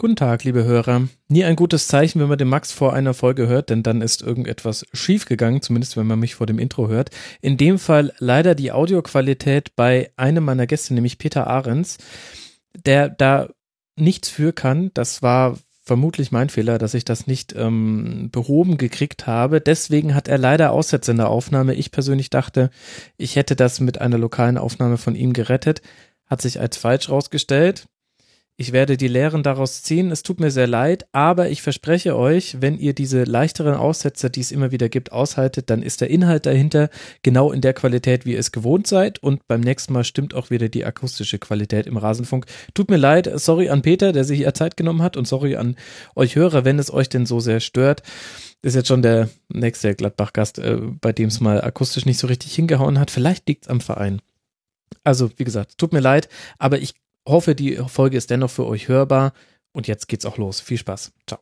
Guten Tag, liebe Hörer. Nie ein gutes Zeichen, wenn man den Max vor einer Folge hört, denn dann ist irgendetwas schiefgegangen, zumindest wenn man mich vor dem Intro hört. In dem Fall leider die Audioqualität bei einem meiner Gäste, nämlich Peter Ahrens, der da nichts für kann. Das war vermutlich mein Fehler, dass ich das nicht ähm, behoben gekriegt habe. Deswegen hat er leider Aussätze in der Aufnahme. Ich persönlich dachte, ich hätte das mit einer lokalen Aufnahme von ihm gerettet. Hat sich als falsch rausgestellt. Ich werde die Lehren daraus ziehen. Es tut mir sehr leid, aber ich verspreche euch, wenn ihr diese leichteren Aussetzer, die es immer wieder gibt, aushaltet, dann ist der Inhalt dahinter genau in der Qualität, wie ihr es gewohnt seid. Und beim nächsten Mal stimmt auch wieder die akustische Qualität im Rasenfunk. Tut mir leid, sorry an Peter, der sich hier Zeit genommen hat und sorry an euch Hörer, wenn es euch denn so sehr stört. Ist jetzt schon der nächste Gladbach-Gast, äh, bei dem es mal akustisch nicht so richtig hingehauen hat. Vielleicht liegt es am Verein. Also, wie gesagt, tut mir leid, aber ich hoffe, die Folge ist dennoch für euch hörbar. Und jetzt geht's auch los. Viel Spaß. Ciao.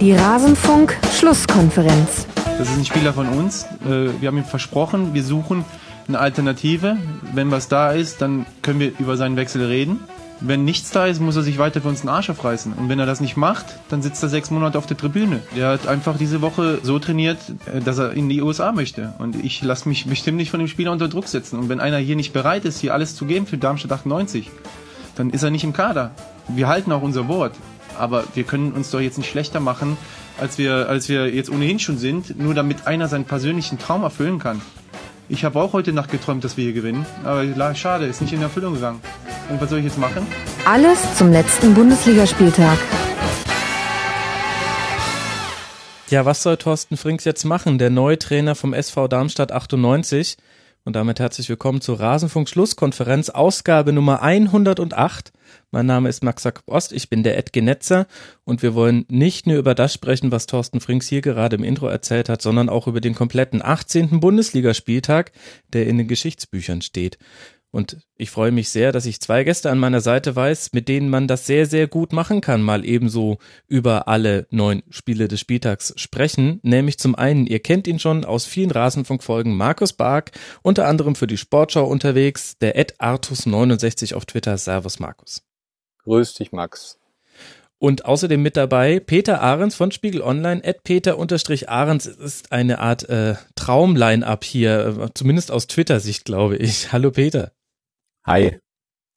Die Rasenfunk-Schlusskonferenz. Das ist ein Spieler von uns. Äh, wir haben ihm versprochen, wir suchen eine Alternative. Wenn was da ist, dann können wir über seinen Wechsel reden. Wenn nichts da ist, muss er sich weiter für uns den Arsch aufreißen. Und wenn er das nicht macht, dann sitzt er sechs Monate auf der Tribüne. Er hat einfach diese Woche so trainiert, äh, dass er in die USA möchte. Und ich lasse mich bestimmt nicht von dem Spieler unter Druck setzen. Und wenn einer hier nicht bereit ist, hier alles zu geben für Darmstadt 98, dann ist er nicht im Kader. Wir halten auch unser Wort. Aber wir können uns doch jetzt nicht schlechter machen, als wir, als wir jetzt ohnehin schon sind, nur damit einer seinen persönlichen Traum erfüllen kann. Ich habe auch heute Nacht geträumt, dass wir hier gewinnen. Aber schade, ist nicht in Erfüllung gegangen. Und was soll ich jetzt machen? Alles zum letzten Bundesligaspieltag. Ja, was soll Thorsten Frings jetzt machen? Der neue Trainer vom SV Darmstadt 98. Und damit herzlich willkommen zur Rasenfunk Schlusskonferenz, Ausgabe Nummer 108. Mein Name ist Max Jakob Ost, ich bin der Ed Genetzer und wir wollen nicht nur über das sprechen, was Thorsten Frings hier gerade im Intro erzählt hat, sondern auch über den kompletten 18. Bundesligaspieltag, der in den Geschichtsbüchern steht. Und ich freue mich sehr, dass ich zwei Gäste an meiner Seite weiß, mit denen man das sehr, sehr gut machen kann, mal ebenso über alle neun Spiele des Spieltags sprechen. Nämlich zum einen, ihr kennt ihn schon aus vielen Rasenfunkfolgen, Markus Bark, unter anderem für die Sportschau unterwegs, der Ed Artus69 auf Twitter. Servus Markus. Grüß dich, Max. Und außerdem mit dabei Peter Ahrens von Spiegel Online. Ed Peter-Ahrens ist eine Art äh, Traumline-Up hier, äh, zumindest aus Twitter-Sicht, glaube ich. Hallo Peter. Hi.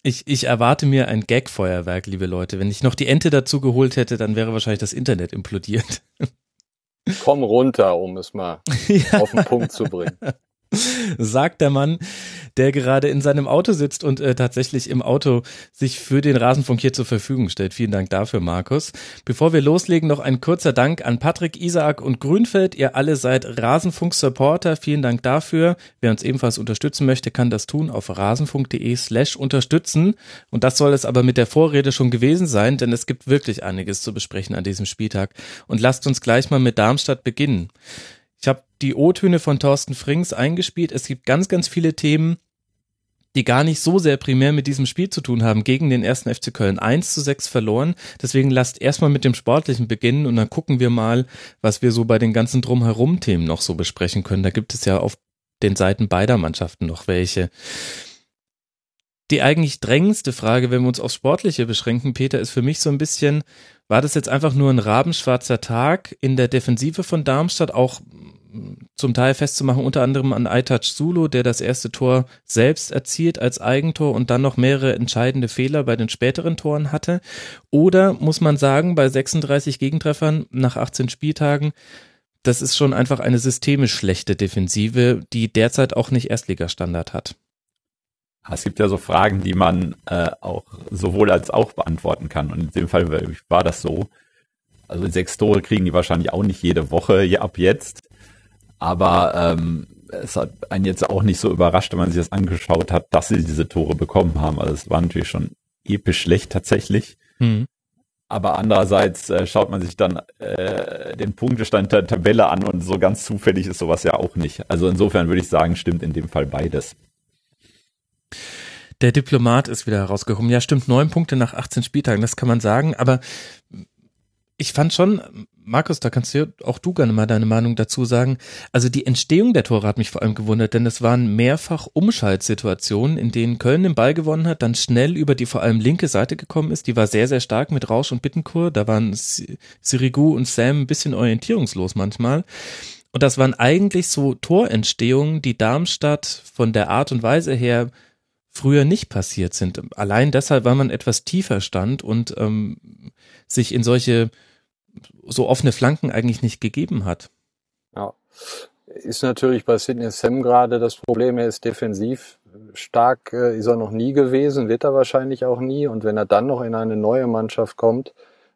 Ich, ich erwarte mir ein Gag-Feuerwerk, liebe Leute. Wenn ich noch die Ente dazu geholt hätte, dann wäre wahrscheinlich das Internet implodiert. Komm runter, um es mal ja. auf den Punkt zu bringen. Sagt der Mann, der gerade in seinem Auto sitzt und äh, tatsächlich im Auto sich für den Rasenfunk hier zur Verfügung stellt. Vielen Dank dafür, Markus. Bevor wir loslegen, noch ein kurzer Dank an Patrick, Isaak und Grünfeld. Ihr alle seid Rasenfunk-Supporter. Vielen Dank dafür. Wer uns ebenfalls unterstützen möchte, kann das tun auf rasenfunk.de slash unterstützen. Und das soll es aber mit der Vorrede schon gewesen sein, denn es gibt wirklich einiges zu besprechen an diesem Spieltag. Und lasst uns gleich mal mit Darmstadt beginnen. Die O-Töne von Thorsten Frings eingespielt. Es gibt ganz, ganz viele Themen, die gar nicht so sehr primär mit diesem Spiel zu tun haben, gegen den ersten FC Köln 1 zu 6 verloren. Deswegen lasst erstmal mit dem Sportlichen beginnen und dann gucken wir mal, was wir so bei den ganzen Drumherum-Themen noch so besprechen können. Da gibt es ja auf den Seiten beider Mannschaften noch welche. Die eigentlich drängendste Frage, wenn wir uns aufs Sportliche beschränken, Peter, ist für mich so ein bisschen, war das jetzt einfach nur ein rabenschwarzer Tag in der Defensive von Darmstadt, auch zum Teil festzumachen, unter anderem an Aitach Zulu, der das erste Tor selbst erzielt als Eigentor und dann noch mehrere entscheidende Fehler bei den späteren Toren hatte? Oder muss man sagen, bei 36 Gegentreffern nach 18 Spieltagen, das ist schon einfach eine systemisch schlechte Defensive, die derzeit auch nicht Erstligastandard hat. Es gibt ja so Fragen, die man äh, auch sowohl als auch beantworten kann. Und in dem Fall war das so. Also sechs Tore kriegen die wahrscheinlich auch nicht jede Woche ab jetzt. Aber ähm, es hat einen jetzt auch nicht so überrascht, wenn man sich das angeschaut hat, dass sie diese Tore bekommen haben. Also es war natürlich schon episch schlecht tatsächlich. Mhm. Aber andererseits äh, schaut man sich dann äh, den Punktestand der Tabelle an und so ganz zufällig ist sowas ja auch nicht. Also insofern würde ich sagen, stimmt in dem Fall beides. Der Diplomat ist wieder herausgekommen. Ja, stimmt, neun Punkte nach 18 Spieltagen, das kann man sagen. Aber ich fand schon, Markus, da kannst du auch du gerne mal deine Meinung dazu sagen. Also die Entstehung der Tore hat mich vor allem gewundert, denn es waren mehrfach Umschaltsituationen, in denen Köln den Ball gewonnen hat, dann schnell über die vor allem linke Seite gekommen ist. Die war sehr, sehr stark mit Rausch und Bittenkur. Da waren Sirigu und Sam ein bisschen orientierungslos manchmal. Und das waren eigentlich so Torentstehungen, die Darmstadt von der Art und Weise her früher nicht passiert sind. Allein deshalb, weil man etwas tiefer stand und ähm, sich in solche so offene Flanken eigentlich nicht gegeben hat. Ja, ist natürlich bei Sidney Sam gerade das Problem, er ist defensiv stark, äh, ist er noch nie gewesen, wird er wahrscheinlich auch nie. Und wenn er dann noch in eine neue Mannschaft kommt,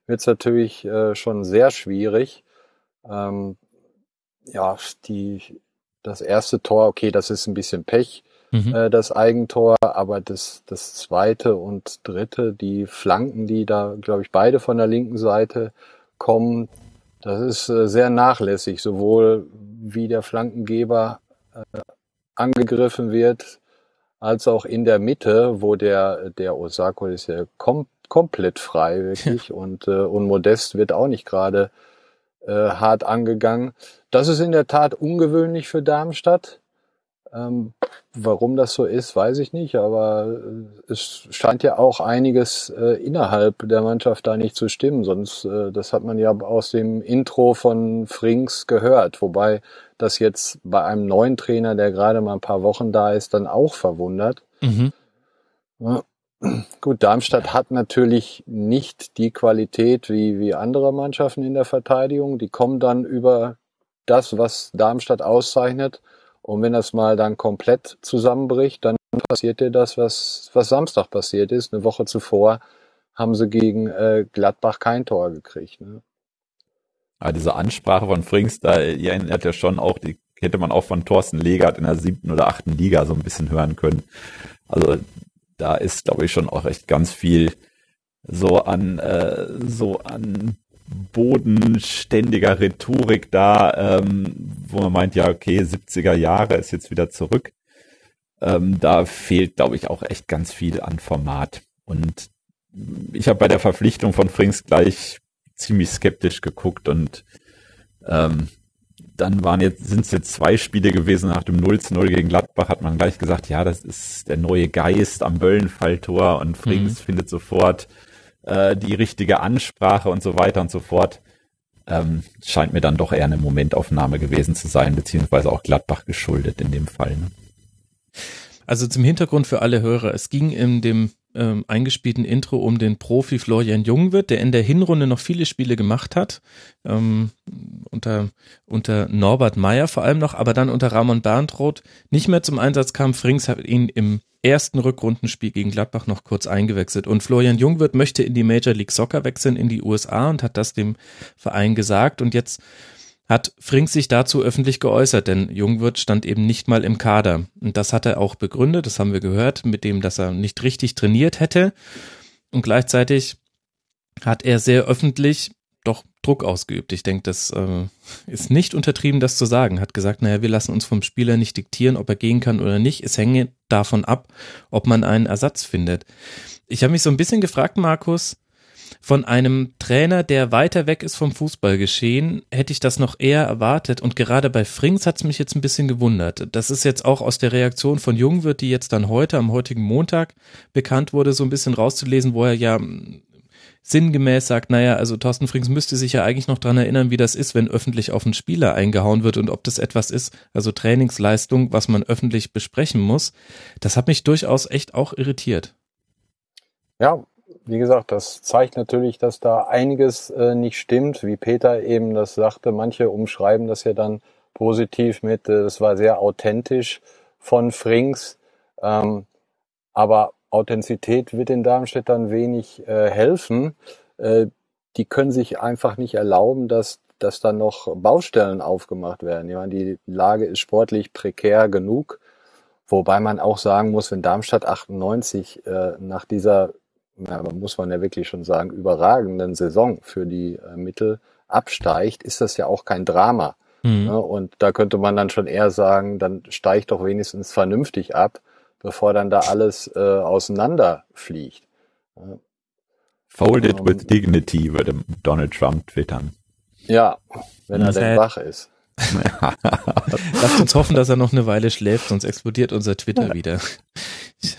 wird es natürlich äh, schon sehr schwierig. Ähm, ja, die, das erste Tor, okay, das ist ein bisschen Pech mhm. äh, das Eigentor, aber das, das zweite und dritte, die Flanken, die da, glaube ich, beide von der linken Seite kommen, das ist äh, sehr nachlässig, sowohl wie der Flankengeber äh, angegriffen wird, als auch in der Mitte, wo der, der Osako ist ja kom komplett frei, wirklich, und, äh, und Modest wird auch nicht gerade äh, hart angegangen. Das ist in der Tat ungewöhnlich für Darmstadt. Ähm, warum das so ist, weiß ich nicht, aber äh, es scheint ja auch einiges äh, innerhalb der Mannschaft da nicht zu stimmen, sonst äh, das hat man ja aus dem Intro von Frings gehört, wobei das jetzt bei einem neuen Trainer, der gerade mal ein paar Wochen da ist, dann auch verwundert. Mhm. Ja. Gut, Darmstadt hat natürlich nicht die Qualität wie, wie andere Mannschaften in der Verteidigung. Die kommen dann über das, was Darmstadt auszeichnet, und wenn das mal dann komplett zusammenbricht, dann passiert dir das, was, was Samstag passiert ist. Eine Woche zuvor haben sie gegen äh, Gladbach kein Tor gekriegt. Ne? Aber diese Ansprache von Frings, da die erinnert ja schon auch, die hätte man auch von Thorsten Legert in der siebten oder achten Liga so ein bisschen hören können. Also da ist, glaube ich, schon auch echt ganz viel so an äh, so an bodenständiger Rhetorik da, ähm, wo man meint, ja, okay, 70er Jahre ist jetzt wieder zurück. Ähm, da fehlt, glaube ich, auch echt ganz viel an Format. Und ich habe bei der Verpflichtung von Frings gleich ziemlich skeptisch geguckt und ähm, dann waren jetzt, sind es jetzt zwei Spiele gewesen nach dem 0 zu 0 gegen Gladbach, hat man gleich gesagt, ja, das ist der neue Geist am Böllenfalltor und Frings mhm. findet sofort äh, die richtige Ansprache und so weiter und so fort. Ähm, scheint mir dann doch eher eine Momentaufnahme gewesen zu sein, beziehungsweise auch Gladbach geschuldet in dem Fall. Ne? Also zum Hintergrund für alle Hörer. Es ging in dem ähm, eingespielten Intro um den Profi Florian Jungwirth, der in der Hinrunde noch viele Spiele gemacht hat, ähm, unter, unter Norbert Meyer vor allem noch, aber dann unter Ramon Berntroth nicht mehr zum Einsatz kam. Frings hat ihn im ersten Rückrundenspiel gegen Gladbach noch kurz eingewechselt. Und Florian Jungwirth möchte in die Major League Soccer wechseln, in die USA und hat das dem Verein gesagt. Und jetzt hat Frings sich dazu öffentlich geäußert, denn Jungwirth stand eben nicht mal im Kader. Und das hat er auch begründet, das haben wir gehört, mit dem, dass er nicht richtig trainiert hätte. Und gleichzeitig hat er sehr öffentlich doch Druck ausgeübt. Ich denke, das äh, ist nicht untertrieben, das zu sagen. Hat gesagt, naja, wir lassen uns vom Spieler nicht diktieren, ob er gehen kann oder nicht. Es hänge davon ab, ob man einen Ersatz findet. Ich habe mich so ein bisschen gefragt, Markus, von einem Trainer, der weiter weg ist vom Fußballgeschehen, hätte ich das noch eher erwartet. Und gerade bei Frings hat es mich jetzt ein bisschen gewundert. Das ist jetzt auch aus der Reaktion von Jungwirth, die jetzt dann heute, am heutigen Montag bekannt wurde, so ein bisschen rauszulesen, wo er ja sinngemäß sagt, naja, also Thorsten Frings müsste sich ja eigentlich noch dran erinnern, wie das ist, wenn öffentlich auf einen Spieler eingehauen wird und ob das etwas ist, also Trainingsleistung, was man öffentlich besprechen muss. Das hat mich durchaus echt auch irritiert. Ja, wie gesagt, das zeigt natürlich, dass da einiges äh, nicht stimmt, wie Peter eben das sagte. Manche umschreiben das ja dann positiv mit, äh, das war sehr authentisch von Frings. Ähm, aber Authentizität wird den Darmstädtern wenig äh, helfen. Äh, die können sich einfach nicht erlauben, dass, dass dann noch Baustellen aufgemacht werden. Ich meine, die Lage ist sportlich prekär genug. Wobei man auch sagen muss, wenn Darmstadt 98 äh, nach dieser, ja, muss man ja wirklich schon sagen, überragenden Saison für die äh, Mittel absteigt, ist das ja auch kein Drama. Mhm. Ne? Und da könnte man dann schon eher sagen, dann steigt doch wenigstens vernünftig ab bevor dann da alles äh, auseinanderfliegt. Folded um, with dignity, würde Donald Trump twittern. Ja, wenn er Das denn wach ist. Lasst uns hoffen, dass er noch eine Weile schläft, sonst explodiert unser Twitter wieder. Ich,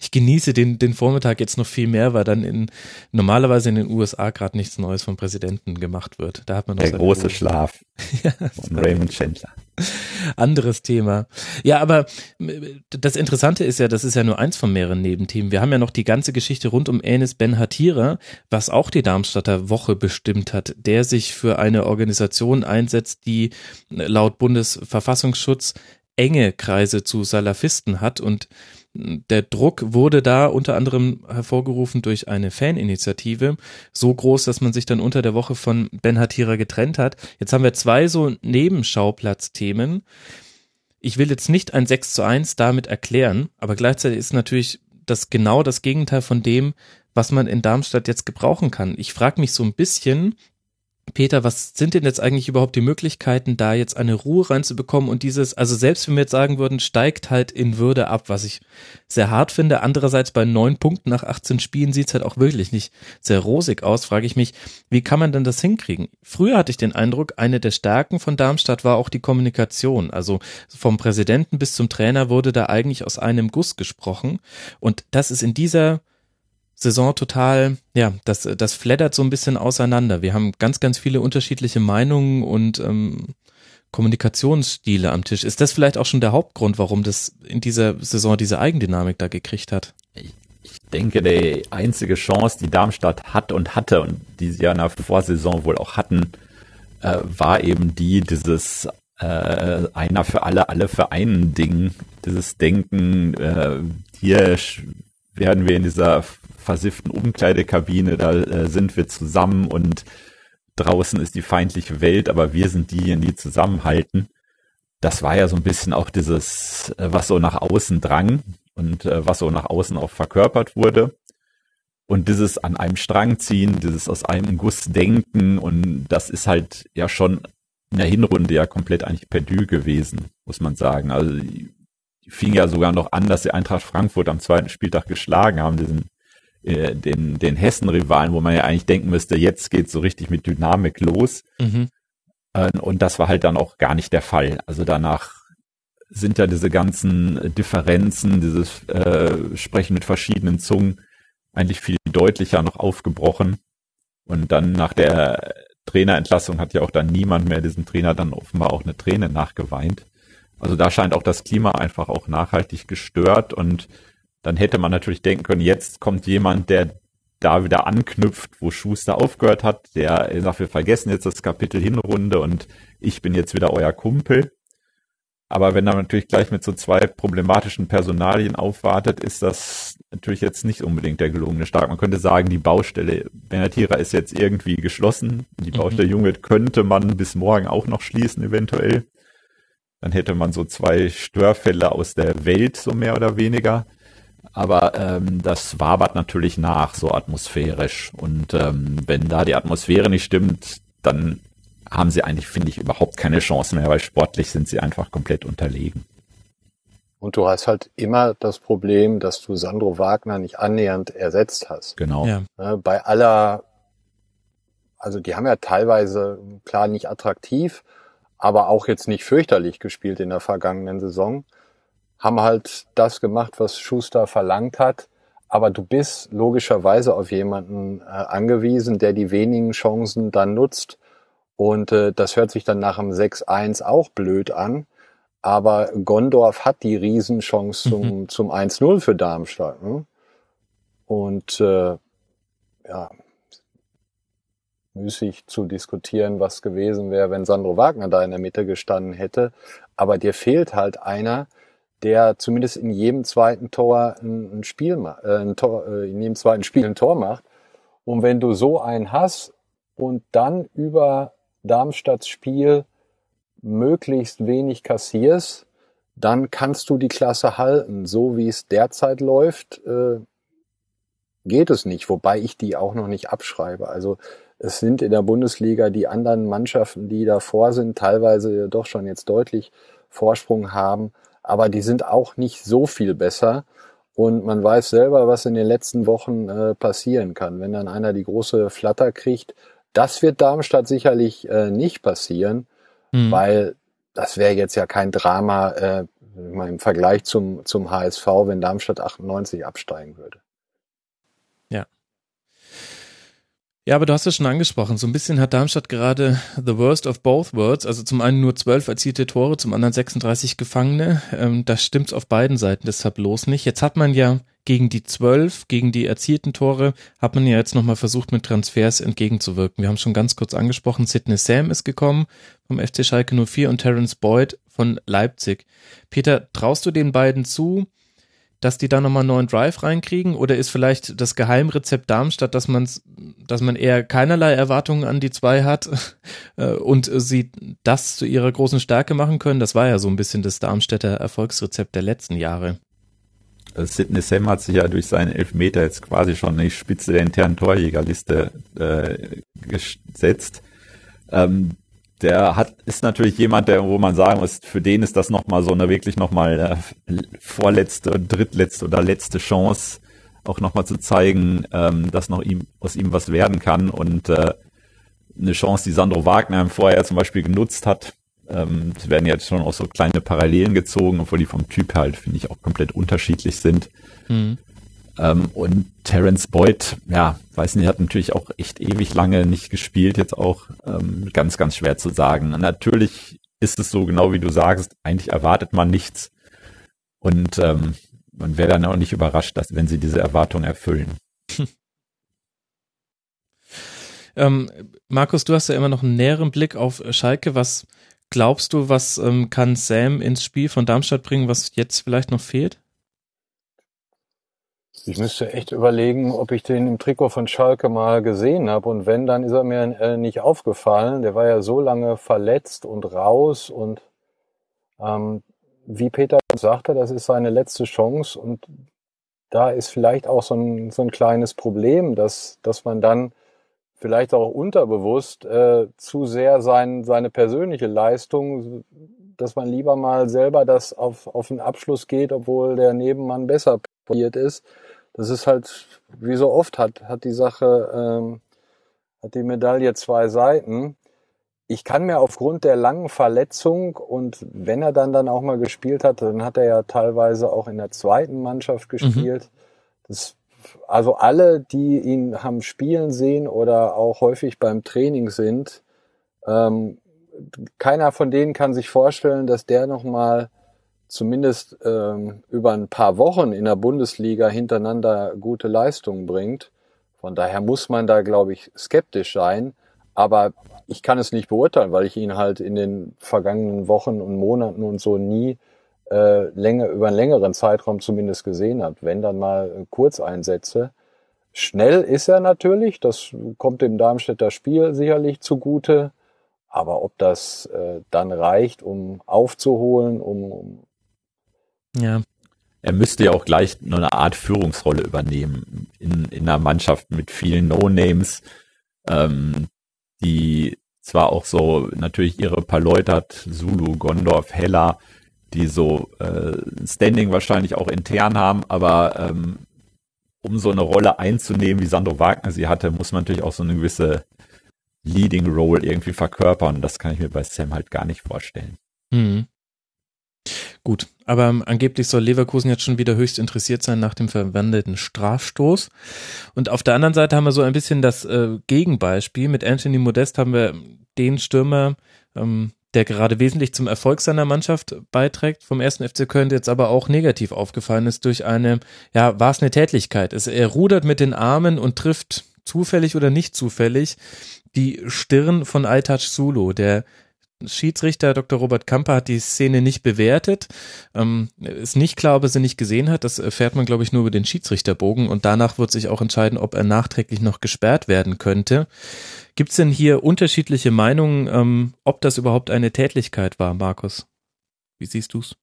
ich genieße den, den Vormittag jetzt noch viel mehr, weil dann in normalerweise in den USA gerade nichts Neues vom Präsidenten gemacht wird. Da hat man noch Der große Ruhe. Schlaf von Raymond Chandler. Anderes Thema. Ja, aber äh, das Interessante ist ja, das ist ja nur eins von mehreren Nebenthemen. Wir haben ja noch die ganze Geschichte rund um Enes Ben Hatira, was auch die Darmstadter Woche bestimmt hat, der sich für eine Organisation einsetzt, die laut Bundesverfassungsschutz enge Kreise zu Salafisten hat und der Druck wurde da unter anderem hervorgerufen durch eine Faninitiative, so groß, dass man sich dann unter der Woche von Ben Hatira getrennt hat. Jetzt haben wir zwei so Nebenschauplatz-Themen. Ich will jetzt nicht ein 6 zu 1 damit erklären, aber gleichzeitig ist natürlich das genau das Gegenteil von dem, was man in Darmstadt jetzt gebrauchen kann. Ich frage mich so ein bisschen, Peter, was sind denn jetzt eigentlich überhaupt die Möglichkeiten, da jetzt eine Ruhe reinzubekommen und dieses, also selbst wenn wir jetzt sagen würden, steigt halt in Würde ab, was ich sehr hart finde. Andererseits bei neun Punkten nach 18 Spielen sieht's halt auch wirklich nicht sehr rosig aus, frage ich mich, wie kann man denn das hinkriegen? Früher hatte ich den Eindruck, eine der Stärken von Darmstadt war auch die Kommunikation. Also vom Präsidenten bis zum Trainer wurde da eigentlich aus einem Guss gesprochen. Und das ist in dieser Saison total, ja, das, das flattert so ein bisschen auseinander. Wir haben ganz, ganz viele unterschiedliche Meinungen und ähm, Kommunikationsstile am Tisch. Ist das vielleicht auch schon der Hauptgrund, warum das in dieser Saison diese Eigendynamik da gekriegt hat? Ich denke, die einzige Chance, die Darmstadt hat und hatte und die sie ja in der Vorsaison wohl auch hatten, äh, war eben die, dieses äh, einer für alle, alle für einen Ding, dieses Denken, äh, hier werden wir in dieser versifften Umkleidekabine, da äh, sind wir zusammen und draußen ist die feindliche Welt, aber wir sind diejenigen, die zusammenhalten. Das war ja so ein bisschen auch dieses, äh, was so nach außen drang und äh, was so nach außen auch verkörpert wurde. Und dieses an einem Strang ziehen, dieses aus einem Guss denken und das ist halt ja schon in der Hinrunde ja komplett eigentlich perdu gewesen, muss man sagen. Also die fing ja sogar noch an, dass sie Eintracht Frankfurt am zweiten Spieltag geschlagen haben, diesen äh, den, den Hessen-Rivalen, wo man ja eigentlich denken müsste, jetzt geht's so richtig mit Dynamik los. Mhm. Äh, Und das war halt dann auch gar nicht der Fall. Also danach sind ja diese ganzen Differenzen, dieses äh, Sprechen mit verschiedenen Zungen eigentlich viel deutlicher noch aufgebrochen. Und dann nach der Trainerentlassung hat ja auch dann niemand mehr diesem Trainer dann offenbar auch eine Träne nachgeweint. Also da scheint auch das Klima einfach auch nachhaltig gestört und dann hätte man natürlich denken können, jetzt kommt jemand, der da wieder anknüpft, wo Schuster aufgehört hat, der sagt, wir vergessen jetzt das Kapitel Hinrunde und ich bin jetzt wieder euer Kumpel. Aber wenn er natürlich gleich mit so zwei problematischen Personalien aufwartet, ist das natürlich jetzt nicht unbedingt der gelungene Start. Man könnte sagen, die Baustelle Benatira ist jetzt irgendwie geschlossen. Die Mhm. Baustelle Junge könnte man bis morgen auch noch schließen, eventuell. Dann hätte man so zwei Störfälle aus der Welt, so mehr oder weniger. Aber ähm, das wabert natürlich nach, so atmosphärisch. Und ähm, wenn da die Atmosphäre nicht stimmt, dann haben sie eigentlich, finde ich, überhaupt keine Chance mehr, weil sportlich sind sie einfach komplett unterlegen. Und du hast halt immer das Problem, dass du Sandro Wagner nicht annähernd ersetzt hast. Genau. Ja. Ne, Bei aller, also die haben ja teilweise klar nicht attraktiv, aber auch jetzt nicht fürchterlich gespielt in der vergangenen Saison, haben halt das gemacht, was Schuster verlangt hat. Aber du bist logischerweise auf jemanden äh, angewiesen, der die wenigen Chancen dann nutzt. Und äh, das hört sich dann nach dem 6-1 auch blöd an. Aber Gondorf hat die Riesenchance zum, zum 1-0 für Darmstadt. Ne? Und äh, ja, müßig zu diskutieren, was gewesen wäre, wenn Sandro Wagner da in der Mitte gestanden hätte. Aber dir fehlt halt einer, der zumindest in jedem zweiten Tor ein, Spiel äh, ein Tor, äh, in jedem zweiten Spiel ein Tor macht. Und wenn du so einen hast und dann über Darmstadts Spiel möglichst wenig kassierst, dann kannst du die Klasse halten. So wie es derzeit läuft, äh, geht es nicht, wobei ich die auch noch nicht abschreibe. Also es sind in der Bundesliga die anderen Mannschaften, die davor sind, teilweise doch schon jetzt deutlich Vorsprung haben, aber die sind auch nicht so viel besser. Und man weiß selber, was in den letzten Wochen äh, passieren kann. Wenn dann einer die große Flatter kriegt, das wird Darmstadt sicherlich äh, nicht passieren, mhm. weil das wäre jetzt ja kein Drama äh, im Vergleich zum, zum HSV, wenn Darmstadt 98 absteigen würde. Ja, aber du hast es schon angesprochen. So ein bisschen hat Darmstadt gerade the worst of both worlds. Also zum einen nur zwölf erzielte Tore, zum anderen 36 Gefangene. Ähm, das stimmt auf beiden Seiten des Tableaus nicht. Jetzt hat man ja gegen die zwölf, gegen die erzielten Tore, hat man ja jetzt nochmal versucht, mit Transfers entgegenzuwirken. Wir haben schon ganz kurz angesprochen, Sidney Sam ist gekommen vom FC Schalke 04 und Terence Boyd von Leipzig. Peter, traust du den beiden zu, dass die da nochmal einen neuen Drive reinkriegen? Oder ist vielleicht das Geheimrezept Darmstadt, dass man dass man eher keinerlei Erwartungen an die zwei hat äh, und sie das zu ihrer großen Stärke machen können? Das war ja so ein bisschen das Darmstädter Erfolgsrezept der letzten Jahre. Also Sidney Sam hat sich ja durch seinen Elfmeter jetzt quasi schon in die Spitze der internen Torjägerliste äh, gesetzt. Ähm, der hat, ist natürlich jemand, der, wo man sagen muss, für den ist das nochmal so eine wirklich nochmal äh, vorletzte, drittletzte oder letzte Chance, auch nochmal zu zeigen, ähm, dass noch ihm, aus ihm was werden kann und äh, eine Chance, die Sandro Wagner vorher zum Beispiel genutzt hat. Ähm, es werden jetzt schon auch so kleine Parallelen gezogen, obwohl die vom Typ halt, finde ich, auch komplett unterschiedlich sind. Mhm. Ähm, und Terence Boyd, ja, weiß nicht, hat natürlich auch echt ewig lange nicht gespielt, jetzt auch ähm, ganz, ganz schwer zu sagen. Natürlich ist es so, genau wie du sagst, eigentlich erwartet man nichts. Und ähm, man wäre dann auch nicht überrascht, dass wenn sie diese Erwartung erfüllen. ähm, Markus, du hast ja immer noch einen näheren Blick auf Schalke. Was glaubst du, was ähm, kann Sam ins Spiel von Darmstadt bringen, was jetzt vielleicht noch fehlt? Ich müsste echt überlegen, ob ich den im Trikot von Schalke mal gesehen habe. Und wenn, dann ist er mir äh, nicht aufgefallen. Der war ja so lange verletzt und raus. Und ähm, wie Peter sagte, das ist seine letzte Chance. Und da ist vielleicht auch so ein, so ein kleines Problem, dass, dass man dann vielleicht auch unterbewusst äh, zu sehr sein, seine persönliche Leistung, dass man lieber mal selber das auf, auf den Abschluss geht, obwohl der Nebenmann besser passiert ist das ist halt, wie so oft hat, hat die Sache, ähm, hat die Medaille zwei Seiten. Ich kann mir aufgrund der langen Verletzung und wenn er dann dann auch mal gespielt hat, dann hat er ja teilweise auch in der zweiten Mannschaft mhm. gespielt. Mhm. Das, also alle, die ihn haben spielen sehen oder auch häufig beim Training sind, ähm, keiner von denen kann sich vorstellen, dass der noch mal zumindest ähm, über ein paar Wochen in der Bundesliga hintereinander gute Leistungen bringt. Von daher muss man da, glaube ich, skeptisch sein. Aber ich kann es nicht beurteilen, weil ich ihn halt in den vergangenen Wochen und Monaten und so nie äh, länger, über einen längeren Zeitraum zumindest gesehen habe. Wenn dann mal Kurzeinsätze. Schnell ist er natürlich, das kommt dem Darmstädter Spiel sicherlich zugute. Aber ob das äh, dann reicht, um aufzuholen, um, um ja. Er müsste ja auch gleich nur eine Art Führungsrolle übernehmen in, in einer Mannschaft mit vielen No-Names, ähm, die zwar auch so natürlich ihre paar Leute hat, Zulu, Gondorf, Hella, die so äh, Standing wahrscheinlich auch intern haben, aber ähm, um so eine Rolle einzunehmen, wie Sandro Wagner sie hatte, muss man natürlich auch so eine gewisse Leading Role irgendwie verkörpern. Das kann ich mir bei Sam halt gar nicht vorstellen. Mhm. Gut, aber angeblich soll Leverkusen jetzt schon wieder höchst interessiert sein nach dem verwandelten Strafstoß. Und auf der anderen Seite haben wir so ein bisschen das äh, Gegenbeispiel. Mit Anthony Modest haben wir den Stürmer, ähm, der gerade wesentlich zum Erfolg seiner Mannschaft beiträgt, vom ersten FC Köln jetzt aber auch negativ aufgefallen ist durch eine, ja, war es eine Tätlichkeit. Es, er rudert mit den Armen und trifft zufällig oder nicht zufällig die Stirn von Altach Sulu, der Schiedsrichter Dr. Robert Kamper hat die Szene nicht bewertet. Ähm, ist nicht klar, ob er sie nicht gesehen hat. Das erfährt man, glaube ich, nur über den Schiedsrichterbogen. Und danach wird sich auch entscheiden, ob er nachträglich noch gesperrt werden könnte. Gibt es denn hier unterschiedliche Meinungen, ähm, ob das überhaupt eine Tätlichkeit war, Markus? Wie siehst du's?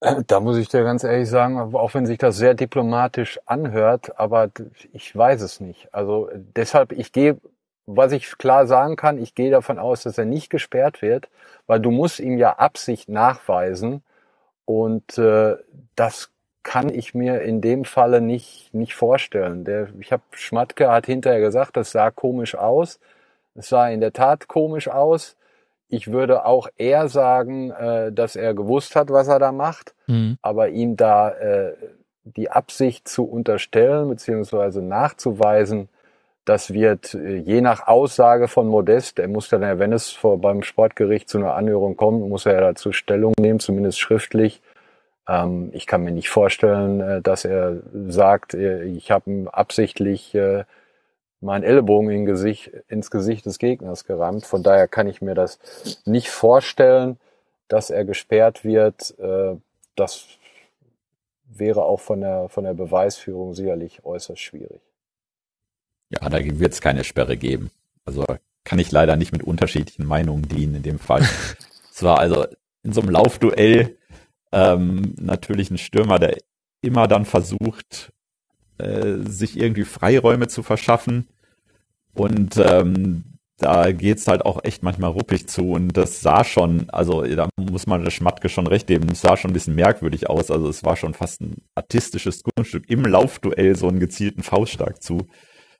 Äh, da muss ich dir ganz ehrlich sagen, auch wenn sich das sehr diplomatisch anhört, aber ich weiß es nicht. Also deshalb, ich gehe was ich klar sagen kann, ich gehe davon aus, dass er nicht gesperrt wird, weil du musst ihm ja Absicht nachweisen und äh, das kann ich mir in dem Falle nicht, nicht vorstellen. Der, ich habe Schmatke hat hinterher gesagt, das sah komisch aus. Es sah in der Tat komisch aus. Ich würde auch eher sagen, äh, dass er gewusst hat, was er da macht, mhm. aber ihm da äh, die Absicht zu unterstellen beziehungsweise nachzuweisen, das wird äh, je nach Aussage von Modest, er muss dann, wenn es vor, beim Sportgericht zu einer Anhörung kommt, muss er ja dazu Stellung nehmen, zumindest schriftlich. Ähm, ich kann mir nicht vorstellen, äh, dass er sagt, äh, ich habe absichtlich äh, meinen Ellbogen in Gesicht, ins Gesicht des Gegners gerammt. Von daher kann ich mir das nicht vorstellen, dass er gesperrt wird. Äh, das wäre auch von der, von der Beweisführung sicherlich äußerst schwierig. Ja, da wird es keine Sperre geben. Also kann ich leider nicht mit unterschiedlichen Meinungen dienen in dem Fall. es war also in so einem Laufduell ähm, natürlich ein Stürmer, der immer dann versucht, äh, sich irgendwie Freiräume zu verschaffen. Und ähm, da geht's halt auch echt manchmal ruppig zu und das sah schon, also da muss man der Schmatke schon recht geben, es sah schon ein bisschen merkwürdig aus, also es war schon fast ein artistisches Kunststück, im Laufduell so einen gezielten Fauststark zu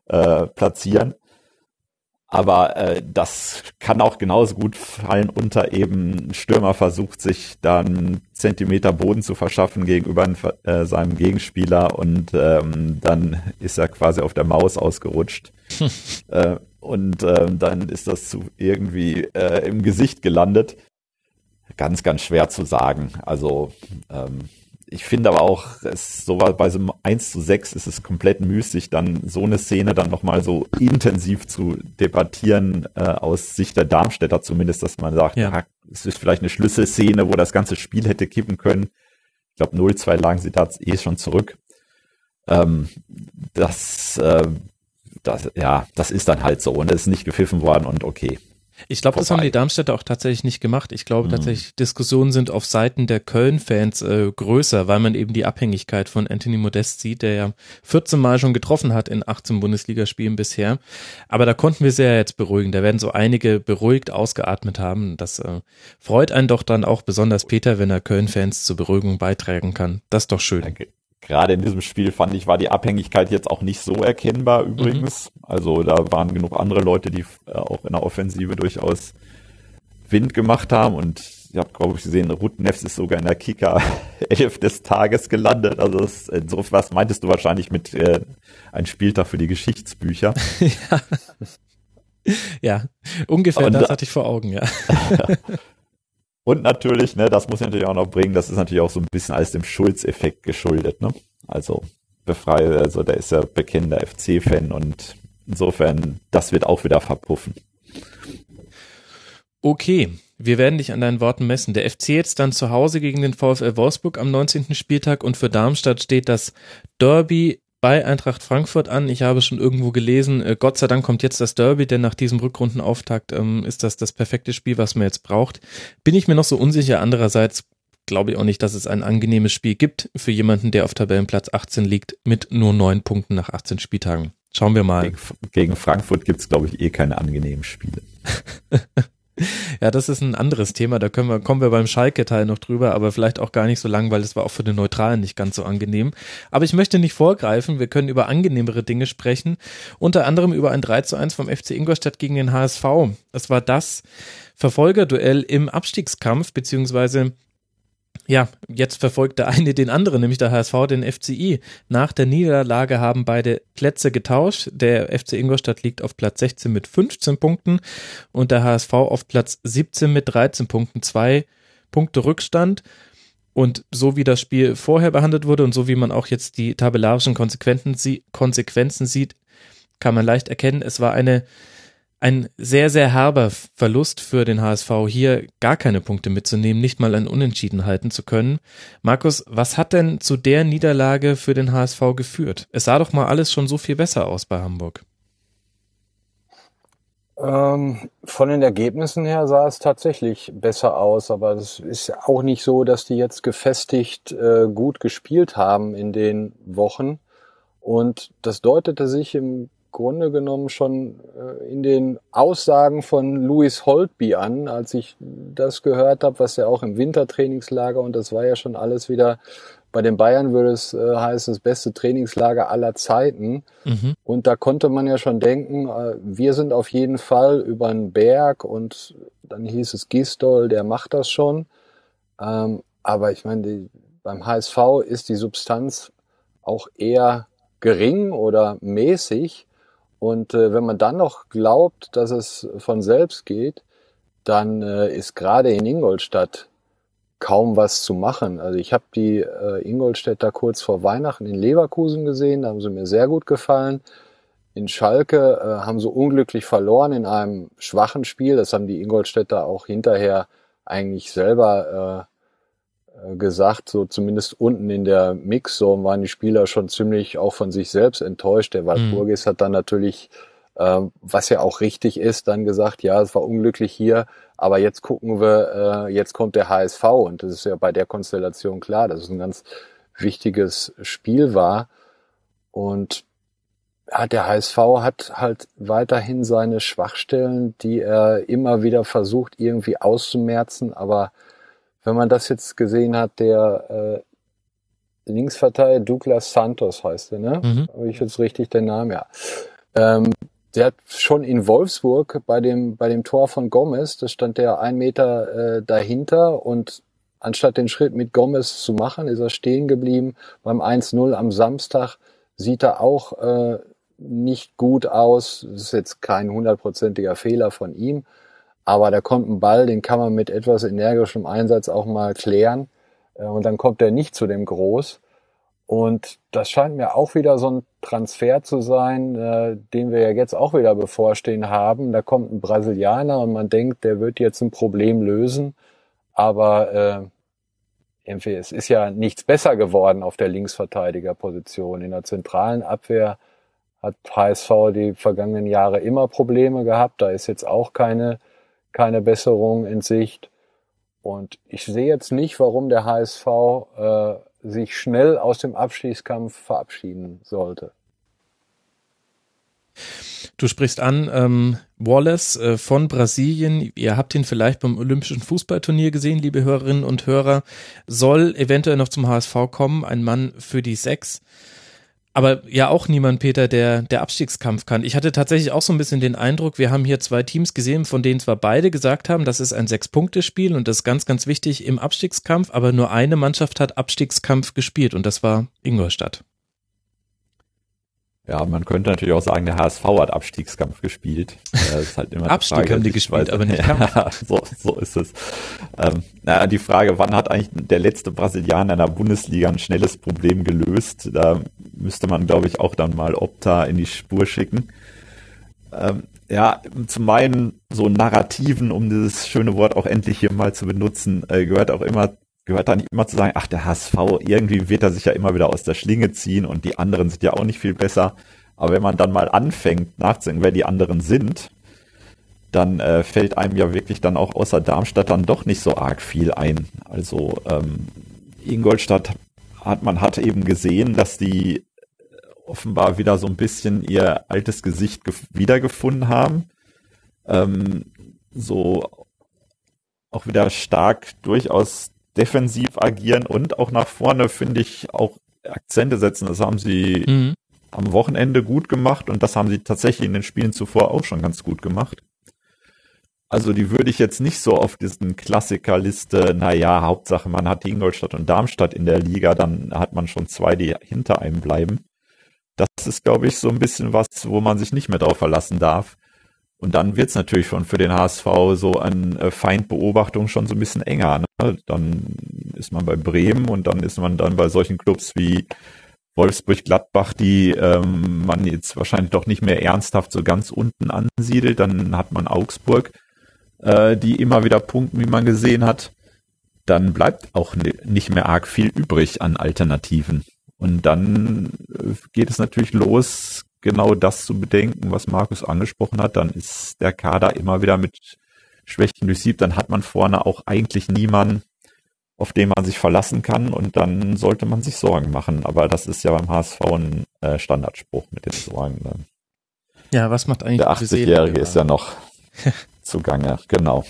äh, platzieren. Aber äh, das kann auch genauso gut fallen unter eben Stürmer versucht sich dann Zentimeter Boden zu verschaffen gegenüber äh, seinem Gegenspieler und ähm, dann ist er quasi auf der Maus ausgerutscht. äh, und äh, dann ist das zu irgendwie äh, im Gesicht gelandet. Ganz, ganz schwer zu sagen. Also ähm, ich finde aber auch, es so bei so einem 1 zu 6 ist es komplett müßig, dann so eine Szene dann nochmal so intensiv zu debattieren, äh, aus Sicht der Darmstädter zumindest, dass man sagt, ja. es ist vielleicht eine Schlüsselszene, wo das ganze Spiel hätte kippen können. Ich glaube, 0-2 lagen sie da eh schon zurück. Ähm, das, äh, das, ja, das ist dann halt so und es ist nicht gepfiffen worden und okay. Ich glaube, das haben die Darmstädter auch tatsächlich nicht gemacht. Ich glaube mhm. tatsächlich, Diskussionen sind auf Seiten der Köln-Fans äh, größer, weil man eben die Abhängigkeit von Anthony Modest sieht, der ja 14 Mal schon getroffen hat in 18 Bundesligaspielen bisher. Aber da konnten wir sehr jetzt beruhigen. Da werden so einige beruhigt ausgeatmet haben. Das äh, freut einen doch dann auch besonders Peter, wenn er Köln-Fans zur Beruhigung beitragen kann. Das ist doch schön. Danke gerade in diesem Spiel fand ich, war die Abhängigkeit jetzt auch nicht so erkennbar übrigens. Mhm. Also da waren genug andere Leute, die äh, auch in der Offensive durchaus Wind gemacht haben und ich habe, glaube ich, gesehen, Ruth Nefs ist sogar in der Kicker 11 des Tages gelandet. Also das, so was meintest du wahrscheinlich mit äh, ein Spieltag für die Geschichtsbücher. ja. ja, ungefähr und, das hatte ich vor Augen, ja. Und natürlich, ne, das muss ich natürlich auch noch bringen, das ist natürlich auch so ein bisschen alles dem Schulz-Effekt geschuldet, ne? Also befreie, also der ist ja bekennender FC-Fan und insofern, das wird auch wieder verpuffen. Okay, wir werden dich an deinen Worten messen. Der FC jetzt dann zu Hause gegen den VfL Wolfsburg am 19. Spieltag und für Darmstadt steht das Derby bei Eintracht Frankfurt an. Ich habe schon irgendwo gelesen, äh, Gott sei Dank kommt jetzt das Derby, denn nach diesem Rückrundenauftakt ähm, ist das das perfekte Spiel, was man jetzt braucht. Bin ich mir noch so unsicher. Andererseits glaube ich auch nicht, dass es ein angenehmes Spiel gibt für jemanden, der auf Tabellenplatz 18 liegt, mit nur neun Punkten nach 18 Spieltagen. Schauen wir mal. Gegen, gegen Frankfurt gibt es, glaube ich, eh keine angenehmen Spiele. Ja, das ist ein anderes Thema. Da können wir, kommen wir beim Schalke-Teil noch drüber, aber vielleicht auch gar nicht so lang, weil es war auch für den Neutralen nicht ganz so angenehm. Aber ich möchte nicht vorgreifen. Wir können über angenehmere Dinge sprechen. Unter anderem über ein 3 zu 1 vom FC Ingolstadt gegen den HSV. Es war das Verfolgerduell im Abstiegskampf, beziehungsweise ja, jetzt verfolgt der eine den anderen, nämlich der HSV den FCI. Nach der Niederlage haben beide Plätze getauscht. Der FC Ingolstadt liegt auf Platz 16 mit 15 Punkten und der HSV auf Platz 17 mit 13 Punkten. Zwei Punkte Rückstand. Und so wie das Spiel vorher behandelt wurde und so wie man auch jetzt die tabellarischen Konsequenzen sieht, kann man leicht erkennen, es war eine ein sehr, sehr herber Verlust für den HSV, hier gar keine Punkte mitzunehmen, nicht mal ein Unentschieden halten zu können. Markus, was hat denn zu der Niederlage für den HSV geführt? Es sah doch mal alles schon so viel besser aus bei Hamburg. Ähm, von den Ergebnissen her sah es tatsächlich besser aus, aber es ist auch nicht so, dass die jetzt gefestigt äh, gut gespielt haben in den Wochen. Und das deutete sich im Grunde genommen schon äh, in den Aussagen von Louis Holtby an, als ich das gehört habe, was er auch im Wintertrainingslager und das war ja schon alles wieder bei den Bayern würde es äh, heißen, das beste Trainingslager aller Zeiten. Mhm. Und da konnte man ja schon denken, äh, wir sind auf jeden Fall über den Berg und dann hieß es Gistol, der macht das schon. Ähm, aber ich meine, die, beim HSV ist die Substanz auch eher gering oder mäßig. Und äh, wenn man dann noch glaubt, dass es von selbst geht, dann äh, ist gerade in Ingolstadt kaum was zu machen. Also ich habe die äh, Ingolstädter kurz vor Weihnachten in Leverkusen gesehen, da haben sie mir sehr gut gefallen. In Schalke äh, haben sie unglücklich verloren in einem schwachen Spiel. Das haben die Ingolstädter auch hinterher eigentlich selber äh, gesagt. So zumindest unten in der Mixzone waren die Spieler schon ziemlich auch von sich selbst enttäuscht. Der Walpurgis mhm. hat dann natürlich ähm, was ja auch richtig ist, dann gesagt, ja, es war unglücklich hier, aber jetzt gucken wir, äh, jetzt kommt der HSV und das ist ja bei der Konstellation klar, dass es ein ganz wichtiges Spiel war und ja, der HSV hat halt weiterhin seine Schwachstellen, die er immer wieder versucht irgendwie auszumerzen, aber wenn man das jetzt gesehen hat, der äh, Linksverteidiger Douglas Santos heißt er, ne? Mhm. Habe ich jetzt richtig den Namen, ja. Ähm, der hat schon in Wolfsburg bei dem, bei dem Tor von Gomez, da stand der ein Meter äh, dahinter und anstatt den Schritt mit Gomez zu machen, ist er stehen geblieben. Beim 1-0 am Samstag sieht er auch äh, nicht gut aus. Das ist jetzt kein hundertprozentiger Fehler von ihm, aber da kommt ein Ball, den kann man mit etwas energischem Einsatz auch mal klären. Äh, und dann kommt er nicht zu dem Groß. Und das scheint mir auch wieder so ein Transfer zu sein, äh, den wir ja jetzt auch wieder bevorstehen haben. Da kommt ein Brasilianer und man denkt, der wird jetzt ein Problem lösen. Aber äh, es ist ja nichts besser geworden auf der Linksverteidigerposition. In der zentralen Abwehr hat HSV die vergangenen Jahre immer Probleme gehabt. Da ist jetzt auch keine, keine Besserung in Sicht. Und ich sehe jetzt nicht, warum der HSV äh, sich schnell aus dem Abstiegskampf verabschieden sollte. Du sprichst an ähm, Wallace äh, von Brasilien. Ihr habt ihn vielleicht beim Olympischen Fußballturnier gesehen, liebe Hörerinnen und Hörer. Soll eventuell noch zum HSV kommen. Ein Mann für die Sechs aber ja auch niemand, Peter, der der Abstiegskampf kann. Ich hatte tatsächlich auch so ein bisschen den Eindruck, wir haben hier zwei Teams gesehen, von denen zwar beide gesagt haben, das ist ein Sechs-Punkte-Spiel und das ist ganz, ganz wichtig im Abstiegskampf, aber nur eine Mannschaft hat Abstiegskampf gespielt und das war Ingolstadt. Ja, man könnte natürlich auch sagen, der HSV hat Abstiegskampf gespielt. Das ist halt immer Abstieg Frage, haben die gespielt, aber nicht Kampf. Ja, so, so ist es. Ähm, naja, die Frage, wann hat eigentlich der letzte Brasilianer in der Bundesliga ein schnelles Problem gelöst? Da müsste man, glaube ich, auch dann mal Opta in die Spur schicken. Ähm, ja, zum einen so Narrativen, um dieses schöne Wort auch endlich hier mal zu benutzen, äh, gehört auch immer gehört da nicht immer zu sagen, ach, der HSV, irgendwie wird er sich ja immer wieder aus der Schlinge ziehen und die anderen sind ja auch nicht viel besser. Aber wenn man dann mal anfängt nachzudenken, wer die anderen sind, dann äh, fällt einem ja wirklich dann auch außer Darmstadt dann doch nicht so arg viel ein. Also ähm, Ingolstadt hat man hat eben gesehen, dass die offenbar wieder so ein bisschen ihr altes Gesicht wiedergefunden haben. Ähm, so auch wieder stark durchaus defensiv agieren und auch nach vorne, finde ich, auch Akzente setzen. Das haben sie mhm. am Wochenende gut gemacht und das haben sie tatsächlich in den Spielen zuvor auch schon ganz gut gemacht. Also die würde ich jetzt nicht so auf diesen Klassikerliste, naja, Hauptsache man hat Ingolstadt und Darmstadt in der Liga, dann hat man schon zwei, die hinter einem bleiben. Das ist, glaube ich, so ein bisschen was, wo man sich nicht mehr drauf verlassen darf. Und dann wird's natürlich schon für den HSV so an äh, Feindbeobachtung schon so ein bisschen enger. Ne? Dann ist man bei Bremen und dann ist man dann bei solchen Clubs wie Wolfsburg, Gladbach, die ähm, man jetzt wahrscheinlich doch nicht mehr ernsthaft so ganz unten ansiedelt. Dann hat man Augsburg, äh, die immer wieder punkten, wie man gesehen hat. Dann bleibt auch nicht mehr arg viel übrig an Alternativen. Und dann äh, geht es natürlich los, genau das zu bedenken, was Markus angesprochen hat, dann ist der Kader immer wieder mit Schwächen durchsiebt, dann hat man vorne auch eigentlich niemanden, auf den man sich verlassen kann und dann sollte man sich Sorgen machen. Aber das ist ja beim HSV ein äh, Standardspruch mit den Sorgen. Ne? Ja, was macht eigentlich der 80-Jährige ist ja noch zugange, genau.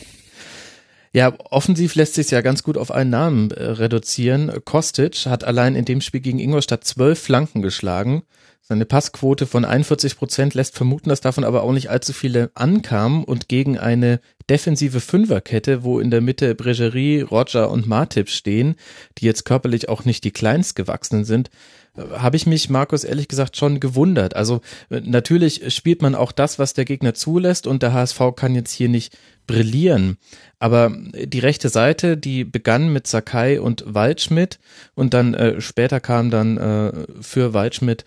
Ja, offensiv lässt sich ja ganz gut auf einen Namen äh, reduzieren. Kostic hat allein in dem Spiel gegen Ingolstadt zwölf Flanken geschlagen. Seine Passquote von 41 Prozent lässt vermuten, dass davon aber auch nicht allzu viele ankamen und gegen eine defensive Fünferkette, wo in der Mitte Bregerie, Roger und Martip stehen, die jetzt körperlich auch nicht die kleinst gewachsenen sind, habe ich mich, Markus, ehrlich gesagt schon gewundert. Also äh, natürlich spielt man auch das, was der Gegner zulässt und der HSV kann jetzt hier nicht brillieren. Aber die rechte Seite, die begann mit Sakai und Waldschmidt und dann äh, später kam dann äh, für Waldschmidt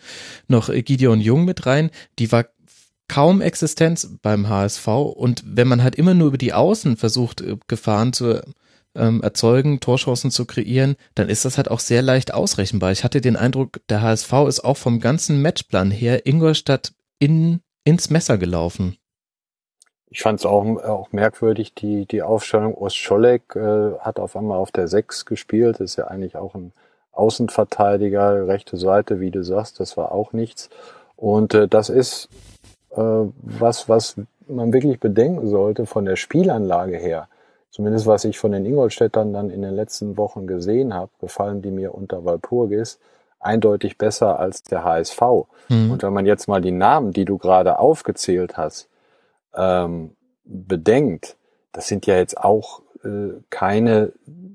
noch Gideon Jung mit rein, die war kaum Existenz beim HSV und wenn man halt immer nur über die Außen versucht, äh, Gefahren zu ähm, erzeugen, Torchancen zu kreieren, dann ist das halt auch sehr leicht ausrechenbar. Ich hatte den Eindruck, der HSV ist auch vom ganzen Matchplan her Ingolstadt in, ins Messer gelaufen. Ich fand es auch, auch merkwürdig, die, die Aufstellung. Ostscholek äh, hat auf einmal auf der 6 gespielt, ist ja eigentlich auch ein Außenverteidiger, rechte Seite, wie du sagst, das war auch nichts. Und äh, das ist äh, was, was man wirklich bedenken sollte von der Spielanlage her zumindest was ich von den Ingolstädtern dann in den letzten Wochen gesehen habe, gefallen die mir unter Walpurgis eindeutig besser als der HSV. Mhm. Und wenn man jetzt mal die Namen, die du gerade aufgezählt hast, ähm, bedenkt, das sind ja jetzt auch äh, keine,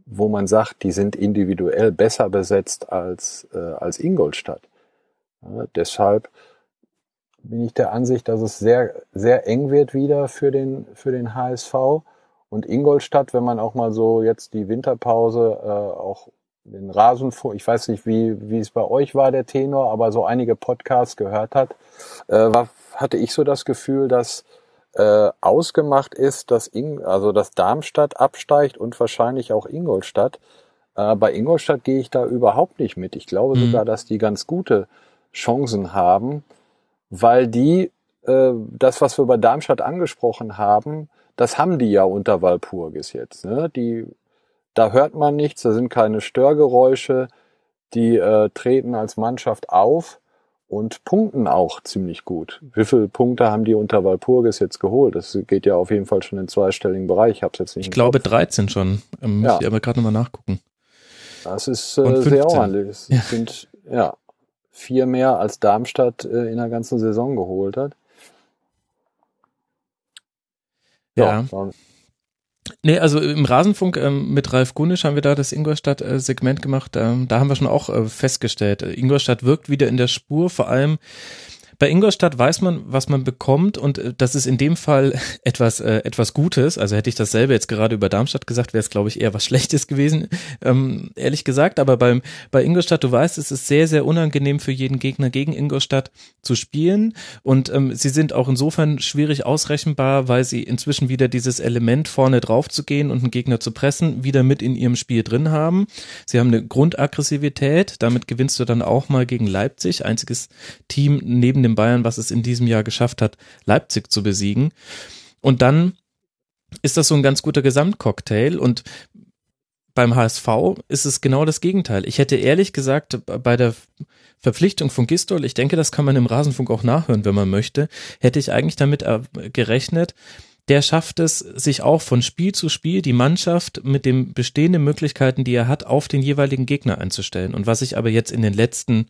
wo man sagt, die sind individuell besser besetzt als, äh, als Ingolstadt. Ja, deshalb bin ich der Ansicht, dass es sehr, sehr eng wird wieder für den, für den HSV. Und Ingolstadt, wenn man auch mal so jetzt die Winterpause äh, auch den Rasenfunk, ich weiß nicht, wie, wie es bei euch war, der Tenor, aber so einige Podcasts gehört hat, äh, war, hatte ich so das Gefühl, dass äh, ausgemacht ist, dass, Ing, also dass Darmstadt absteigt und wahrscheinlich auch Ingolstadt. Äh, bei Ingolstadt gehe ich da überhaupt nicht mit. Ich glaube mhm. sogar, dass die ganz gute Chancen haben, weil die äh, das, was wir bei Darmstadt angesprochen haben, das haben die ja unter Walpurgis jetzt. Ne? Die, da hört man nichts, da sind keine Störgeräusche, die äh, treten als Mannschaft auf und punkten auch ziemlich gut. Wie viele Punkte haben die unter Walpurgis jetzt geholt? Das geht ja auf jeden Fall schon in zweistelligen Bereich. Ich hab's jetzt nicht. Ich glaube Kopf. 13 schon. Ähm, ja. Muss ich aber gerade nochmal nachgucken. Das ist äh, sehr ordentlich. Es ja. sind ja vier mehr als Darmstadt äh, in der ganzen Saison geholt hat. Ja. ja. Nee, also im Rasenfunk ähm, mit Ralf Gunisch haben wir da das Ingolstadt-Segment gemacht. Ähm, da haben wir schon auch äh, festgestellt, Ingolstadt wirkt wieder in der Spur, vor allem bei Ingolstadt weiß man, was man bekommt und äh, das ist in dem Fall etwas, äh, etwas Gutes. Also hätte ich dasselbe jetzt gerade über Darmstadt gesagt, wäre es glaube ich eher was Schlechtes gewesen, ähm, ehrlich gesagt. Aber beim, bei Ingolstadt, du weißt, es ist sehr, sehr unangenehm für jeden Gegner gegen Ingolstadt zu spielen und ähm, sie sind auch insofern schwierig ausrechenbar, weil sie inzwischen wieder dieses Element vorne drauf zu gehen und einen Gegner zu pressen, wieder mit in ihrem Spiel drin haben. Sie haben eine Grundaggressivität, damit gewinnst du dann auch mal gegen Leipzig, einziges Team neben dem Bayern, was es in diesem Jahr geschafft hat, Leipzig zu besiegen. Und dann ist das so ein ganz guter Gesamtcocktail und beim HSV ist es genau das Gegenteil. Ich hätte ehrlich gesagt bei der Verpflichtung von Gistol, ich denke, das kann man im Rasenfunk auch nachhören, wenn man möchte, hätte ich eigentlich damit gerechnet, der schafft es, sich auch von Spiel zu Spiel die Mannschaft mit den bestehenden Möglichkeiten, die er hat, auf den jeweiligen Gegner einzustellen. Und was ich aber jetzt in den letzten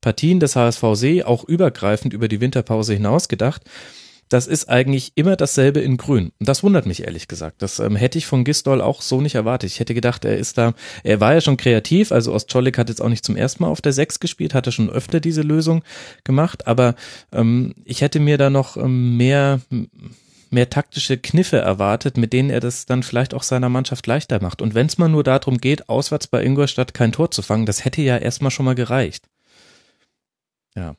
Partien des HSV sehe, auch übergreifend über die Winterpause hinaus gedacht, das ist eigentlich immer dasselbe in Grün. Und das wundert mich ehrlich gesagt. Das ähm, hätte ich von Gistol auch so nicht erwartet. Ich hätte gedacht, er ist da, er war ja schon kreativ, also Ostjolik hat jetzt auch nicht zum ersten Mal auf der Sechs gespielt, hatte schon öfter diese Lösung gemacht, aber ähm, ich hätte mir da noch ähm, mehr mehr taktische Kniffe erwartet, mit denen er das dann vielleicht auch seiner Mannschaft leichter macht. Und wenn es mal nur darum geht, auswärts bei Ingolstadt kein Tor zu fangen, das hätte ja erstmal schon mal gereicht. Ja.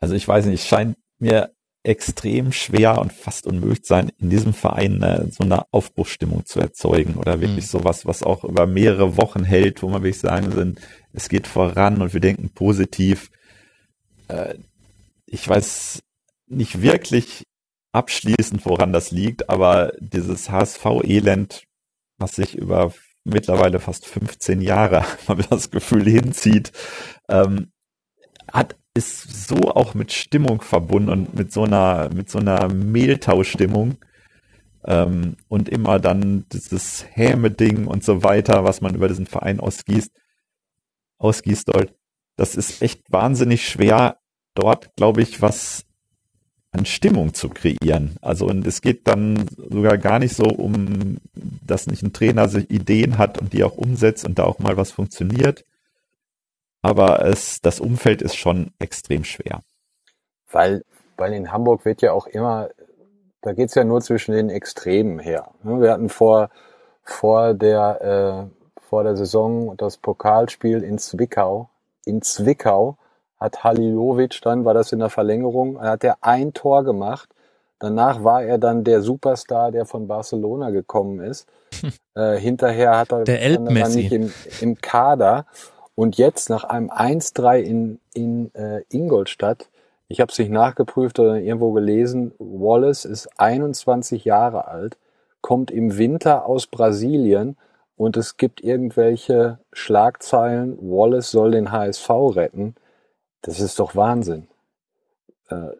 Also ich weiß nicht, es scheint mir extrem schwer und fast unmöglich sein, in diesem Verein äh, so eine Aufbruchsstimmung zu erzeugen oder wirklich mhm. sowas, was auch über mehrere Wochen hält, wo man wirklich sagen sind, es geht voran und wir denken positiv. Äh, ich weiß nicht wirklich, abschließend, woran das liegt, aber dieses HSV-Elend, was sich über mittlerweile fast 15 Jahre, ich das Gefühl, hinzieht, ähm, hat ist so auch mit Stimmung verbunden und mit so einer mit so einer Mehltaustimmung, ähm, und immer dann dieses Häme-Ding und so weiter, was man über diesen Verein ausgießt, ausgießt dort. Das ist echt wahnsinnig schwer, dort, glaube ich, was an Stimmung zu kreieren. Also und es geht dann sogar gar nicht so um, dass nicht ein Trainer sich Ideen hat und die auch umsetzt und da auch mal was funktioniert. Aber es, das Umfeld ist schon extrem schwer. Weil, weil in Hamburg wird ja auch immer, da geht's ja nur zwischen den Extremen her. Wir hatten vor, vor der, äh, vor der Saison das Pokalspiel in Zwickau. In Zwickau hat Halilovic dann, war das in der Verlängerung, hat er ein Tor gemacht. Danach war er dann der Superstar, der von Barcelona gekommen ist. Äh, hinterher hat er der dann nicht im, im Kader. Und jetzt nach einem 1-3 in, in äh, Ingolstadt, ich habe es nicht nachgeprüft oder irgendwo gelesen, Wallace ist 21 Jahre alt, kommt im Winter aus Brasilien und es gibt irgendwelche Schlagzeilen, Wallace soll den HSV retten. Das ist doch Wahnsinn. Äh,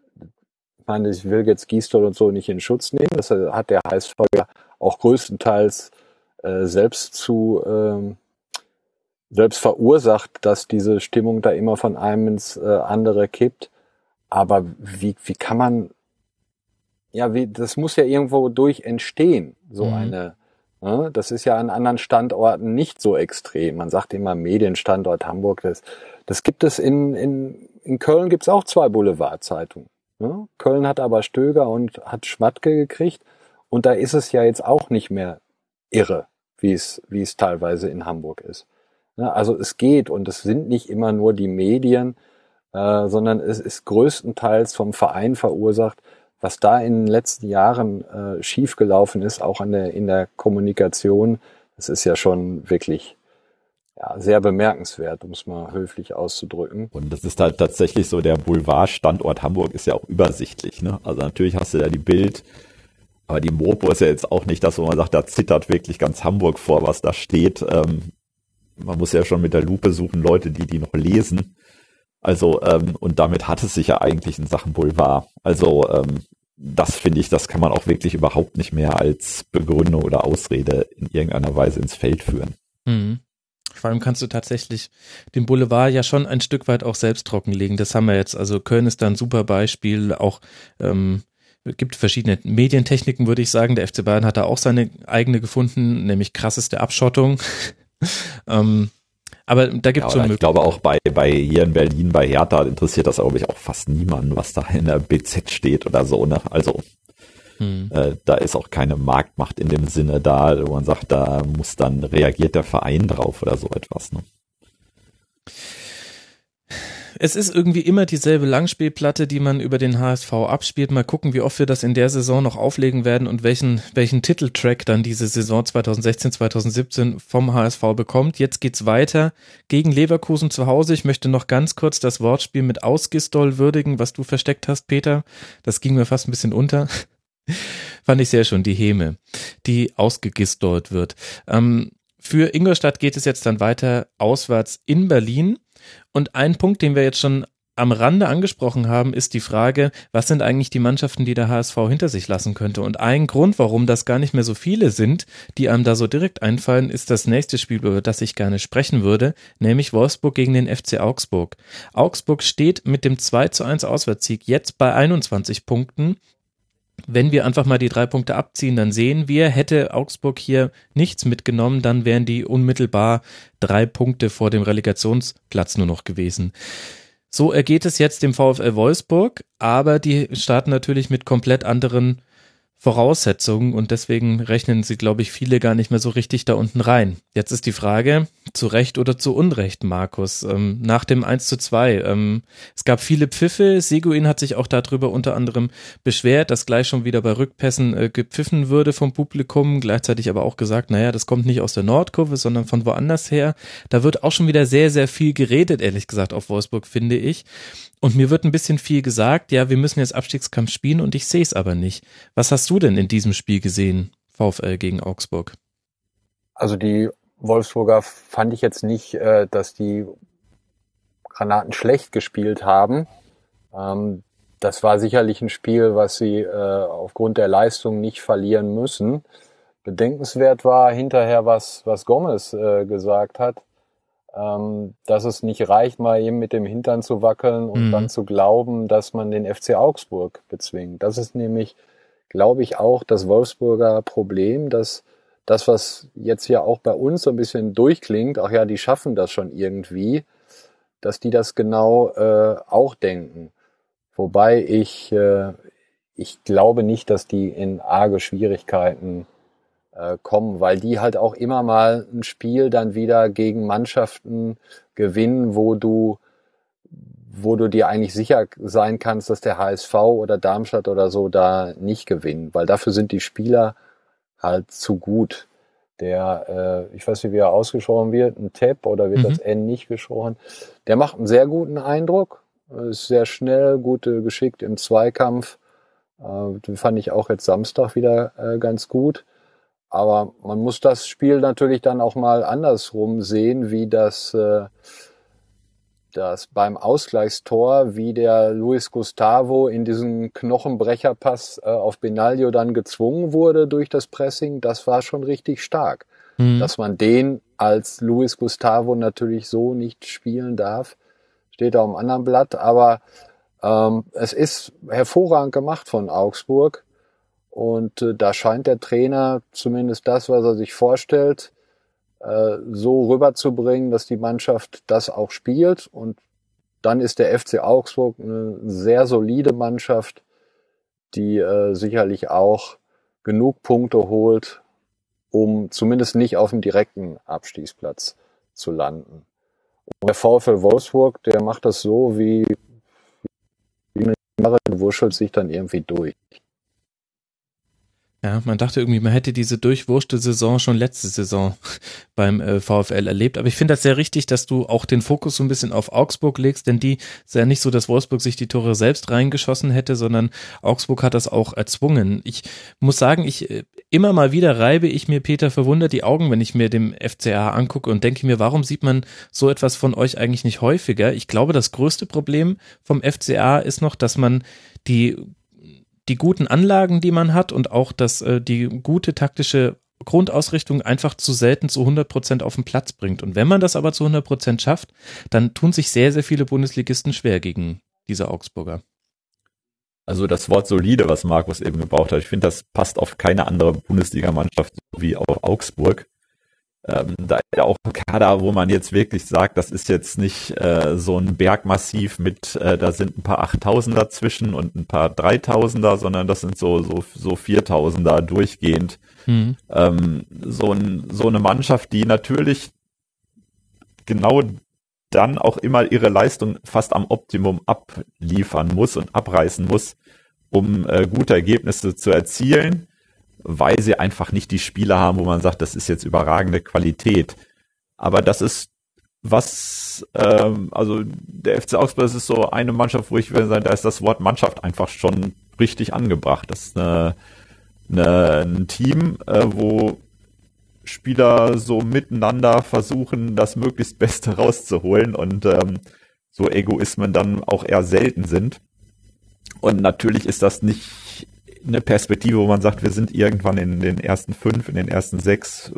ich meine, ich will jetzt Gießdoll und so nicht in Schutz nehmen. Das hat der HSV ja auch größtenteils äh, selbst zu ähm, selbst verursacht, dass diese Stimmung da immer von einem ins äh, andere kippt. Aber wie, wie kann man, ja, wie, das muss ja irgendwo durch entstehen, so mhm. eine, das ist ja an anderen Standorten nicht so extrem. Man sagt immer Medienstandort Hamburg, das, das gibt es in, in, in Köln gibt's auch zwei Boulevardzeitungen. Ja? Köln hat aber Stöger und hat Schmatke gekriegt. Und da ist es ja jetzt auch nicht mehr irre, wie es, wie es teilweise in Hamburg ist. Ja, also es geht und es sind nicht immer nur die Medien, äh, sondern es ist größtenteils vom Verein verursacht, was da in den letzten Jahren äh, schiefgelaufen ist, auch an der, in der Kommunikation. Das ist ja schon wirklich ja, sehr bemerkenswert, um es mal höflich auszudrücken. Und das ist halt tatsächlich so, der Boulevardstandort Hamburg ist ja auch übersichtlich. Ne? Also natürlich hast du da die Bild, aber die Mopo ist ja jetzt auch nicht das, wo man sagt, da zittert wirklich ganz Hamburg vor, was da steht. Ähm, man muss ja schon mit der Lupe suchen, Leute, die die noch lesen. Also, ähm, und damit hat es sich ja eigentlich in Sachen Boulevard. Also, ähm, das finde ich, das kann man auch wirklich überhaupt nicht mehr als Begründung oder Ausrede in irgendeiner Weise ins Feld führen. Mhm. Vor allem kannst du tatsächlich den Boulevard ja schon ein Stück weit auch selbst trockenlegen. Das haben wir jetzt. Also Köln ist da ein super Beispiel. Auch ähm, gibt verschiedene Medientechniken, würde ich sagen. Der FC Bayern hat da auch seine eigene gefunden, nämlich krasseste Abschottung. ähm, aber da gibt es ja, schon Ich glaube auch bei, bei hier in Berlin, bei Hertha interessiert das, glaube ich, auch fast niemanden, was da in der BZ steht oder so. Ne? Also hm. Äh, da ist auch keine Marktmacht in dem Sinne da, wo man sagt, da muss dann reagiert der Verein drauf oder so etwas. Ne? Es ist irgendwie immer dieselbe Langspielplatte, die man über den HSV abspielt. Mal gucken, wie oft wir das in der Saison noch auflegen werden und welchen, welchen Titeltrack dann diese Saison 2016, 2017 vom HSV bekommt. Jetzt geht's weiter gegen Leverkusen zu Hause. Ich möchte noch ganz kurz das Wortspiel mit Ausgistol würdigen, was du versteckt hast, Peter. Das ging mir fast ein bisschen unter. Fand ich sehr schön, die Häme, die ausgegistort wird. Ähm, für Ingolstadt geht es jetzt dann weiter auswärts in Berlin. Und ein Punkt, den wir jetzt schon am Rande angesprochen haben, ist die Frage, was sind eigentlich die Mannschaften, die der HSV hinter sich lassen könnte? Und ein Grund, warum das gar nicht mehr so viele sind, die einem da so direkt einfallen, ist das nächste Spiel, über das ich gerne sprechen würde, nämlich Wolfsburg gegen den FC Augsburg. Augsburg steht mit dem 2 zu 1 Auswärtssieg jetzt bei 21 Punkten wenn wir einfach mal die drei Punkte abziehen, dann sehen wir, hätte Augsburg hier nichts mitgenommen, dann wären die unmittelbar drei Punkte vor dem Relegationsplatz nur noch gewesen. So ergeht es jetzt dem VfL Wolfsburg, aber die starten natürlich mit komplett anderen Voraussetzungen und deswegen rechnen sie, glaube ich, viele gar nicht mehr so richtig da unten rein. Jetzt ist die Frage, zu Recht oder zu Unrecht, Markus, ähm, nach dem 1 zu 2. Ähm, es gab viele Pfiffe, Seguin hat sich auch darüber unter anderem beschwert, dass gleich schon wieder bei Rückpässen äh, gepfiffen würde vom Publikum, gleichzeitig aber auch gesagt, naja, das kommt nicht aus der Nordkurve, sondern von woanders her. Da wird auch schon wieder sehr, sehr viel geredet, ehrlich gesagt, auf Wolfsburg, finde ich. Und mir wird ein bisschen viel gesagt, ja, wir müssen jetzt Abstiegskampf spielen und ich sehe es aber nicht. Was hast du denn in diesem Spiel gesehen, VfL gegen Augsburg? Also die Wolfsburger fand ich jetzt nicht, äh, dass die Granaten schlecht gespielt haben. Ähm, das war sicherlich ein Spiel, was sie äh, aufgrund der Leistung nicht verlieren müssen. Bedenkenswert war hinterher, was, was Gomez äh, gesagt hat, ähm, dass es nicht reicht, mal eben mit dem Hintern zu wackeln und mhm. dann zu glauben, dass man den FC Augsburg bezwingt. Das ist nämlich, glaube ich, auch das Wolfsburger Problem, dass das, was jetzt ja auch bei uns so ein bisschen durchklingt, ach ja, die schaffen das schon irgendwie, dass die das genau äh, auch denken. Wobei ich, äh, ich glaube nicht, dass die in arge Schwierigkeiten äh, kommen, weil die halt auch immer mal ein Spiel dann wieder gegen Mannschaften gewinnen, wo du wo du dir eigentlich sicher sein kannst, dass der HSV oder Darmstadt oder so da nicht gewinnen, weil dafür sind die Spieler halt zu gut. Der, äh, ich weiß nicht, wie er ausgesprochen wird, ein Tab oder wird mhm. das N nicht gesprochen, der macht einen sehr guten Eindruck, ist sehr schnell, gut äh, geschickt im Zweikampf. Äh, den fand ich auch jetzt Samstag wieder äh, ganz gut. Aber man muss das Spiel natürlich dann auch mal andersrum sehen, wie das, äh, das beim Ausgleichstor, wie der Luis Gustavo in diesen Knochenbrecherpass äh, auf Benaglio dann gezwungen wurde durch das Pressing, das war schon richtig stark. Mhm. Dass man den als Luis Gustavo natürlich so nicht spielen darf, steht da am anderen Blatt. Aber ähm, es ist hervorragend gemacht von Augsburg. Und äh, da scheint der Trainer zumindest das, was er sich vorstellt, äh, so rüberzubringen, dass die Mannschaft das auch spielt. Und dann ist der FC Augsburg eine sehr solide Mannschaft, die äh, sicherlich auch genug Punkte holt, um zumindest nicht auf dem direkten Abstiegsplatz zu landen. Und der VfL Wolfsburg, der macht das so wie, wie eine Jahre wurschtelt sich dann irgendwie durch. Ja, man dachte irgendwie, man hätte diese durchwurschte Saison schon letzte Saison beim äh, VfL erlebt. Aber ich finde das sehr richtig, dass du auch den Fokus so ein bisschen auf Augsburg legst, denn die ist ja nicht so, dass Wolfsburg sich die Tore selbst reingeschossen hätte, sondern Augsburg hat das auch erzwungen. Ich muss sagen, ich äh, immer mal wieder reibe ich mir Peter verwundert die Augen, wenn ich mir dem FCA angucke und denke mir, warum sieht man so etwas von euch eigentlich nicht häufiger? Ich glaube, das größte Problem vom FCA ist noch, dass man die die guten Anlagen, die man hat und auch das, äh, die gute taktische Grundausrichtung einfach zu selten zu 100 Prozent auf den Platz bringt. Und wenn man das aber zu 100 Prozent schafft, dann tun sich sehr, sehr viele Bundesligisten schwer gegen diese Augsburger. Also das Wort solide, was Markus eben gebraucht hat, ich finde, das passt auf keine andere Bundesligamannschaft wie auf Augsburg. Ähm, da ist ja auch ein Kader, wo man jetzt wirklich sagt, das ist jetzt nicht äh, so ein Bergmassiv mit, äh, da sind ein paar Achttausender zwischen und ein paar Dreitausender, sondern das sind so so so Viertausender durchgehend. Mhm. Ähm, so, ein, so eine Mannschaft, die natürlich genau dann auch immer ihre Leistung fast am Optimum abliefern muss und abreißen muss, um äh, gute Ergebnisse zu erzielen weil sie einfach nicht die Spieler haben, wo man sagt, das ist jetzt überragende Qualität. Aber das ist was, ähm, also der FC Augsburg ist so eine Mannschaft, wo ich würde sagen, da ist das Wort Mannschaft einfach schon richtig angebracht. Das ist eine, eine, ein Team, äh, wo Spieler so miteinander versuchen, das möglichst Beste rauszuholen und ähm, so Egoismen dann auch eher selten sind. Und natürlich ist das nicht eine Perspektive, wo man sagt, wir sind irgendwann in den ersten fünf, in den ersten sechs,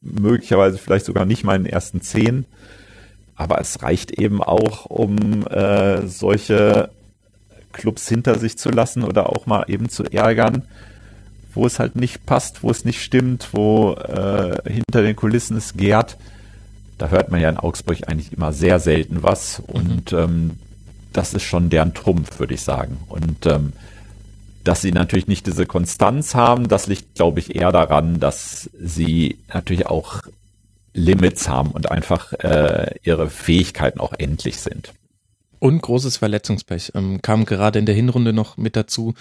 möglicherweise vielleicht sogar nicht mal in den ersten zehn. Aber es reicht eben auch, um äh, solche Clubs hinter sich zu lassen oder auch mal eben zu ärgern, wo es halt nicht passt, wo es nicht stimmt, wo äh, hinter den Kulissen es gärt. Da hört man ja in Augsburg eigentlich immer sehr selten was und mhm. ähm, das ist schon deren Trumpf, würde ich sagen. Und ähm, dass sie natürlich nicht diese Konstanz haben, das liegt, glaube ich, eher daran, dass sie natürlich auch Limits haben und einfach äh, ihre Fähigkeiten auch endlich sind. Und großes Verletzungspech ähm, kam gerade in der Hinrunde noch mit dazu.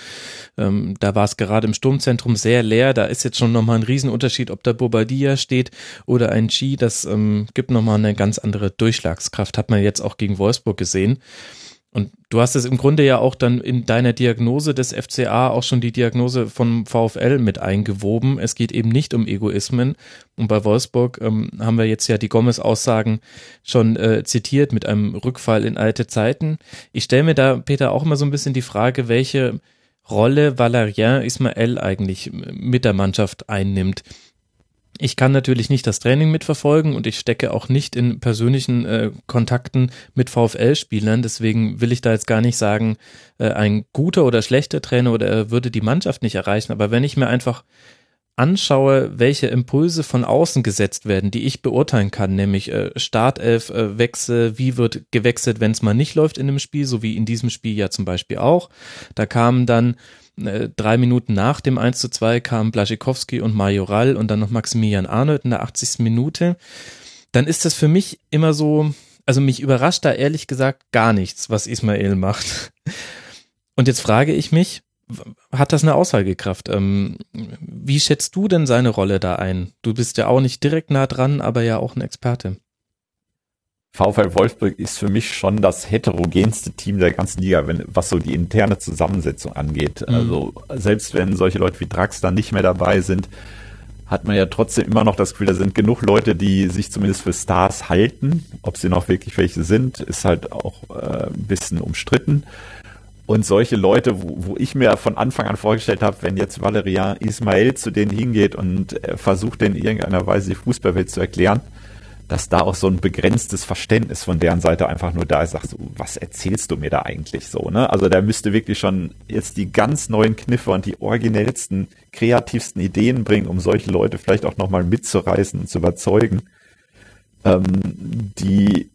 Ähm, da war es gerade im Sturmzentrum sehr leer. Da ist jetzt schon nochmal ein Riesenunterschied, ob da Bobadilla steht oder ein Chi. Das ähm, gibt nochmal eine ganz andere Durchschlagskraft. Hat man jetzt auch gegen Wolfsburg gesehen. Und du hast es im Grunde ja auch dann in deiner Diagnose des FCA auch schon die Diagnose vom VfL mit eingewoben. Es geht eben nicht um Egoismen. Und bei Wolfsburg ähm, haben wir jetzt ja die Gomez-Aussagen schon äh, zitiert mit einem Rückfall in alte Zeiten. Ich stelle mir da, Peter, auch immer so ein bisschen die Frage, welche Rolle Valerien Ismael eigentlich mit der Mannschaft einnimmt ich kann natürlich nicht das Training mitverfolgen und ich stecke auch nicht in persönlichen äh, Kontakten mit VfL-Spielern. Deswegen will ich da jetzt gar nicht sagen, äh, ein guter oder schlechter Trainer oder er würde die Mannschaft nicht erreichen. Aber wenn ich mir einfach anschaue, welche Impulse von außen gesetzt werden, die ich beurteilen kann, nämlich äh, Startelf, äh, wie wird gewechselt, wenn es mal nicht läuft in dem Spiel, so wie in diesem Spiel ja zum Beispiel auch. Da kamen dann äh, drei Minuten nach dem 1 zu 2 kamen Blaschikowski und Majoral und dann noch Maximilian Arnold in der 80. Minute. Dann ist das für mich immer so, also mich überrascht da ehrlich gesagt gar nichts, was Ismail macht. Und jetzt frage ich mich, hat das eine Aussagekraft? Ähm, wie schätzt du denn seine Rolle da ein? Du bist ja auch nicht direkt nah dran, aber ja auch ein Experte. VfL Wolfsburg ist für mich schon das heterogenste Team der ganzen Liga, wenn, was so die interne Zusammensetzung angeht. Mhm. Also selbst wenn solche Leute wie Drax dann nicht mehr dabei sind, hat man ja trotzdem immer noch das Gefühl, da sind genug Leute, die sich zumindest für Stars halten. Ob sie noch wirklich welche sind, ist halt auch äh, ein bisschen umstritten. Und solche Leute, wo, wo ich mir von Anfang an vorgestellt habe, wenn jetzt Valerian Ismail zu denen hingeht und äh, versucht, in irgendeiner Weise die Fußballwelt zu erklären, dass da auch so ein begrenztes Verständnis von deren Seite einfach nur da ist, sagst du, was erzählst du mir da eigentlich so, ne? Also der müsste wirklich schon jetzt die ganz neuen Kniffe und die originellsten, kreativsten Ideen bringen, um solche Leute vielleicht auch nochmal mitzureißen und zu überzeugen, ähm, die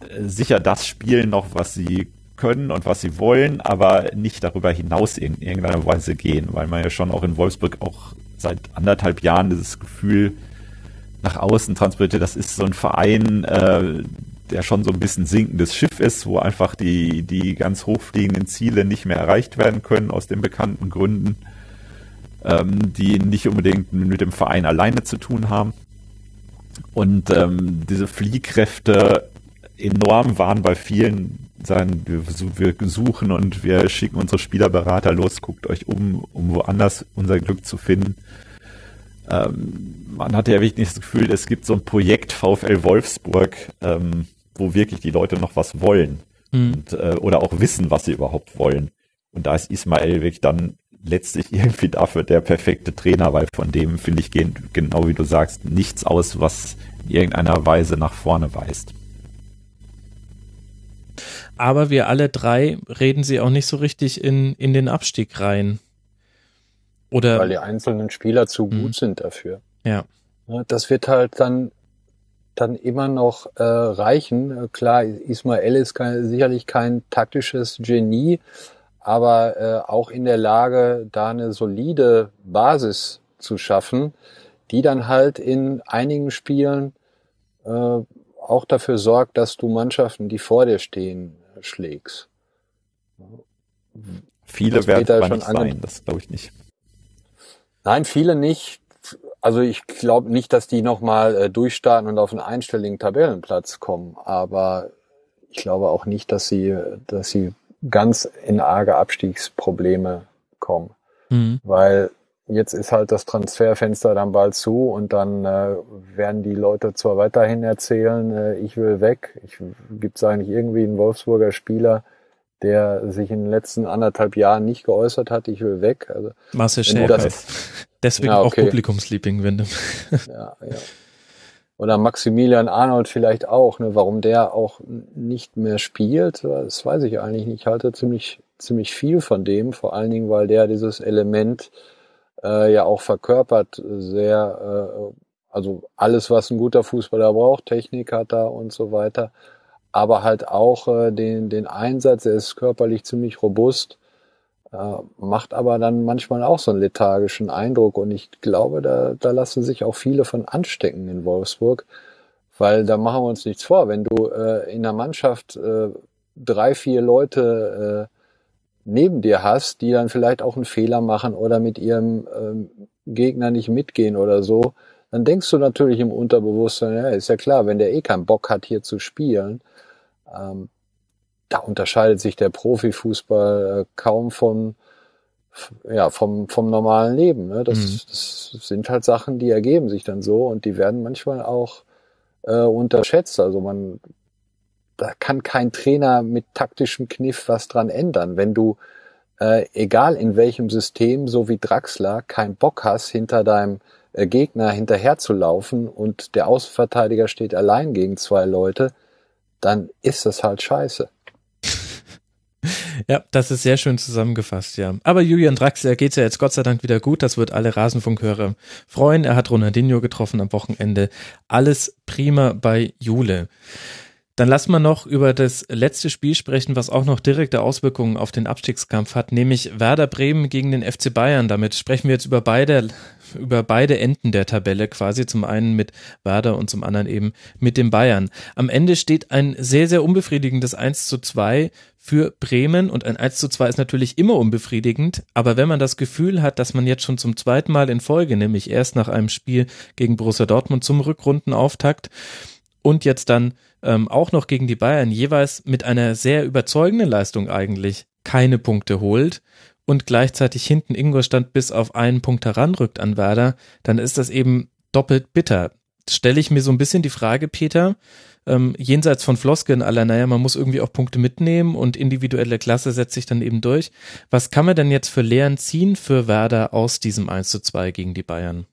äh, sicher das spielen noch, was sie können und was sie wollen, aber nicht darüber hinaus in irgendeiner Weise gehen, weil man ja schon auch in Wolfsburg auch seit anderthalb Jahren dieses Gefühl nach außen transportiert. Das ist so ein Verein, äh, der schon so ein bisschen sinkendes Schiff ist, wo einfach die, die ganz hochfliegenden Ziele nicht mehr erreicht werden können aus den bekannten Gründen, ähm, die nicht unbedingt mit dem Verein alleine zu tun haben. Und ähm, diese Fliehkräfte enorm waren bei vielen, sagen, wir, wir suchen und wir schicken unsere Spielerberater los, guckt euch um, um woanders unser Glück zu finden. Ähm, man hatte ja wirklich das Gefühl, es gibt so ein Projekt VfL Wolfsburg, ähm, wo wirklich die Leute noch was wollen mhm. und, äh, oder auch wissen, was sie überhaupt wollen. Und da ist Ismael wirklich dann letztlich irgendwie dafür der perfekte Trainer, weil von dem, finde ich, gehen, genau wie du sagst, nichts aus, was in irgendeiner Weise nach vorne weist. Aber wir alle drei reden sie auch nicht so richtig in, in den Abstieg rein. Oder weil die einzelnen Spieler zu gut mhm. sind dafür. Ja. Das wird halt dann dann immer noch äh, reichen. Klar, Ismael ist kein, sicherlich kein taktisches Genie, aber äh, auch in der Lage, da eine solide Basis zu schaffen, die dann halt in einigen Spielen äh, auch dafür sorgt, dass du Mannschaften, die vor dir stehen, schlägst. Viele werden da nicht sein, das glaube ich nicht. Nein, viele nicht. Also ich glaube nicht, dass die nochmal äh, durchstarten und auf einen einstelligen Tabellenplatz kommen. Aber ich glaube auch nicht, dass sie, dass sie ganz in arge Abstiegsprobleme kommen. Mhm. Weil jetzt ist halt das Transferfenster dann bald zu und dann äh, werden die Leute zwar weiterhin erzählen, äh, ich will weg. Ich, Gibt es eigentlich irgendwie einen Wolfsburger Spieler, der sich in den letzten anderthalb Jahren nicht geäußert hat, ich will weg. Also, Marcel Schäfer. Deswegen ja, okay. auch Publikumsliebling, wenn Ja, ja. Oder Maximilian Arnold vielleicht auch, ne, warum der auch nicht mehr spielt, das weiß ich eigentlich nicht. Ich halte ziemlich, ziemlich viel von dem, vor allen Dingen, weil der dieses Element äh, ja auch verkörpert, sehr, äh, also alles, was ein guter Fußballer braucht, Technik hat er und so weiter aber halt auch äh, den, den Einsatz, er ist körperlich ziemlich robust, äh, macht aber dann manchmal auch so einen lethargischen Eindruck. Und ich glaube, da, da lassen sich auch viele von anstecken in Wolfsburg, weil da machen wir uns nichts vor, wenn du äh, in der Mannschaft äh, drei, vier Leute äh, neben dir hast, die dann vielleicht auch einen Fehler machen oder mit ihrem ähm, Gegner nicht mitgehen oder so, dann denkst du natürlich im Unterbewusstsein, ja, ist ja klar, wenn der eh keinen Bock hat, hier zu spielen, ähm, da unterscheidet sich der Profifußball äh, kaum von ja, vom, vom normalen Leben. Ne? Das, mhm. das sind halt Sachen, die ergeben sich dann so und die werden manchmal auch äh, unterschätzt. Also man, da kann kein Trainer mit taktischem Kniff was dran ändern. Wenn du, äh, egal in welchem System, so wie Draxler, keinen Bock hast, hinter deinem äh, Gegner hinterherzulaufen und der Außenverteidiger steht allein gegen zwei Leute, dann ist das halt scheiße. Ja, das ist sehr schön zusammengefasst, ja. Aber Julian Draxler geht's ja jetzt Gott sei Dank wieder gut. Das wird alle Rasenfunkhörer freuen. Er hat Ronaldinho getroffen am Wochenende. Alles prima bei Jule. Dann lassen wir noch über das letzte Spiel sprechen, was auch noch direkte Auswirkungen auf den Abstiegskampf hat, nämlich Werder Bremen gegen den FC Bayern. Damit sprechen wir jetzt über beide, über beide Enden der Tabelle quasi. Zum einen mit Werder und zum anderen eben mit dem Bayern. Am Ende steht ein sehr, sehr unbefriedigendes 1 zu 2 für Bremen und ein 1 zu 2 ist natürlich immer unbefriedigend, aber wenn man das Gefühl hat, dass man jetzt schon zum zweiten Mal in Folge, nämlich erst nach einem Spiel gegen Borussia Dortmund zum Rückrundenauftakt und jetzt dann ähm, auch noch gegen die Bayern jeweils mit einer sehr überzeugenden Leistung eigentlich keine Punkte holt und gleichzeitig hinten Ingolstadt bis auf einen Punkt heranrückt an Werder, dann ist das eben doppelt bitter. Stelle ich mir so ein bisschen die Frage, Peter, ähm, jenseits von Floskeln aller, naja, man muss irgendwie auch Punkte mitnehmen und individuelle Klasse setzt sich dann eben durch. Was kann man denn jetzt für Lehren ziehen für Werder aus diesem 1 zu 2 gegen die Bayern?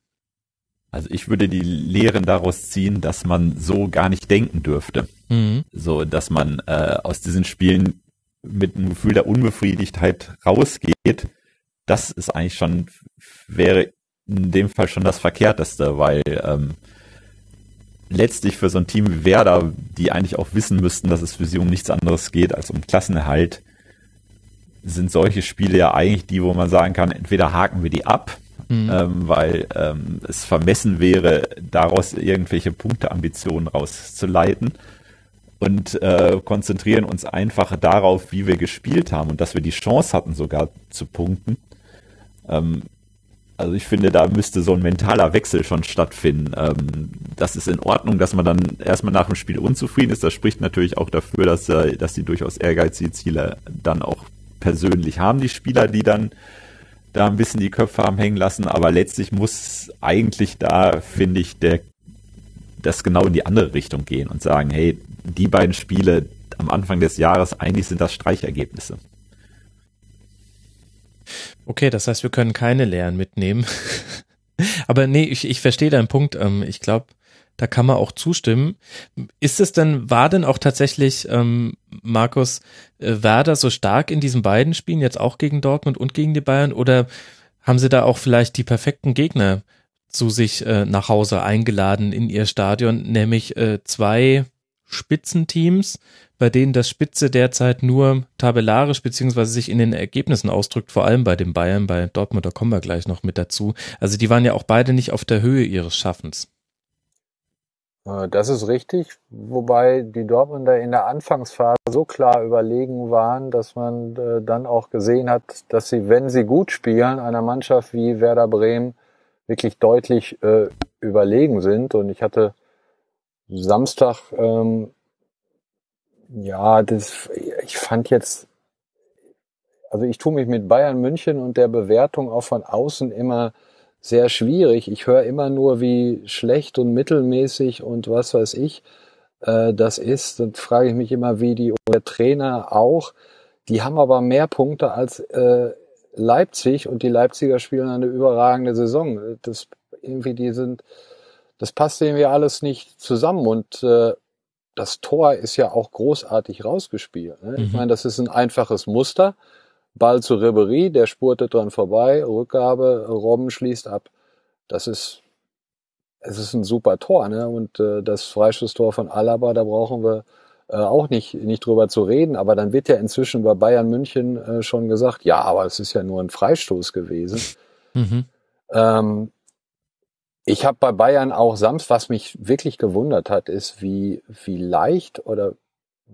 Also ich würde die Lehren daraus ziehen, dass man so gar nicht denken dürfte. Mhm. So, dass man äh, aus diesen Spielen mit einem Gefühl der Unbefriedigtheit rausgeht. Das ist eigentlich schon, wäre in dem Fall schon das Verkehrteste, weil ähm, letztlich für so ein Team wie Werder, die eigentlich auch wissen müssten, dass es für sie um nichts anderes geht als um Klassenerhalt, sind solche Spiele ja eigentlich die, wo man sagen kann, entweder haken wir die ab mhm. ähm, weil ähm, es vermessen wäre, daraus irgendwelche Punkteambitionen rauszuleiten und äh, konzentrieren uns einfach darauf, wie wir gespielt haben und dass wir die Chance hatten, sogar zu punkten. Ähm, also ich finde, da müsste so ein mentaler Wechsel schon stattfinden. Ähm, das ist in Ordnung, dass man dann erstmal nach dem Spiel unzufrieden ist. Das spricht natürlich auch dafür, dass, äh, dass die durchaus ehrgeizige Ziele dann auch persönlich haben, die Spieler, die dann da ein bisschen die Köpfe haben hängen lassen, aber letztlich muss eigentlich da, finde ich, der das genau in die andere Richtung gehen und sagen, hey, die beiden Spiele am Anfang des Jahres, eigentlich sind das Streichergebnisse. Okay, das heißt, wir können keine Lehren mitnehmen. aber nee, ich, ich verstehe deinen Punkt. Ähm, ich glaube, da kann man auch zustimmen. Ist es denn, war denn auch tatsächlich, ähm, Markus, äh, Werder so stark in diesen beiden Spielen, jetzt auch gegen Dortmund und gegen die Bayern, oder haben sie da auch vielleicht die perfekten Gegner zu sich äh, nach Hause eingeladen in ihr Stadion, nämlich äh, zwei Spitzenteams, bei denen das Spitze derzeit nur tabellarisch beziehungsweise sich in den Ergebnissen ausdrückt, vor allem bei den Bayern, bei Dortmund, da kommen wir gleich noch mit dazu. Also die waren ja auch beide nicht auf der Höhe ihres Schaffens. Äh, das ist richtig, wobei die Dortmunder in der Anfangsphase so klar überlegen waren, dass man äh, dann auch gesehen hat, dass sie, wenn sie gut spielen, einer Mannschaft wie Werder Bremen wirklich deutlich äh, überlegen sind. Und ich hatte Samstag, ähm, ja, das, ich fand jetzt, also ich tue mich mit Bayern München und der Bewertung auch von außen immer sehr schwierig. Ich höre immer nur, wie schlecht und mittelmäßig und was weiß ich äh, das ist. Dann frage ich mich immer, wie die der Trainer auch. Die haben aber mehr Punkte als äh, Leipzig und die Leipziger spielen eine überragende Saison. Das irgendwie, die sind, das passt irgendwie alles nicht zusammen und äh, das Tor ist ja auch großartig rausgespielt. Ne? Mhm. Ich meine, das ist ein einfaches Muster. Ball zu Ribery, der spurtet dran vorbei, Rückgabe, Robben schließt ab. Das ist, es ist ein super Tor, ne? Und äh, das Freistoßtor von Alaba, da brauchen wir äh, auch nicht, nicht drüber zu reden. Aber dann wird ja inzwischen bei Bayern München äh, schon gesagt, ja, aber es ist ja nur ein Freistoß gewesen. Mhm. Ähm, ich habe bei Bayern auch Sams, was mich wirklich gewundert hat, ist, wie, wie leicht oder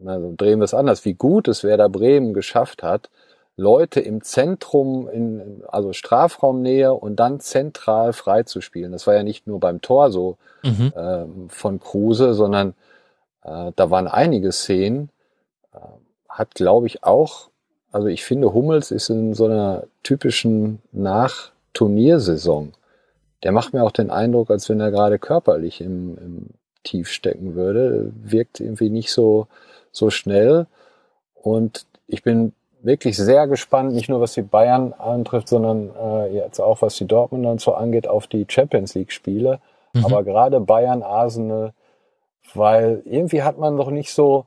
also drehen wir es anders, wie gut es Werder Bremen geschafft hat, Leute im Zentrum, in, also Strafraumnähe und dann zentral freizuspielen. Das war ja nicht nur beim Tor so mhm. äh, von Kruse, sondern äh, da waren einige Szenen. Äh, hat, glaube ich, auch, also ich finde, Hummels ist in so einer typischen Nach-Turniersaison. Der macht mir auch den Eindruck, als wenn er gerade körperlich im, im Tief stecken würde. Wirkt irgendwie nicht so, so schnell. Und ich bin wirklich sehr gespannt, nicht nur was die Bayern antrifft, sondern äh, jetzt auch was die Dortmund und so angeht, auf die Champions League Spiele. Mhm. Aber gerade Bayern, Arsenal, weil irgendwie hat man doch nicht so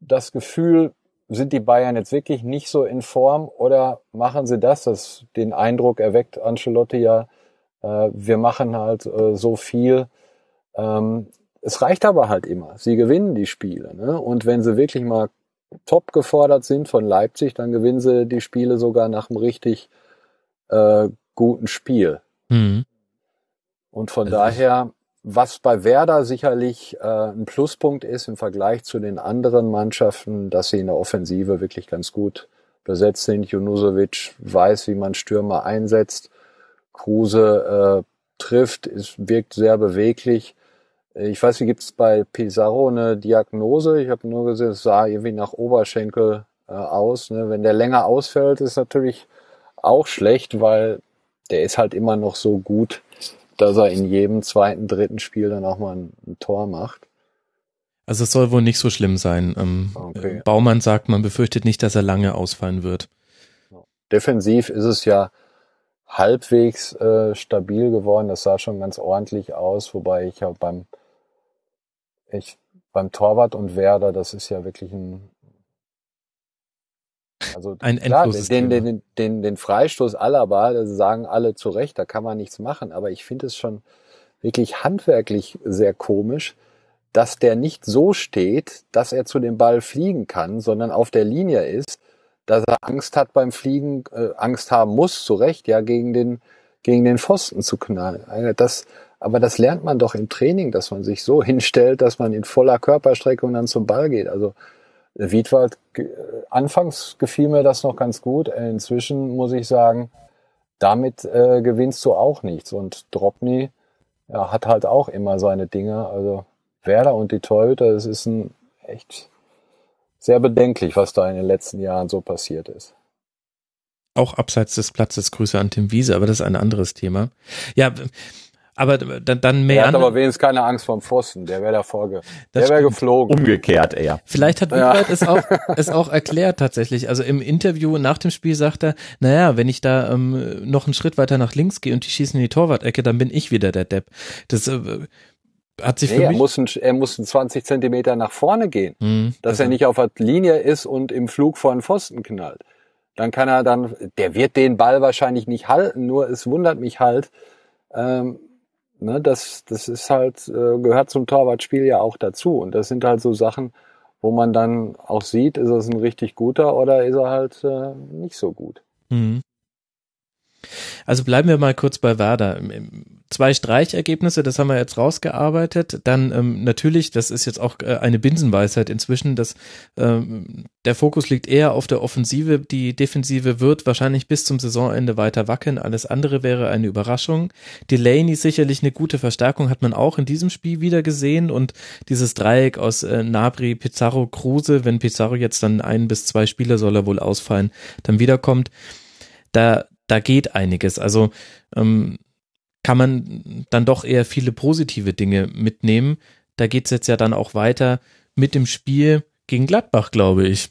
das Gefühl, sind die Bayern jetzt wirklich nicht so in Form oder machen sie das? Das den Eindruck erweckt Ancelotti ja, äh, wir machen halt äh, so viel. Ähm, es reicht aber halt immer. Sie gewinnen die Spiele. Ne? Und wenn sie wirklich mal top gefordert sind von Leipzig, dann gewinnen sie die Spiele sogar nach einem richtig äh, guten Spiel. Mhm. Und von also daher, was bei Werder sicherlich äh, ein Pluspunkt ist im Vergleich zu den anderen Mannschaften, dass sie in der Offensive wirklich ganz gut besetzt sind. Junusovic weiß, wie man Stürmer einsetzt. Kruse äh, trifft, es wirkt sehr beweglich. Ich weiß, wie gibt es bei Pizarro eine Diagnose? Ich habe nur gesehen, es sah irgendwie nach Oberschenkel äh, aus. Ne? Wenn der länger ausfällt, ist natürlich auch schlecht, weil der ist halt immer noch so gut, dass er in jedem zweiten, dritten Spiel dann auch mal ein, ein Tor macht. Also es soll wohl nicht so schlimm sein. Ähm, okay. Baumann sagt, man befürchtet nicht, dass er lange ausfallen wird. Defensiv ist es ja halbwegs äh, stabil geworden. Das sah schon ganz ordentlich aus, wobei ich ja beim ich beim Torwart und Werder, das ist ja wirklich ein also ein klar, den, den, den, den, den Freistoß Alaba, das sagen alle zu Recht, da kann man nichts machen, aber ich finde es schon wirklich handwerklich sehr komisch, dass der nicht so steht, dass er zu dem Ball fliegen kann, sondern auf der Linie ist, dass er Angst hat beim Fliegen, äh, Angst haben muss, zu Recht, ja, gegen den, gegen den Pfosten zu knallen. Das, aber das lernt man doch im Training, dass man sich so hinstellt, dass man in voller Körperstreckung dann zum Ball geht. Also Wiedwald, äh, anfangs gefiel mir das noch ganz gut. Inzwischen muss ich sagen, damit äh, gewinnst du auch nichts. Und Dropny ja, hat halt auch immer seine Dinge. Also Werder und die Torhüter, es ist ein echt sehr bedenklich, was da in den letzten Jahren so passiert ist auch abseits des Platzes Grüße an Tim Wiese, aber das ist ein anderes Thema. Ja, aber dann, dann mehr. Er hat aber wenigstens keine Angst vom Pfosten, der wäre davor, ge der wäre geflogen. Umgekehrt eher. Vielleicht hat Wiebert ja. es auch, es auch erklärt tatsächlich. Also im Interview nach dem Spiel sagt er, naja, wenn ich da ähm, noch einen Schritt weiter nach links gehe und die schießen in die Torwart-Ecke, dann bin ich wieder der Depp. Das äh, hat sich nee, für mich... Er muss, ein, er muss ein 20 Zentimeter nach vorne gehen, hm, dass also. er nicht auf der Linie ist und im Flug vor den Pfosten knallt. Dann kann er dann, der wird den Ball wahrscheinlich nicht halten, nur es wundert mich halt, ähm, ne, das, das ist halt, äh, gehört zum Torwartspiel ja auch dazu. Und das sind halt so Sachen, wo man dann auch sieht, ist es ein richtig guter oder ist er halt äh, nicht so gut. Mhm. Also bleiben wir mal kurz bei Werder zwei Streichergebnisse, das haben wir jetzt rausgearbeitet. Dann ähm, natürlich, das ist jetzt auch äh, eine Binsenweisheit inzwischen, dass ähm, der Fokus liegt eher auf der Offensive. Die Defensive wird wahrscheinlich bis zum Saisonende weiter wackeln. Alles andere wäre eine Überraschung. Delaney sicherlich eine gute Verstärkung, hat man auch in diesem Spiel wieder gesehen. Und dieses Dreieck aus äh, Nabri, Pizarro, Kruse, wenn Pizarro jetzt dann ein bis zwei Spieler soll er wohl ausfallen, dann wiederkommt, da, da geht einiges. Also ähm, kann man dann doch eher viele positive Dinge mitnehmen. Da geht's jetzt ja dann auch weiter mit dem Spiel gegen Gladbach, glaube ich.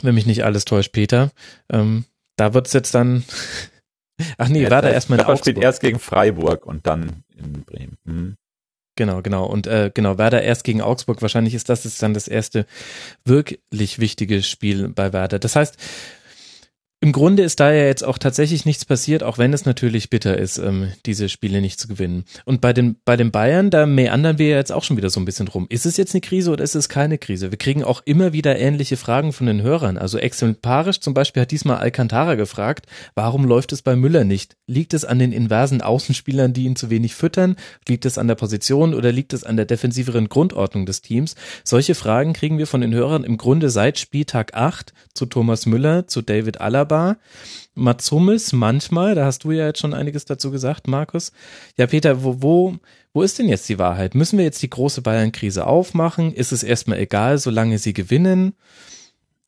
Wenn mich nicht alles täuscht, Peter. Ähm, da wird's jetzt dann. Ach nee, ja, war da erstmal in Augsburg. spielt erst gegen Freiburg und dann in Bremen. Hm. Genau, genau. Und äh, genau, Werder erst gegen Augsburg. Wahrscheinlich ist das jetzt dann das erste wirklich wichtige Spiel bei Werder. Das heißt, im Grunde ist da ja jetzt auch tatsächlich nichts passiert, auch wenn es natürlich bitter ist, ähm, diese Spiele nicht zu gewinnen. Und bei den, bei den Bayern, da meandern wir jetzt auch schon wieder so ein bisschen rum. Ist es jetzt eine Krise oder ist es keine Krise? Wir kriegen auch immer wieder ähnliche Fragen von den Hörern. Also exemplarisch zum Beispiel hat diesmal Alcantara gefragt, warum läuft es bei Müller nicht? Liegt es an den inversen Außenspielern, die ihn zu wenig füttern? Liegt es an der Position oder liegt es an der defensiveren Grundordnung des Teams? Solche Fragen kriegen wir von den Hörern im Grunde seit Spieltag 8 zu Thomas Müller, zu David Alaba wunderbar. Mats Hummels manchmal, da hast du ja jetzt schon einiges dazu gesagt, Markus. Ja, Peter, wo, wo, wo ist denn jetzt die Wahrheit? Müssen wir jetzt die große Bayern-Krise aufmachen? Ist es erstmal egal, solange sie gewinnen?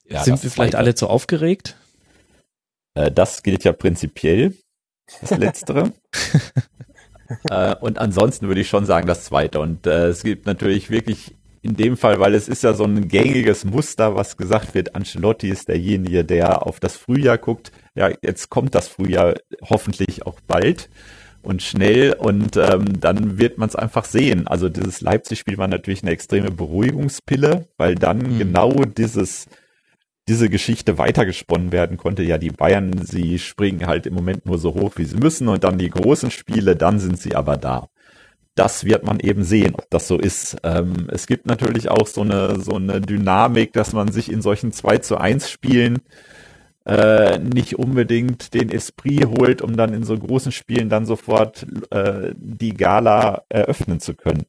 Ja, Sind wir vielleicht alle zu aufgeregt? Äh, das gilt ja prinzipiell, das Letztere. äh, und ansonsten würde ich schon sagen, das Zweite. Und äh, es gibt natürlich wirklich in dem Fall, weil es ist ja so ein gängiges Muster, was gesagt wird, Ancelotti ist derjenige, der auf das Frühjahr guckt. Ja, jetzt kommt das Frühjahr hoffentlich auch bald und schnell und ähm, dann wird man es einfach sehen. Also dieses Leipzig-Spiel war natürlich eine extreme Beruhigungspille, weil dann mhm. genau dieses diese Geschichte weitergesponnen werden konnte. Ja, die Bayern, sie springen halt im Moment nur so hoch, wie sie müssen und dann die großen Spiele, dann sind sie aber da. Das wird man eben sehen, ob das so ist. Ähm, es gibt natürlich auch so eine, so eine Dynamik, dass man sich in solchen 2 zu 1 Spielen äh, nicht unbedingt den Esprit holt, um dann in so großen Spielen dann sofort äh, die Gala eröffnen zu können.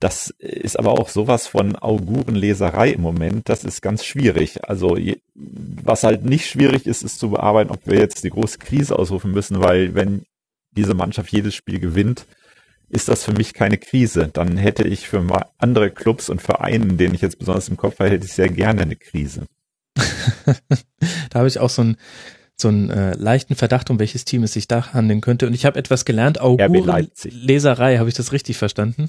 Das ist aber auch sowas von Augurenleserei im Moment. Das ist ganz schwierig. Also was halt nicht schwierig ist, ist zu bearbeiten, ob wir jetzt die große Krise ausrufen müssen, weil wenn diese Mannschaft jedes Spiel gewinnt, ist das für mich keine Krise. Dann hätte ich für andere Clubs und Vereine, denen ich jetzt besonders im Kopf habe, hätte ich sehr gerne eine Krise. da habe ich auch so ein so einen äh, leichten Verdacht, um welches Team es sich da handeln könnte. Und ich habe etwas gelernt, Augurenleserei, habe ich das richtig verstanden?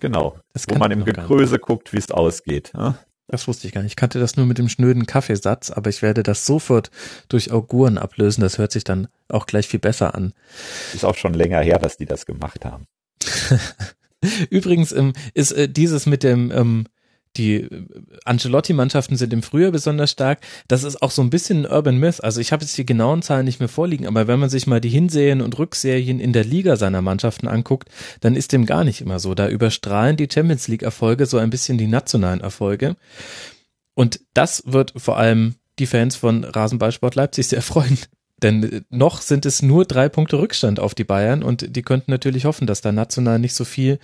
Genau. Das wo man im Gekröse guckt, wie es ausgeht. Ja? Das wusste ich gar nicht. Ich kannte das nur mit dem schnöden Kaffeesatz, aber ich werde das sofort durch Auguren ablösen. Das hört sich dann auch gleich viel besser an. Ist auch schon länger her, dass die das gemacht haben. Übrigens ähm, ist äh, dieses mit dem ähm, die äh, Ancelotti-Mannschaften sind im Frühjahr besonders stark. Das ist auch so ein bisschen ein Urban Myth. Also ich habe jetzt die genauen Zahlen nicht mehr vorliegen, aber wenn man sich mal die Hinserien und Rückserien in der Liga seiner Mannschaften anguckt, dann ist dem gar nicht immer so. Da überstrahlen die Champions League-Erfolge so ein bisschen die nationalen Erfolge. Und das wird vor allem die Fans von Rasenballsport Leipzig sehr freuen. Denn noch sind es nur drei Punkte Rückstand auf die Bayern und die könnten natürlich hoffen, dass da national nicht so viel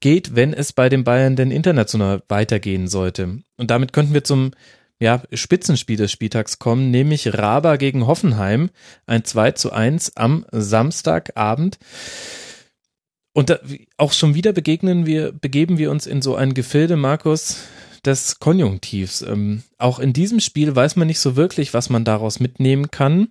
geht, wenn es bei den Bayern denn international weitergehen sollte. Und damit könnten wir zum ja, Spitzenspiel des Spieltags kommen, nämlich Raba gegen Hoffenheim, ein 2 zu 1 am Samstagabend. Und da, auch schon wieder begegnen wir, begeben wir uns in so ein Gefilde, Markus, des Konjunktivs. Ähm, auch in diesem Spiel weiß man nicht so wirklich, was man daraus mitnehmen kann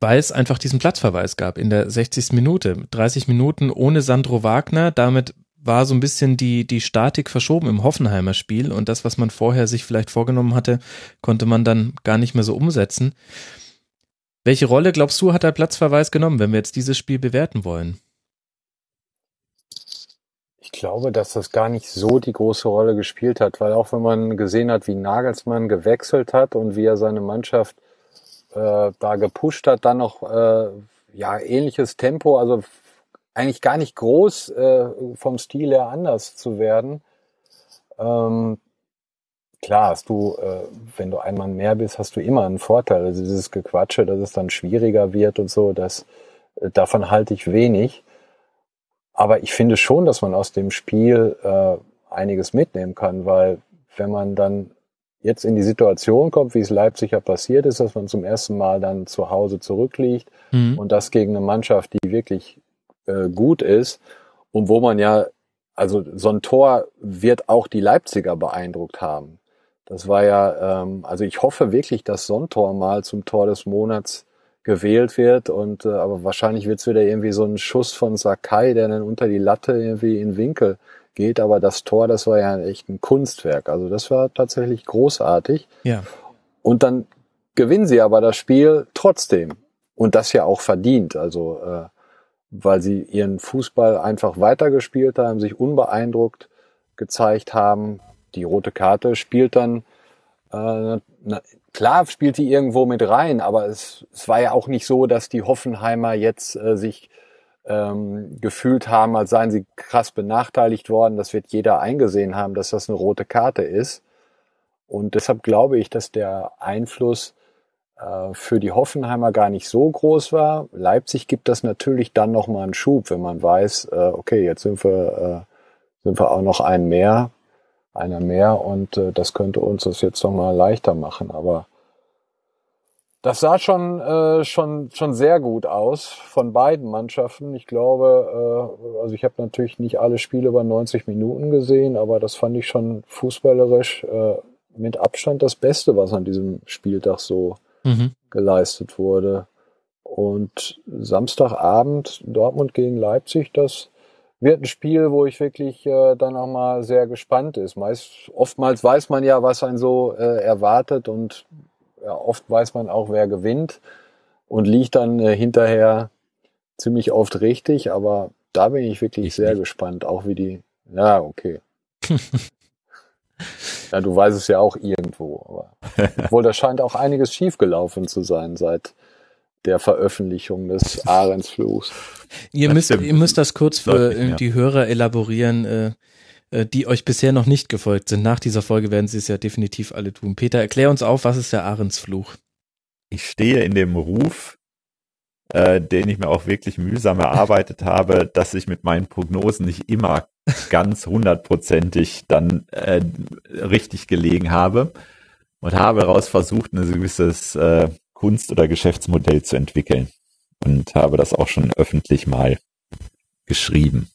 weil es einfach diesen Platzverweis gab in der 60. Minute. 30 Minuten ohne Sandro Wagner, damit war so ein bisschen die, die Statik verschoben im Hoffenheimer Spiel und das, was man vorher sich vielleicht vorgenommen hatte, konnte man dann gar nicht mehr so umsetzen. Welche Rolle, glaubst du, hat der Platzverweis genommen, wenn wir jetzt dieses Spiel bewerten wollen? Ich glaube, dass das gar nicht so die große Rolle gespielt hat, weil auch wenn man gesehen hat, wie Nagelsmann gewechselt hat und wie er seine Mannschaft äh, da gepusht hat, dann noch äh, ja ähnliches Tempo, also eigentlich gar nicht groß äh, vom Stil her anders zu werden. Ähm, klar, hast du, äh, wenn du einmal mehr bist, hast du immer einen Vorteil. Also dieses Gequatsche, dass es dann schwieriger wird und so, das äh, davon halte ich wenig. Aber ich finde schon, dass man aus dem Spiel äh, einiges mitnehmen kann, weil wenn man dann jetzt in die Situation kommt, wie es Leipzig ja passiert ist, dass man zum ersten Mal dann zu Hause zurückliegt mhm. und das gegen eine Mannschaft, die wirklich äh, gut ist und wo man ja, also so ein Tor wird auch die Leipziger beeindruckt haben. Das war ja, ähm, also ich hoffe wirklich, dass so ein Tor mal zum Tor des Monats gewählt wird und äh, aber wahrscheinlich wird es wieder irgendwie so ein Schuss von Sakai, der dann unter die Latte irgendwie in Winkel geht, aber das Tor, das war ja echt ein Kunstwerk. Also das war tatsächlich großartig. Ja. Und dann gewinnen sie aber das Spiel trotzdem. Und das ja auch verdient. Also äh, weil sie ihren Fußball einfach weitergespielt haben, sich unbeeindruckt gezeigt haben. Die rote Karte spielt dann, äh, na, klar spielt die irgendwo mit rein, aber es, es war ja auch nicht so, dass die Hoffenheimer jetzt äh, sich ähm, gefühlt haben, als seien sie krass benachteiligt worden. Das wird jeder eingesehen haben, dass das eine rote Karte ist. Und deshalb glaube ich, dass der Einfluss äh, für die Hoffenheimer gar nicht so groß war. Leipzig gibt das natürlich dann nochmal einen Schub, wenn man weiß, äh, okay, jetzt sind wir, äh, sind wir auch noch ein mehr, einer mehr und äh, das könnte uns das jetzt nochmal leichter machen. Aber das sah schon, äh, schon, schon sehr gut aus von beiden Mannschaften. Ich glaube, äh, also ich habe natürlich nicht alle Spiele über 90 Minuten gesehen, aber das fand ich schon fußballerisch äh, mit Abstand das Beste, was an diesem Spieltag so mhm. geleistet wurde. Und Samstagabend Dortmund gegen Leipzig, das wird ein Spiel, wo ich wirklich äh, dann auch mal sehr gespannt ist. Meist, oftmals weiß man ja, was einen so äh, erwartet und oft weiß man auch, wer gewinnt und liegt dann äh, hinterher ziemlich oft richtig, aber da bin ich wirklich ich sehr nicht. gespannt, auch wie die, ja, okay. ja, du weißt es ja auch irgendwo, aber obwohl da scheint auch einiges schiefgelaufen zu sein seit der Veröffentlichung des Ahrensfluchs. Ihr müsst, ihr müsst das kurz für Deutlich, die Hörer elaborieren, äh, äh, die euch bisher noch nicht gefolgt sind. Nach dieser Folge werden sie es ja definitiv alle tun. Peter, erklär uns auf, was ist der Ahrensfluch? Ich stehe in dem Ruf, äh, den ich mir auch wirklich mühsam erarbeitet habe, dass ich mit meinen Prognosen nicht immer ganz hundertprozentig dann äh, richtig gelegen habe und habe daraus versucht, ein gewisses äh, Kunst- oder Geschäftsmodell zu entwickeln und habe das auch schon öffentlich mal geschrieben.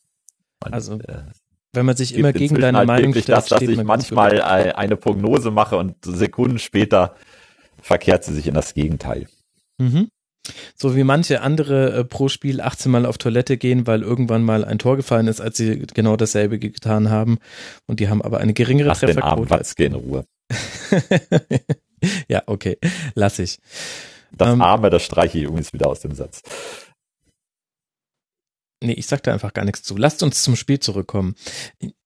Und, also äh, wenn man sich immer gegen deine halt Meinung stellt, das, dass ich manchmal eine Prognose mache und Sekunden später verkehrt sie sich in das Gegenteil. Mhm. So wie manche andere äh, pro Spiel 18 Mal auf Toilette gehen, weil irgendwann mal ein Tor gefallen ist, als sie genau dasselbe getan haben. Und die haben aber eine geringere Lass Trefferquote. Den Watzke in Ruhe. ja, okay, lass ich. Das ähm, Arme, das streiche ich übrigens wieder aus dem Satz. Nee, ich sag da einfach gar nichts zu. Lasst uns zum Spiel zurückkommen.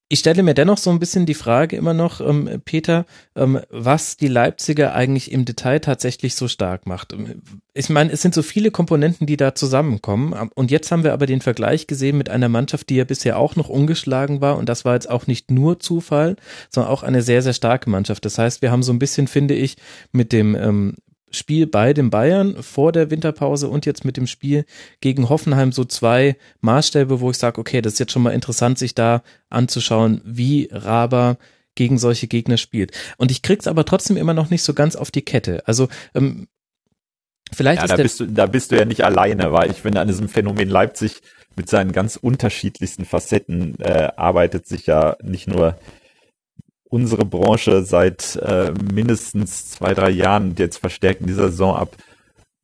Ich stelle mir dennoch so ein bisschen die Frage immer noch, ähm, Peter, ähm, was die Leipziger eigentlich im Detail tatsächlich so stark macht. Ähm, ich meine, es sind so viele Komponenten, die da zusammenkommen. Und jetzt haben wir aber den Vergleich gesehen mit einer Mannschaft, die ja bisher auch noch ungeschlagen war. Und das war jetzt auch nicht nur Zufall, sondern auch eine sehr, sehr starke Mannschaft. Das heißt, wir haben so ein bisschen, finde ich, mit dem ähm, Spiel bei den Bayern vor der Winterpause und jetzt mit dem Spiel gegen Hoffenheim so zwei Maßstäbe, wo ich sage, okay, das ist jetzt schon mal interessant, sich da anzuschauen, wie Raber gegen solche Gegner spielt. Und ich krieg's aber trotzdem immer noch nicht so ganz auf die Kette. Also ähm, vielleicht ja, ist da bist du da bist du ja nicht alleine, weil ich finde an diesem Phänomen Leipzig mit seinen ganz unterschiedlichsten Facetten äh, arbeitet sich ja nicht nur unsere Branche seit äh, mindestens zwei, drei Jahren jetzt verstärkt in dieser Saison ab.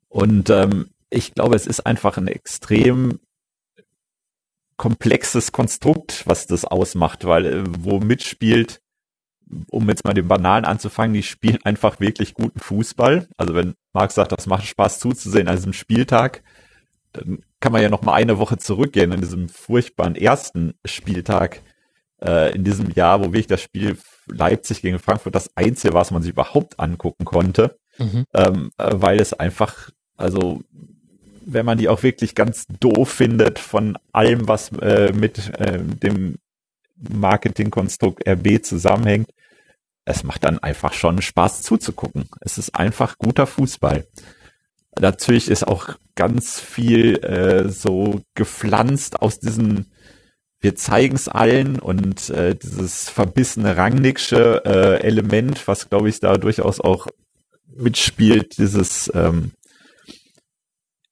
Und ähm, ich glaube, es ist einfach ein extrem komplexes Konstrukt, was das ausmacht, weil äh, wo mitspielt, um jetzt mal den Banalen anzufangen, die spielen einfach wirklich guten Fußball. Also wenn Marc sagt, das macht Spaß zuzusehen an diesem Spieltag, dann kann man ja noch mal eine Woche zurückgehen in diesem furchtbaren ersten Spieltag äh, in diesem Jahr, wo wirklich das Spiel Leipzig gegen Frankfurt das einzige, was man sich überhaupt angucken konnte, mhm. ähm, äh, weil es einfach, also wenn man die auch wirklich ganz doof findet von allem, was äh, mit äh, dem Marketingkonstrukt RB zusammenhängt, es macht dann einfach schon Spaß zuzugucken. Es ist einfach guter Fußball. Natürlich ist auch ganz viel äh, so gepflanzt aus diesen wir zeigen es allen und äh, dieses verbissene Rangnicksche äh, Element, was glaube ich da durchaus auch mitspielt, dieses ähm,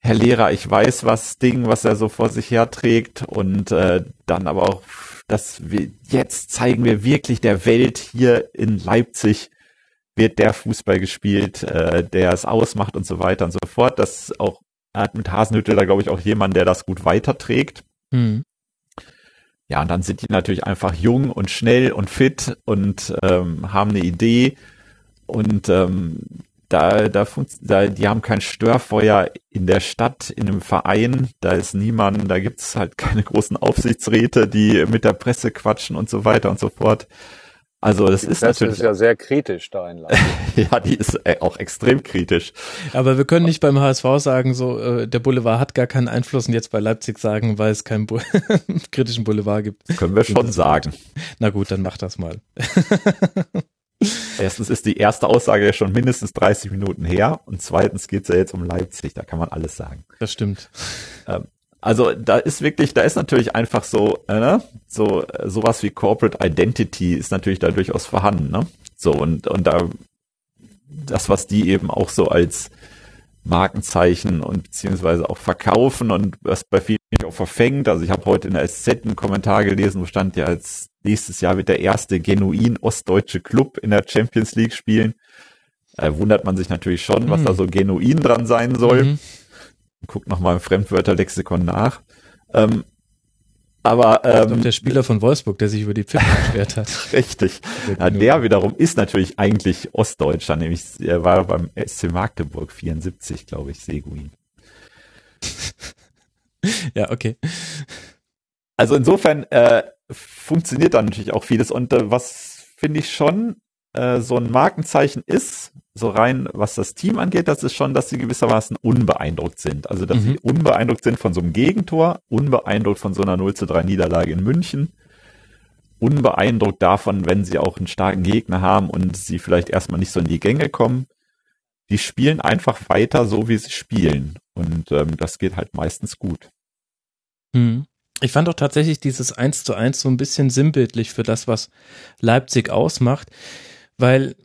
Herr Lehrer, ich weiß was Ding, was er so vor sich herträgt und äh, dann aber auch, dass wir jetzt zeigen wir wirklich der Welt hier in Leipzig wird der Fußball gespielt, äh, der es ausmacht und so weiter und so fort. Das auch hat mit Hasenhüttel da glaube ich auch jemand, der das gut weiterträgt. Hm. Ja, und dann sind die natürlich einfach jung und schnell und fit und ähm, haben eine Idee und ähm, da, da, da, die haben kein Störfeuer in der Stadt, in einem Verein, da ist niemand, da gibt's halt keine großen Aufsichtsräte, die mit der Presse quatschen und so weiter und so fort. Also das die ist Presse natürlich ist ja sehr kritisch da in Leipzig. ja, die ist äh, auch extrem kritisch. Aber wir können nicht beim HSV sagen, so äh, der Boulevard hat gar keinen Einfluss und jetzt bei Leipzig sagen, weil es keinen Bu kritischen Boulevard gibt. Können wir schon sagen. Na gut, dann mach das mal. Erstens ist die erste Aussage ja schon mindestens 30 Minuten her und zweitens geht's ja jetzt um Leipzig, da kann man alles sagen. Das stimmt. Ähm, also da ist wirklich, da ist natürlich einfach so, äh, ne? so sowas wie Corporate Identity ist natürlich da durchaus vorhanden, ne? So und und da das, was die eben auch so als Markenzeichen und beziehungsweise auch verkaufen und was bei vielen auch verfängt. Also ich habe heute in der SZ einen Kommentar gelesen, wo stand ja als nächstes Jahr wird der erste genuin ostdeutsche Club in der Champions League spielen. Äh, wundert man sich natürlich schon, mhm. was da so genuin dran sein soll. Mhm. Guckt nochmal im Fremdwörterlexikon nach. Ähm, aber ähm, der Spieler von Wolfsburg, der sich über die Pfiffen beschwert hat. Richtig. Ja, der wiederum ist natürlich eigentlich Ostdeutscher, nämlich er war beim SC Magdeburg 74, glaube ich, Seguin. ja, okay. Also insofern äh, funktioniert da natürlich auch vieles und äh, was finde ich schon äh, so ein Markenzeichen ist, so rein was das Team angeht, das ist schon, dass sie gewissermaßen unbeeindruckt sind. Also dass mhm. sie unbeeindruckt sind von so einem Gegentor, unbeeindruckt von so einer 0 zu 3 Niederlage in München, unbeeindruckt davon, wenn sie auch einen starken Gegner haben und sie vielleicht erstmal nicht so in die Gänge kommen. Die spielen einfach weiter so, wie sie spielen. Und ähm, das geht halt meistens gut. Mhm. Ich fand auch tatsächlich dieses 1 zu 1 so ein bisschen sinnbildlich für das, was Leipzig ausmacht weil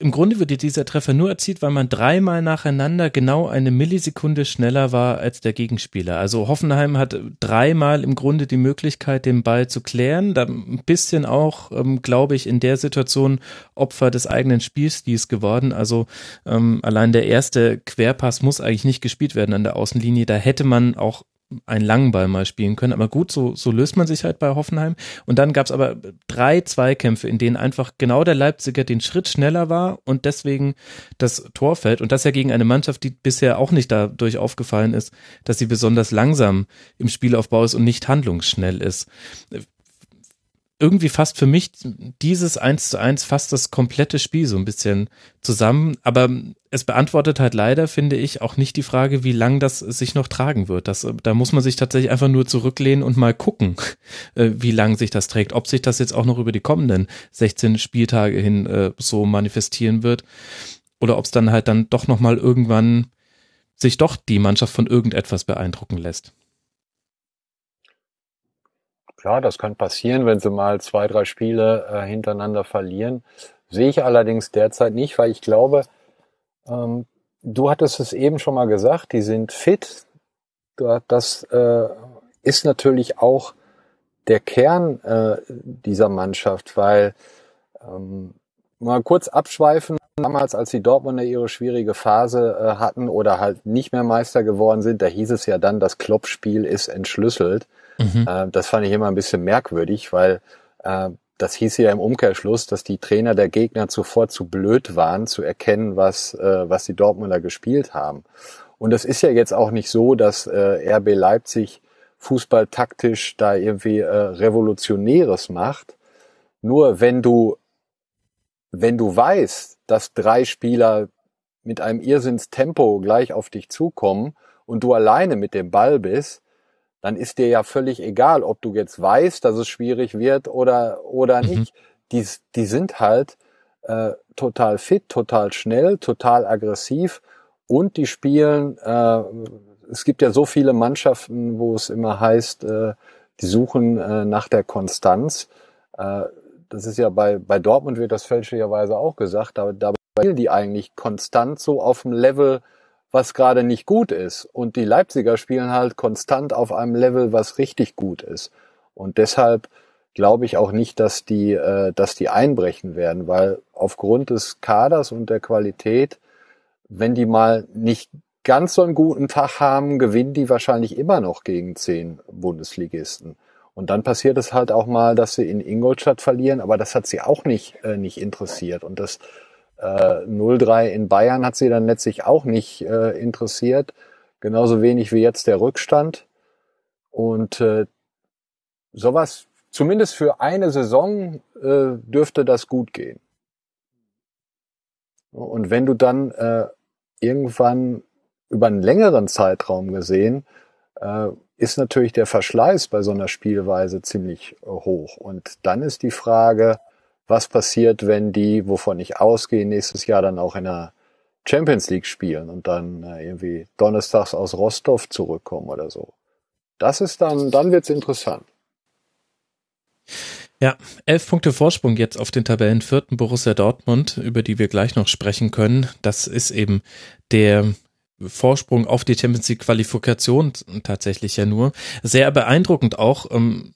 im Grunde wird dieser Treffer nur erzielt, weil man dreimal nacheinander genau eine Millisekunde schneller war als der Gegenspieler. Also Hoffenheim hat dreimal im Grunde die Möglichkeit, den Ball zu klären. Da ein bisschen auch, ähm, glaube ich, in der Situation Opfer des eigenen Spielstils geworden. Also ähm, allein der erste Querpass muss eigentlich nicht gespielt werden an der Außenlinie. Da hätte man auch einen langen Ball mal spielen können. Aber gut, so, so löst man sich halt bei Hoffenheim. Und dann gab es aber drei Zweikämpfe, in denen einfach genau der Leipziger den Schritt schneller war und deswegen das Tor fällt. Und das ja gegen eine Mannschaft, die bisher auch nicht dadurch aufgefallen ist, dass sie besonders langsam im Spielaufbau ist und nicht handlungsschnell ist irgendwie fast für mich dieses eins zu eins fast das komplette Spiel so ein bisschen zusammen. Aber es beantwortet halt leider, finde ich, auch nicht die Frage, wie lang das sich noch tragen wird. Das, da muss man sich tatsächlich einfach nur zurücklehnen und mal gucken, äh, wie lang sich das trägt. Ob sich das jetzt auch noch über die kommenden 16 Spieltage hin äh, so manifestieren wird. Oder ob es dann halt dann doch nochmal irgendwann sich doch die Mannschaft von irgendetwas beeindrucken lässt. Klar, das kann passieren, wenn sie mal zwei, drei Spiele äh, hintereinander verlieren. Sehe ich allerdings derzeit nicht, weil ich glaube, ähm, du hattest es eben schon mal gesagt, die sind fit. Das äh, ist natürlich auch der Kern äh, dieser Mannschaft, weil ähm, mal kurz abschweifen, damals, als die Dortmunder ihre schwierige Phase äh, hatten oder halt nicht mehr Meister geworden sind, da hieß es ja dann, das Kloppspiel ist entschlüsselt. Mhm. Äh, das fand ich immer ein bisschen merkwürdig, weil äh, das hieß ja im Umkehrschluss, dass die Trainer der Gegner zuvor zu blöd waren, zu erkennen, was, äh, was die Dortmunder gespielt haben. Und es ist ja jetzt auch nicht so, dass äh, RB Leipzig fußballtaktisch da irgendwie äh, Revolutionäres macht. Nur wenn du, wenn du weißt, dass drei Spieler mit einem Irrsinnstempo gleich auf dich zukommen und du alleine mit dem Ball bist, dann ist dir ja völlig egal, ob du jetzt weißt, dass es schwierig wird oder, oder mhm. nicht. Die, die sind halt äh, total fit, total schnell, total aggressiv und die spielen, äh, es gibt ja so viele Mannschaften, wo es immer heißt, äh, die suchen äh, nach der Konstanz. Äh, das ist ja bei, bei Dortmund wird das fälschlicherweise auch gesagt, aber dabei spielen die eigentlich konstant so auf dem Level, was gerade nicht gut ist. Und die Leipziger spielen halt konstant auf einem Level, was richtig gut ist. Und deshalb glaube ich auch nicht, dass die, äh, dass die einbrechen werden, weil aufgrund des Kaders und der Qualität, wenn die mal nicht ganz so einen guten Tag haben, gewinnen die wahrscheinlich immer noch gegen zehn Bundesligisten. Und dann passiert es halt auch mal, dass sie in Ingolstadt verlieren, aber das hat sie auch nicht, äh, nicht interessiert. Und das äh, 0-3 in Bayern hat sie dann letztlich auch nicht äh, interessiert. Genauso wenig wie jetzt der Rückstand. Und äh, sowas, zumindest für eine Saison, äh, dürfte das gut gehen. Und wenn du dann äh, irgendwann über einen längeren Zeitraum gesehen, äh, ist natürlich der Verschleiß bei so einer Spielweise ziemlich äh, hoch. Und dann ist die Frage, was passiert, wenn die, wovon ich ausgehe, nächstes Jahr dann auch in der Champions League spielen und dann äh, irgendwie donnerstags aus Rostov zurückkommen oder so. Das ist dann, dann wird's interessant. Ja, elf Punkte Vorsprung jetzt auf den Tabellenvierten Borussia Dortmund, über die wir gleich noch sprechen können. Das ist eben der Vorsprung auf die Champions League Qualifikation tatsächlich ja nur. Sehr beeindruckend auch, ähm,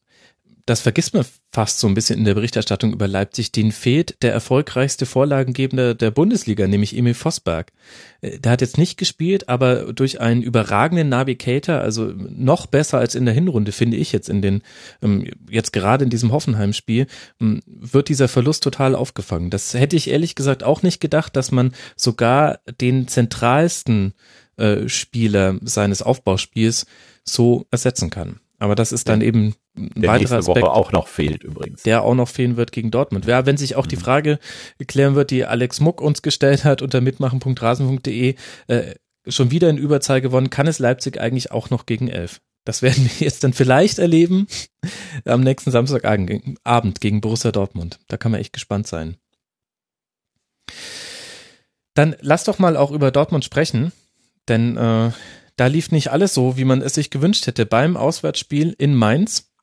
das vergisst man fast so ein bisschen in der Berichterstattung über Leipzig, den fehlt der erfolgreichste Vorlagengebende der Bundesliga, nämlich Emil Vosberg. Äh, der hat jetzt nicht gespielt, aber durch einen überragenden Navigator, also noch besser als in der Hinrunde, finde ich jetzt in den, ähm, jetzt gerade in diesem Hoffenheim-Spiel, ähm, wird dieser Verlust total aufgefangen. Das hätte ich ehrlich gesagt auch nicht gedacht, dass man sogar den zentralsten äh, Spieler seines Aufbauspiels so ersetzen kann. Aber das ist dann eben ein der weiterer Aspekt, Woche auch noch fehlt übrigens. Der auch noch fehlen wird gegen Dortmund. Ja, wenn sich auch mhm. die Frage klären wird, die Alex Muck uns gestellt hat unter mitmachen.rasen.de, äh, schon wieder in Überzahl gewonnen, kann es Leipzig eigentlich auch noch gegen elf? Das werden wir jetzt dann vielleicht erleben am nächsten Samstagabend gegen Borussia Dortmund. Da kann man echt gespannt sein. Dann lass doch mal auch über Dortmund sprechen, denn äh, da lief nicht alles so, wie man es sich gewünscht hätte beim Auswärtsspiel in Mainz.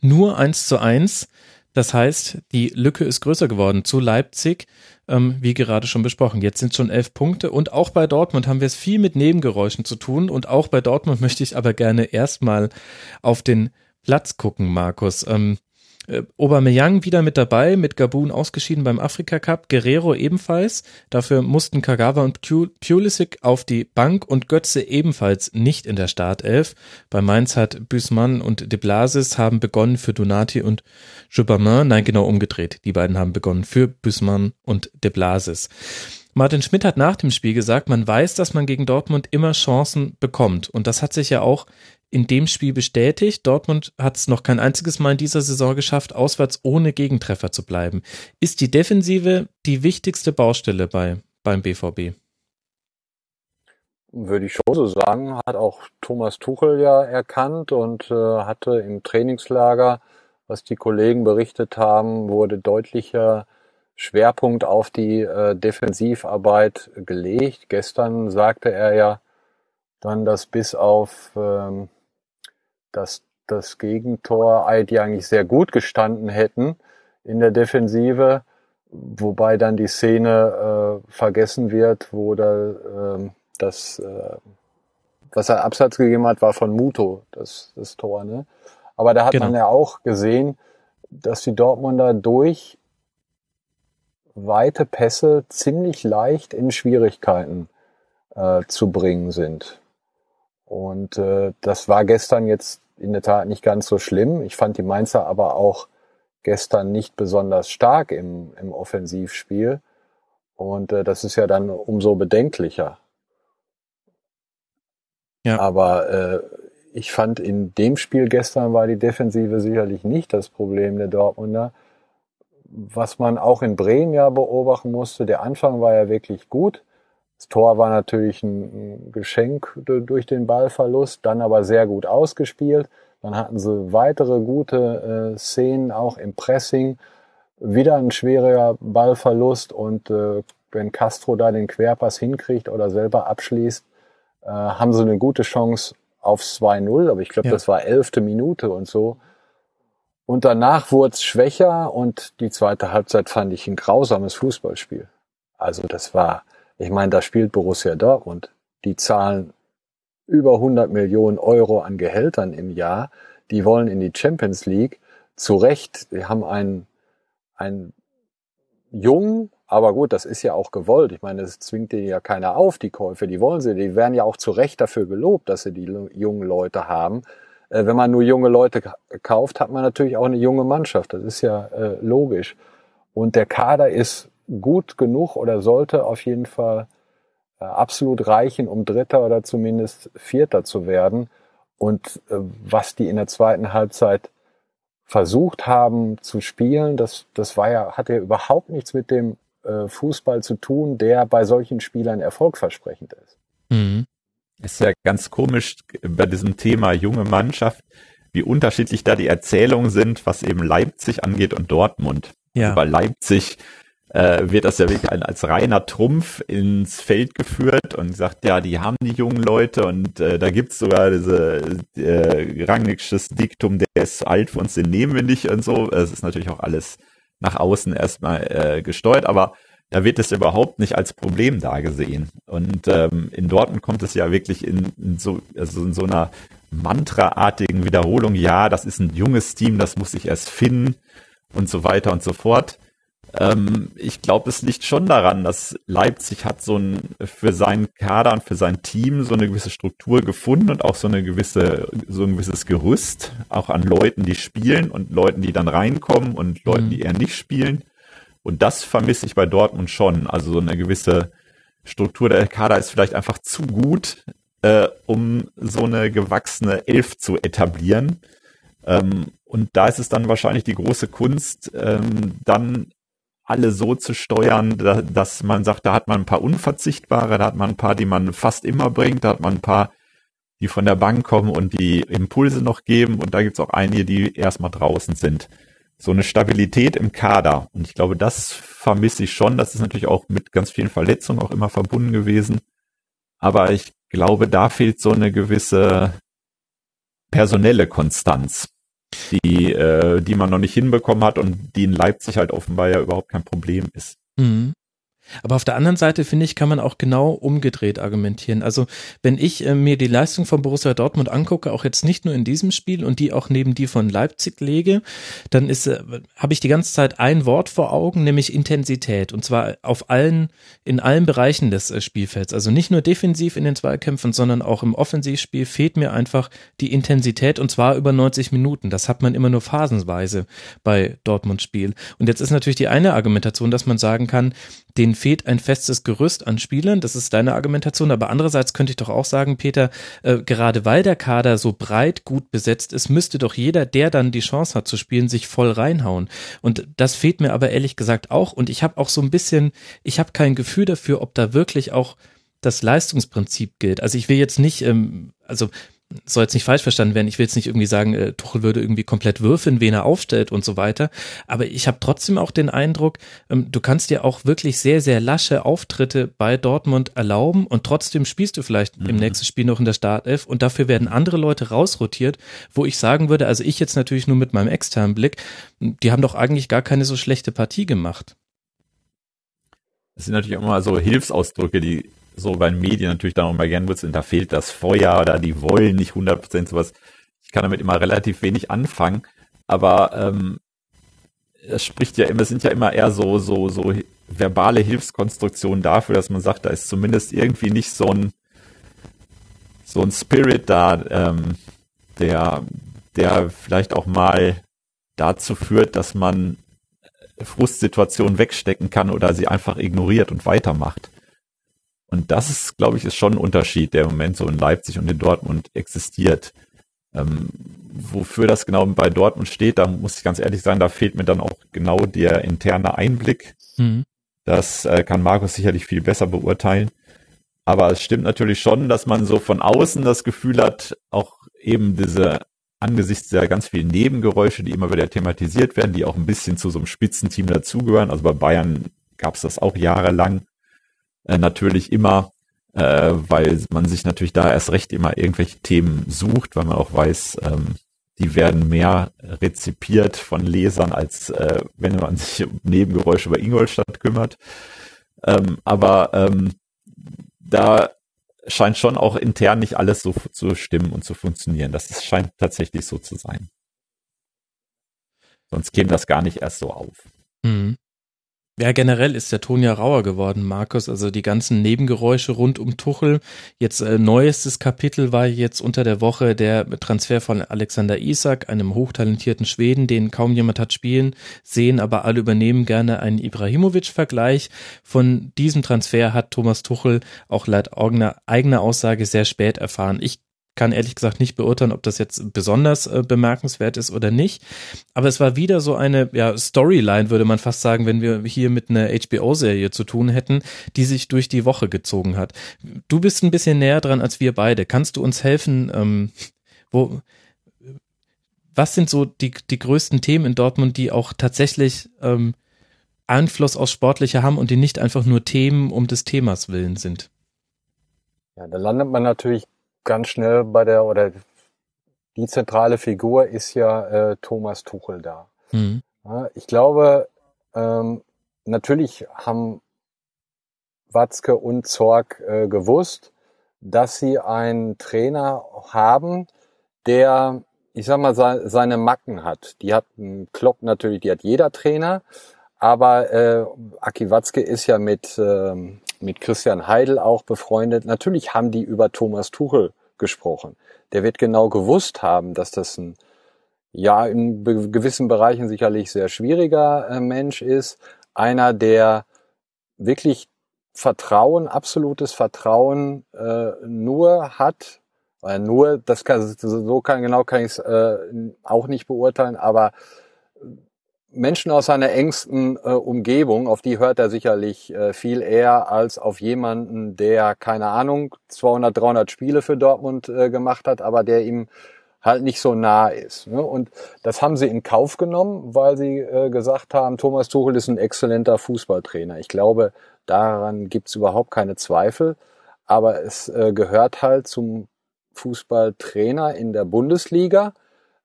Nur eins zu eins. Das heißt, die Lücke ist größer geworden zu Leipzig, ähm, wie gerade schon besprochen. Jetzt sind schon elf Punkte und auch bei Dortmund haben wir es viel mit Nebengeräuschen zu tun und auch bei Dortmund möchte ich aber gerne erstmal auf den Platz gucken, Markus. Ähm, äh, Aubameyang wieder mit dabei, mit Gabun ausgeschieden beim Afrika Cup, Guerrero ebenfalls. Dafür mussten Kagawa und Pulisic auf die Bank und Götze ebenfalls nicht in der Startelf. Bei Mainz hat Büßmann und De Blasis haben begonnen für Donati und Jubamin. Nein, genau umgedreht. Die beiden haben begonnen für Büßmann und De Blasis. Martin Schmidt hat nach dem Spiel gesagt, man weiß, dass man gegen Dortmund immer Chancen bekommt. Und das hat sich ja auch in dem Spiel bestätigt. Dortmund hat es noch kein einziges Mal in dieser Saison geschafft, auswärts ohne Gegentreffer zu bleiben. Ist die Defensive die wichtigste Baustelle bei, beim BVB? Würde ich schon so sagen, hat auch Thomas Tuchel ja erkannt und äh, hatte im Trainingslager, was die Kollegen berichtet haben, wurde deutlicher Schwerpunkt auf die äh, Defensivarbeit gelegt. Gestern sagte er ja dann, dass bis auf ähm, dass das Gegentor die eigentlich sehr gut gestanden hätten in der Defensive, wobei dann die Szene äh, vergessen wird, wo da äh, das, äh, was er Absatz gegeben hat, war von Muto, das, das Tor. Ne? Aber da hat genau. man ja auch gesehen, dass die Dortmunder durch weite Pässe ziemlich leicht in Schwierigkeiten äh, zu bringen sind. Und äh, das war gestern jetzt in der Tat nicht ganz so schlimm. Ich fand die Mainzer aber auch gestern nicht besonders stark im, im Offensivspiel. Und äh, das ist ja dann umso bedenklicher. Ja. Aber äh, ich fand in dem Spiel gestern war die Defensive sicherlich nicht das Problem der Dortmunder. Was man auch in Bremen ja beobachten musste, der Anfang war ja wirklich gut. Das Tor war natürlich ein Geschenk durch den Ballverlust, dann aber sehr gut ausgespielt. Dann hatten sie weitere gute äh, Szenen auch im Pressing. Wieder ein schwerer Ballverlust und äh, wenn Castro da den Querpass hinkriegt oder selber abschließt, äh, haben sie eine gute Chance aufs 2-0, aber ich glaube, ja. das war elfte Minute und so. Und danach wurde es schwächer und die zweite Halbzeit fand ich ein grausames Fußballspiel. Also das war, ich meine, da spielt Borussia Dortmund. Die zahlen über 100 Millionen Euro an Gehältern im Jahr. Die wollen in die Champions League. Zu Recht, die haben einen, einen jungen, aber gut, das ist ja auch gewollt. Ich meine, das zwingt denen ja keiner auf, die Käufe. Die wollen sie, die werden ja auch zu Recht dafür gelobt, dass sie die jungen Leute haben. Äh, wenn man nur junge Leute kauft, hat man natürlich auch eine junge Mannschaft. Das ist ja äh, logisch. Und der Kader ist gut genug oder sollte auf jeden Fall äh, absolut reichen, um Dritter oder zumindest Vierter zu werden. Und äh, was die in der zweiten Halbzeit versucht haben zu spielen, das, das war ja, hat ja überhaupt nichts mit dem äh, Fußball zu tun, der bei solchen Spielern erfolgversprechend ist. Mhm. Ist ja ganz komisch bei diesem Thema junge Mannschaft, wie unterschiedlich da die Erzählungen sind, was eben Leipzig angeht und Dortmund. Ja. Bei Leipzig äh, wird das ja wirklich als reiner Trumpf ins Feld geführt und sagt, ja, die haben die jungen Leute und äh, da gibt's sogar diese äh, Rangnicksches Diktum, der ist alt für uns, den nehmen wir nicht und so. Es ist natürlich auch alles nach außen erstmal äh, gesteuert, aber da wird es überhaupt nicht als Problem dargesehen. Und ähm, in Dortmund kommt es ja wirklich in, in so, also in so einer Mantra-artigen Wiederholung, ja, das ist ein junges Team, das muss sich erst finden und so weiter und so fort. Ähm, ich glaube, es liegt schon daran, dass Leipzig hat so ein für seinen Kader und für sein Team so eine gewisse Struktur gefunden und auch so eine gewisse, so ein gewisses Gerüst, auch an Leuten, die spielen und Leuten, die dann reinkommen und Leuten, mhm. die eher nicht spielen. Und das vermisse ich bei Dortmund schon. Also so eine gewisse Struktur der Kader ist vielleicht einfach zu gut, äh, um so eine gewachsene Elf zu etablieren. Ähm, und da ist es dann wahrscheinlich die große Kunst, ähm, dann alle so zu steuern, da, dass man sagt, da hat man ein paar unverzichtbare, da hat man ein paar, die man fast immer bringt, da hat man ein paar, die von der Bank kommen und die Impulse noch geben und da gibt's auch einige, die erstmal draußen sind. So eine Stabilität im Kader und ich glaube, das vermisse ich schon. Das ist natürlich auch mit ganz vielen Verletzungen auch immer verbunden gewesen. Aber ich glaube, da fehlt so eine gewisse personelle Konstanz die, äh, die man noch nicht hinbekommen hat und die in Leipzig halt offenbar ja überhaupt kein Problem ist. Mhm. Aber auf der anderen Seite finde ich, kann man auch genau umgedreht argumentieren. Also wenn ich äh, mir die Leistung von Borussia Dortmund angucke, auch jetzt nicht nur in diesem Spiel und die auch neben die von Leipzig lege, dann ist äh, habe ich die ganze Zeit ein Wort vor Augen, nämlich Intensität und zwar auf allen in allen Bereichen des äh, Spielfelds. Also nicht nur defensiv in den Zweikämpfen, sondern auch im Offensivspiel fehlt mir einfach die Intensität und zwar über 90 Minuten. Das hat man immer nur phasenweise bei Dortmund Spiel. Und jetzt ist natürlich die eine Argumentation, dass man sagen kann, den fehlt ein festes Gerüst an Spielern. Das ist deine Argumentation. Aber andererseits könnte ich doch auch sagen, Peter, äh, gerade weil der Kader so breit gut besetzt ist, müsste doch jeder, der dann die Chance hat zu spielen, sich voll reinhauen. Und das fehlt mir aber ehrlich gesagt auch. Und ich habe auch so ein bisschen, ich habe kein Gefühl dafür, ob da wirklich auch das Leistungsprinzip gilt. Also ich will jetzt nicht, ähm, also soll jetzt nicht falsch verstanden werden, ich will jetzt nicht irgendwie sagen, äh, Tuchel würde irgendwie komplett würfeln, wen er aufstellt und so weiter, aber ich habe trotzdem auch den Eindruck, ähm, du kannst dir auch wirklich sehr, sehr lasche Auftritte bei Dortmund erlauben und trotzdem spielst du vielleicht mhm. im nächsten Spiel noch in der Startelf und dafür werden andere Leute rausrotiert, wo ich sagen würde, also ich jetzt natürlich nur mit meinem externen Blick, die haben doch eigentlich gar keine so schlechte Partie gemacht. Das sind natürlich immer so Hilfsausdrücke, die so bei den Medien natürlich dann auch mal gern wird, da fehlt das Feuer oder die wollen nicht 100% sowas. Ich kann damit immer relativ wenig anfangen, aber ähm, es spricht ja immer, es sind ja immer eher so, so, so verbale Hilfskonstruktionen dafür, dass man sagt, da ist zumindest irgendwie nicht so ein, so ein Spirit da, ähm, der, der vielleicht auch mal dazu führt, dass man Frustsituationen wegstecken kann oder sie einfach ignoriert und weitermacht. Und das ist, glaube ich, ist schon ein Unterschied, der im Moment so in Leipzig und in Dortmund existiert. Ähm, wofür das genau bei Dortmund steht, da muss ich ganz ehrlich sagen, da fehlt mir dann auch genau der interne Einblick. Mhm. Das äh, kann Markus sicherlich viel besser beurteilen. Aber es stimmt natürlich schon, dass man so von außen das Gefühl hat, auch eben diese angesichts der ganz vielen Nebengeräusche, die immer wieder thematisiert werden, die auch ein bisschen zu so einem Spitzenteam dazugehören. Also bei Bayern gab es das auch jahrelang äh, natürlich immer, äh, weil man sich natürlich da erst recht immer irgendwelche Themen sucht, weil man auch weiß, ähm, die werden mehr rezipiert von Lesern, als äh, wenn man sich um Nebengeräusche über Ingolstadt kümmert. Ähm, aber ähm, da scheint schon auch intern nicht alles so zu stimmen und zu funktionieren. Das ist, scheint tatsächlich so zu sein. Sonst käme das gar nicht erst so auf. Mhm. Ja, generell ist der Ton ja rauer geworden, Markus. Also die ganzen Nebengeräusche rund um Tuchel. Jetzt äh, neuestes Kapitel war jetzt unter der Woche der Transfer von Alexander Isak, einem hochtalentierten Schweden, den kaum jemand hat spielen sehen, aber alle übernehmen gerne einen Ibrahimovic-Vergleich. Von diesem Transfer hat Thomas Tuchel auch laut eigener Aussage sehr spät erfahren. Ich kann ehrlich gesagt nicht beurteilen, ob das jetzt besonders äh, bemerkenswert ist oder nicht. Aber es war wieder so eine ja, Storyline, würde man fast sagen, wenn wir hier mit einer HBO-Serie zu tun hätten, die sich durch die Woche gezogen hat. Du bist ein bisschen näher dran als wir beide. Kannst du uns helfen, ähm, wo, was sind so die, die größten Themen in Dortmund, die auch tatsächlich ähm, Einfluss aus Sportliche haben und die nicht einfach nur Themen um des Themas willen sind? Ja, da landet man natürlich ganz schnell bei der, oder die zentrale Figur ist ja äh, Thomas Tuchel da. Mhm. Ja, ich glaube, ähm, natürlich haben Watzke und Zorg äh, gewusst, dass sie einen Trainer haben, der, ich sag mal, seine Macken hat. Die hat einen Klopp natürlich, die hat jeder Trainer, aber äh, Aki Watzke ist ja mit, äh, mit Christian Heidel auch befreundet. Natürlich haben die über Thomas Tuchel gesprochen. Der wird genau gewusst haben, dass das ein ja in gewissen Bereichen sicherlich sehr schwieriger äh, Mensch ist. Einer, der wirklich Vertrauen, absolutes Vertrauen äh, nur hat, weil nur, das kann, so kann, genau kann ich es äh, auch nicht beurteilen, aber Menschen aus seiner engsten äh, Umgebung, auf die hört er sicherlich äh, viel eher als auf jemanden, der, keine Ahnung, 200, 300 Spiele für Dortmund äh, gemacht hat, aber der ihm halt nicht so nah ist. Ne? Und das haben sie in Kauf genommen, weil sie äh, gesagt haben, Thomas Tuchel ist ein exzellenter Fußballtrainer. Ich glaube, daran gibt's überhaupt keine Zweifel. Aber es äh, gehört halt zum Fußballtrainer in der Bundesliga,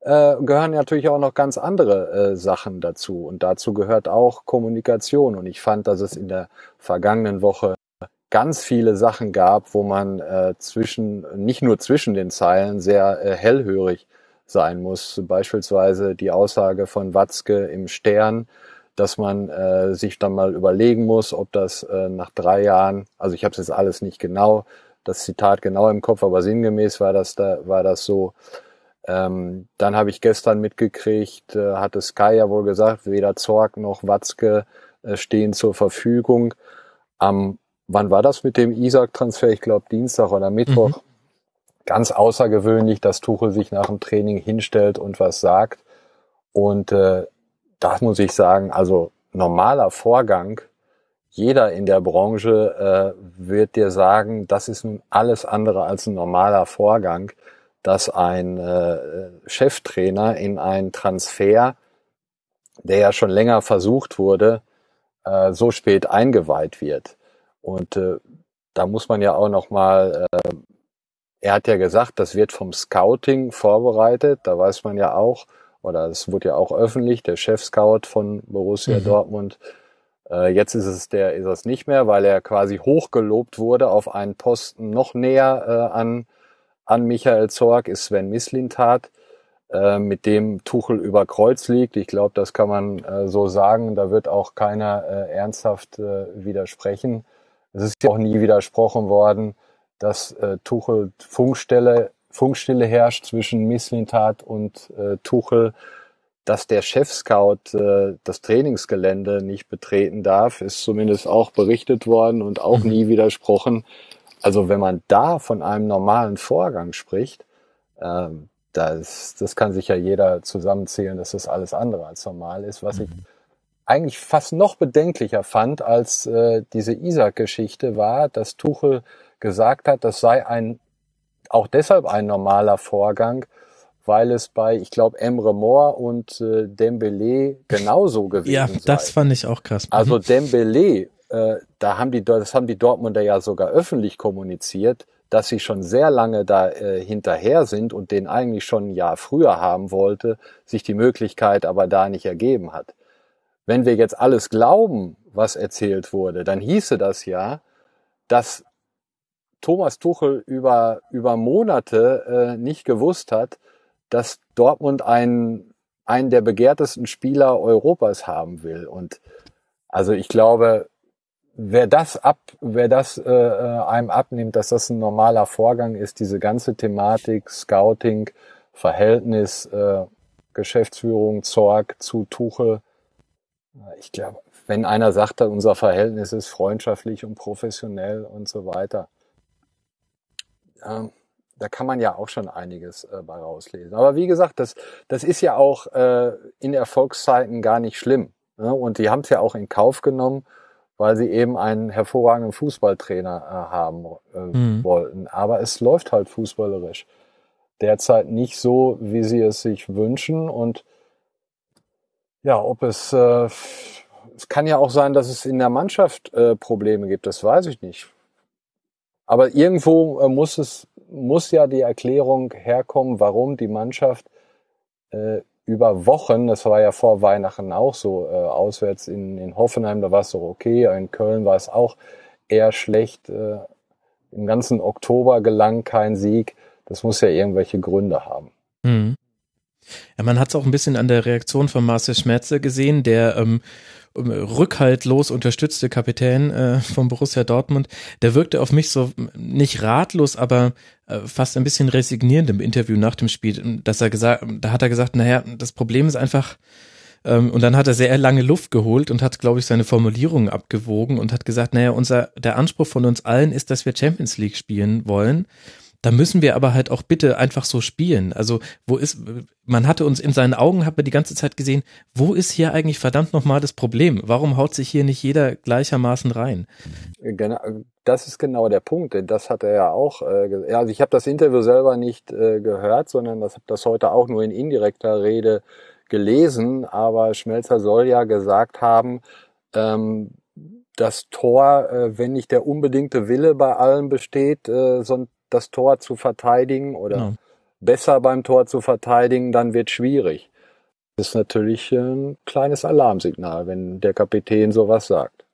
äh, gehören natürlich auch noch ganz andere äh, Sachen dazu. Und dazu gehört auch Kommunikation. Und ich fand, dass es in der vergangenen Woche ganz viele Sachen gab, wo man äh, zwischen, nicht nur zwischen den Zeilen, sehr äh, hellhörig sein muss. Beispielsweise die Aussage von Watzke im Stern, dass man äh, sich dann mal überlegen muss, ob das äh, nach drei Jahren, also ich habe jetzt alles nicht genau, das Zitat genau im Kopf, aber sinngemäß war das da, war das so. Ähm, dann habe ich gestern mitgekriegt, äh, hatte Sky ja wohl gesagt, weder Zorg noch Watzke äh, stehen zur Verfügung. Am wann war das mit dem Isaac-Transfer? Ich glaube Dienstag oder Mittwoch. Mhm. Ganz außergewöhnlich, dass Tuchel sich nach dem Training hinstellt und was sagt. Und äh, das muss ich sagen, also normaler Vorgang. Jeder in der Branche äh, wird dir sagen, das ist nun alles andere als ein normaler Vorgang, dass ein äh, Cheftrainer in einen Transfer, der ja schon länger versucht wurde, äh, so spät eingeweiht wird. Und äh, da muss man ja auch noch mal, äh, er hat ja gesagt, das wird vom Scouting vorbereitet. Da weiß man ja auch, oder es wurde ja auch öffentlich, der Chef-Scout von Borussia mhm. Dortmund. Äh, jetzt ist es der, ist es nicht mehr, weil er quasi hochgelobt wurde auf einen Posten noch näher äh, an an Michael Zorg ist Sven Mislintat, äh, mit dem Tuchel über Kreuz liegt. Ich glaube, das kann man äh, so sagen. Da wird auch keiner äh, ernsthaft äh, widersprechen. Es ist ja auch nie widersprochen worden, dass äh, Tuchel Funkstelle, Funkstille herrscht zwischen Misslintat und äh, Tuchel. Dass der Chefscout das Trainingsgelände nicht betreten darf, ist zumindest auch berichtet worden und auch mhm. nie widersprochen. Also wenn man da von einem normalen Vorgang spricht, ähm, das, das kann sich ja jeder zusammenzählen, dass das alles andere als normal ist, was mhm. ich eigentlich fast noch bedenklicher fand als äh, diese Isaac-Geschichte war, dass Tuchel gesagt hat, das sei ein auch deshalb ein normaler Vorgang, weil es bei, ich glaube, Emre Moore und äh, Dembele genauso gewesen sei. Ja, das fand ich auch krass. Also mhm. Dembele, äh, da haben die, das haben die Dortmunder ja sogar öffentlich kommuniziert, dass sie schon sehr lange da äh, hinterher sind und den eigentlich schon ein Jahr früher haben wollte, sich die Möglichkeit aber da nicht ergeben hat wenn wir jetzt alles glauben, was erzählt wurde, dann hieße das ja, dass Thomas Tuchel über, über Monate äh, nicht gewusst hat, dass Dortmund einen, einen der begehrtesten Spieler Europas haben will. Und also ich glaube, wer das ab, wer das äh, äh einem abnimmt, dass das ein normaler Vorgang ist, diese ganze Thematik, Scouting, Verhältnis, äh, Geschäftsführung, Zorg zu Tuchel, ich glaube, wenn einer sagt, unser Verhältnis ist freundschaftlich und professionell und so weiter, ähm, da kann man ja auch schon einiges äh, bei rauslesen. Aber wie gesagt, das, das ist ja auch äh, in Erfolgszeiten gar nicht schlimm. Ne? Und die haben es ja auch in Kauf genommen, weil sie eben einen hervorragenden Fußballtrainer äh, haben äh, mhm. wollten. Aber es läuft halt fußballerisch derzeit nicht so, wie sie es sich wünschen. Und ja, ob es, äh, es kann ja auch sein, dass es in der Mannschaft äh, Probleme gibt, das weiß ich nicht. Aber irgendwo äh, muss es, muss ja die Erklärung herkommen, warum die Mannschaft äh, über Wochen, das war ja vor Weihnachten auch so, äh, auswärts in, in Hoffenheim, da war es doch okay, in Köln war es auch eher schlecht. Äh, Im ganzen Oktober gelang kein Sieg. Das muss ja irgendwelche Gründe haben. Mhm. Ja, man hat es auch ein bisschen an der Reaktion von Marcel Schmerze gesehen, der ähm, rückhaltlos unterstützte Kapitän äh, von Borussia Dortmund, der wirkte auf mich so nicht ratlos, aber äh, fast ein bisschen resignierend im Interview nach dem Spiel, dass er gesagt, da hat er gesagt, naja, das Problem ist einfach, ähm, und dann hat er sehr lange Luft geholt und hat, glaube ich, seine Formulierungen abgewogen und hat gesagt, naja, unser, der Anspruch von uns allen ist, dass wir Champions League spielen wollen. Da müssen wir aber halt auch bitte einfach so spielen. Also, wo ist, man hatte uns in seinen Augen, hat man die ganze Zeit gesehen, wo ist hier eigentlich verdammt nochmal das Problem? Warum haut sich hier nicht jeder gleichermaßen rein? Genau, das ist genau der Punkt. Das hat er ja auch, äh, also ich habe das Interview selber nicht äh, gehört, sondern das habe das heute auch nur in indirekter Rede gelesen, aber Schmelzer soll ja gesagt haben, ähm, das Tor, äh, wenn nicht der unbedingte Wille bei allen besteht, äh, so das Tor zu verteidigen oder ja. besser beim Tor zu verteidigen, dann wird schwierig. Das ist natürlich ein kleines Alarmsignal, wenn der Kapitän sowas sagt.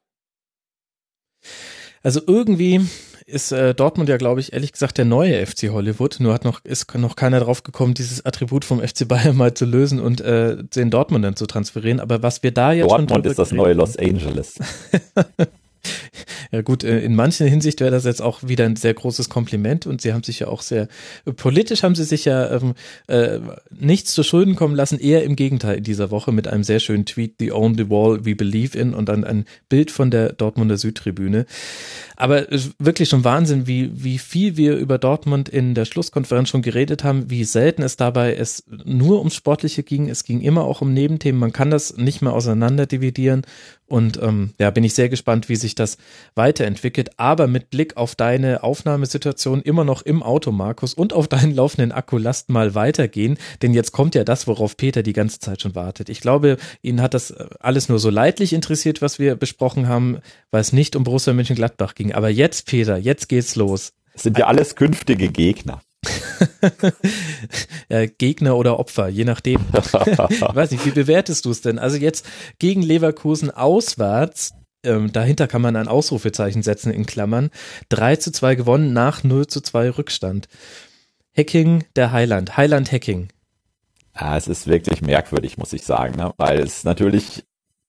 Also irgendwie ist äh, Dortmund ja, glaube ich, ehrlich gesagt der neue FC Hollywood. Nur hat noch ist noch keiner drauf gekommen, dieses Attribut vom FC Bayern mal zu lösen und äh, den Dortmundern zu transferieren. Aber was wir da jetzt Dortmund schon ist das neue Los Angeles. Ja gut, äh, in manchen Hinsicht wäre das jetzt auch wieder ein sehr großes Kompliment und sie haben sich ja auch sehr, politisch haben sie sich ja ähm, äh, nichts zu Schulden kommen lassen, eher im Gegenteil in dieser Woche mit einem sehr schönen Tweet, The Only Wall We Believe In und dann ein Bild von der Dortmunder Südtribüne. Aber wirklich schon Wahnsinn, wie, wie viel wir über Dortmund in der Schlusskonferenz schon geredet haben, wie selten es dabei es nur ums Sportliche ging. Es ging immer auch um Nebenthemen. Man kann das nicht mehr auseinander dividieren. Und ähm, ja, bin ich sehr gespannt, wie sich das weiterentwickelt. Aber mit Blick auf deine Aufnahmesituation immer noch im Auto, Markus, und auf deinen laufenden Akku, lasst mal weitergehen. Denn jetzt kommt ja das, worauf Peter die ganze Zeit schon wartet. Ich glaube, ihn hat das alles nur so leidlich interessiert, was wir besprochen haben, weil es nicht um Borussia Mönchengladbach ging. Aber jetzt, Peter, jetzt geht's los. Das sind ja alles künftige Gegner. Ja, Gegner oder Opfer, je nachdem. ich weiß nicht, wie bewertest du es denn? Also jetzt gegen Leverkusen auswärts, ähm, dahinter kann man ein Ausrufezeichen setzen in Klammern. 3 zu 2 gewonnen nach 0 zu 2 Rückstand. Hacking der Highland, Highland Hacking. Ja, es ist wirklich merkwürdig, muss ich sagen, ne? weil es natürlich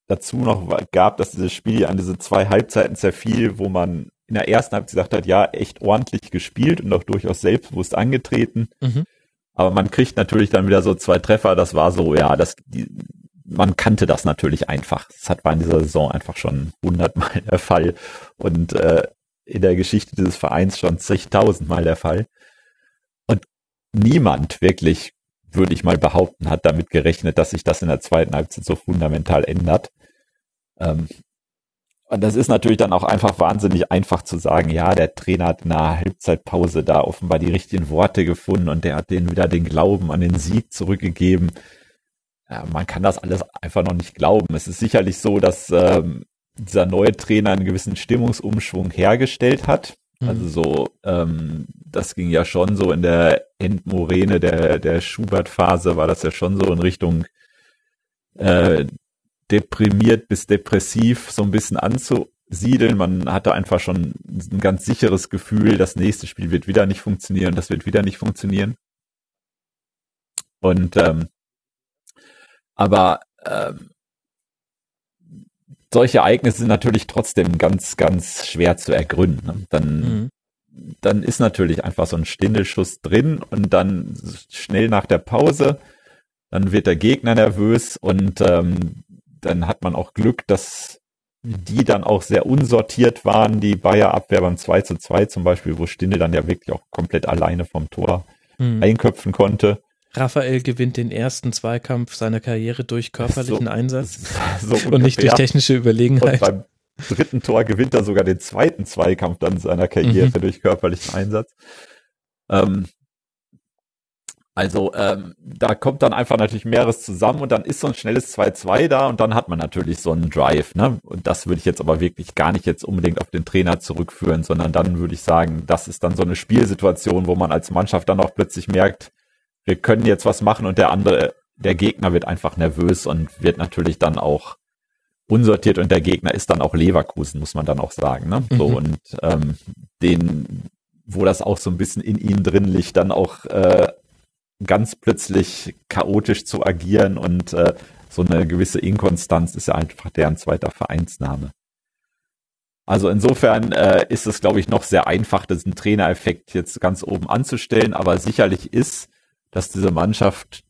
dazu noch gab, dass dieses Spiel an diese zwei Halbzeiten zerfiel, wo man in der ersten Halbzeit gesagt hat, ja, echt ordentlich gespielt und auch durchaus selbstbewusst angetreten. Mhm. Aber man kriegt natürlich dann wieder so zwei Treffer. Das war so, ja, das, die, man kannte das natürlich einfach. Das hat war in dieser Saison einfach schon hundertmal der Fall und äh, in der Geschichte dieses Vereins schon zigtausendmal der Fall. Und niemand wirklich, würde ich mal behaupten, hat damit gerechnet, dass sich das in der zweiten Halbzeit so fundamental ändert. Ähm, und das ist natürlich dann auch einfach wahnsinnig einfach zu sagen, ja, der Trainer hat in der Halbzeitpause da offenbar die richtigen Worte gefunden und der hat denen wieder den Glauben an den Sieg zurückgegeben. Ja, man kann das alles einfach noch nicht glauben. Es ist sicherlich so, dass ähm, dieser neue Trainer einen gewissen Stimmungsumschwung hergestellt hat. Mhm. Also so, ähm, das ging ja schon so in der Endmoräne der, der Schubert-Phase, war das ja schon so in Richtung äh, deprimiert bis depressiv so ein bisschen anzusiedeln. Man hatte einfach schon ein ganz sicheres Gefühl, das nächste Spiel wird wieder nicht funktionieren, das wird wieder nicht funktionieren. Und ähm, aber ähm, solche Ereignisse sind natürlich trotzdem ganz, ganz schwer zu ergründen. Ne? Dann, mhm. dann ist natürlich einfach so ein Stindelschuss drin und dann schnell nach der Pause, dann wird der Gegner nervös und ähm, dann hat man auch Glück, dass die dann auch sehr unsortiert waren, die Bayer Abwehr beim 2 zu 2 zum Beispiel, wo Stinde dann ja wirklich auch komplett alleine vom Tor hm. einköpfen konnte. Raphael gewinnt den ersten Zweikampf seiner Karriere durch körperlichen so, Einsatz so und nicht durch technische Überlegenheit. Und beim dritten Tor gewinnt er sogar den zweiten Zweikampf dann seiner Karriere mhm. durch körperlichen Einsatz. Ähm, also ähm, da kommt dann einfach natürlich mehreres zusammen und dann ist so ein schnelles 2-2 da und dann hat man natürlich so einen Drive. Ne? Und das würde ich jetzt aber wirklich gar nicht jetzt unbedingt auf den Trainer zurückführen, sondern dann würde ich sagen, das ist dann so eine Spielsituation, wo man als Mannschaft dann auch plötzlich merkt, wir können jetzt was machen und der andere, der Gegner wird einfach nervös und wird natürlich dann auch unsortiert und der Gegner ist dann auch Leverkusen, muss man dann auch sagen. Ne? So Mhm. und ähm, den, wo das auch so ein bisschen in ihnen drin liegt, dann auch äh, ganz plötzlich chaotisch zu agieren und äh, so eine gewisse Inkonstanz ist ja einfach deren zweiter Vereinsname. Also insofern äh, ist es, glaube ich, noch sehr einfach, diesen Trainereffekt jetzt ganz oben anzustellen, aber sicherlich ist, dass diese Mannschaft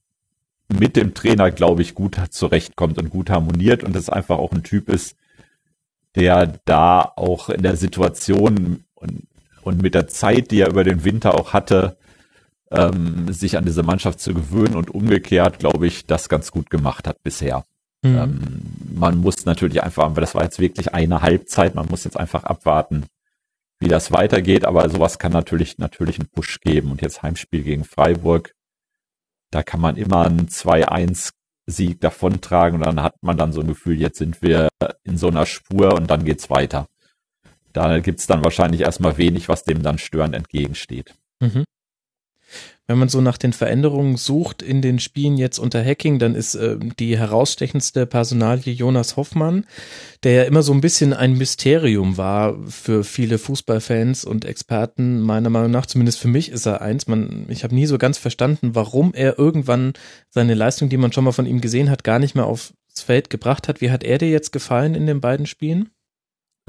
mit dem Trainer, glaube ich, gut zurechtkommt und gut harmoniert und es einfach auch ein Typ ist, der da auch in der Situation und, und mit der Zeit, die er über den Winter auch hatte, ähm, sich an diese Mannschaft zu gewöhnen und umgekehrt, glaube ich, das ganz gut gemacht hat bisher. Mhm. Ähm, man muss natürlich einfach, weil das war jetzt wirklich eine Halbzeit, man muss jetzt einfach abwarten, wie das weitergeht, aber sowas kann natürlich, natürlich einen Push geben. Und jetzt Heimspiel gegen Freiburg, da kann man immer einen 2-1 Sieg davontragen und dann hat man dann so ein Gefühl, jetzt sind wir in so einer Spur und dann geht's weiter. Da gibt's dann wahrscheinlich erstmal wenig, was dem dann störend entgegensteht. Mhm. Wenn man so nach den Veränderungen sucht in den Spielen jetzt unter Hacking, dann ist äh, die herausstechendste Personalie Jonas Hoffmann, der ja immer so ein bisschen ein Mysterium war für viele Fußballfans und Experten. Meiner Meinung nach, zumindest für mich ist er eins. Man, ich habe nie so ganz verstanden, warum er irgendwann seine Leistung, die man schon mal von ihm gesehen hat, gar nicht mehr aufs Feld gebracht hat. Wie hat er dir jetzt gefallen in den beiden Spielen?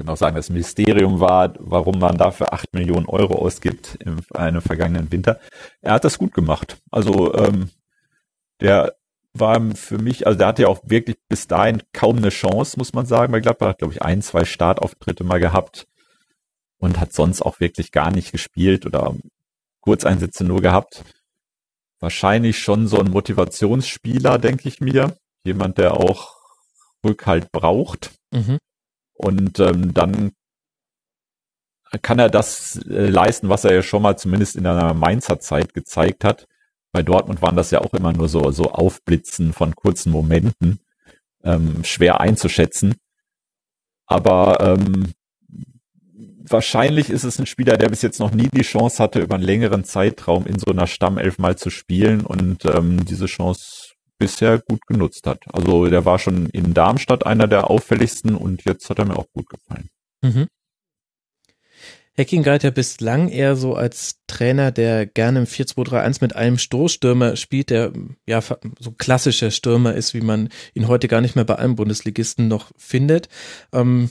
Würde auch sagen, das Mysterium war, warum man dafür acht Millionen Euro ausgibt im einem vergangenen Winter. Er hat das gut gemacht. Also ähm, der war für mich, also der hatte ja auch wirklich bis dahin kaum eine Chance, muss man sagen. Bei Gladbach hat, glaube ich, ein, zwei Startauftritte mal gehabt und hat sonst auch wirklich gar nicht gespielt oder Kurzeinsätze nur gehabt. Wahrscheinlich schon so ein Motivationsspieler, denke ich mir. Jemand, der auch Rückhalt braucht. Mhm. Und ähm, dann kann er das äh, leisten, was er ja schon mal zumindest in einer Mainzer Zeit gezeigt hat. Bei Dortmund waren das ja auch immer nur so, so Aufblitzen von kurzen Momenten, ähm, schwer einzuschätzen. Aber ähm, wahrscheinlich ist es ein Spieler, der bis jetzt noch nie die Chance hatte, über einen längeren Zeitraum in so einer Stammelf mal zu spielen und ähm, diese Chance bisher gut genutzt hat. Also der war schon in Darmstadt einer der auffälligsten und jetzt hat er mir auch gut gefallen. Mhm. Hacking galt ja bislang eher so als Trainer, der gerne im 4-2-3-1 mit einem Stoßstürmer spielt, der ja so klassischer Stürmer ist, wie man ihn heute gar nicht mehr bei allen Bundesligisten noch findet. Ähm,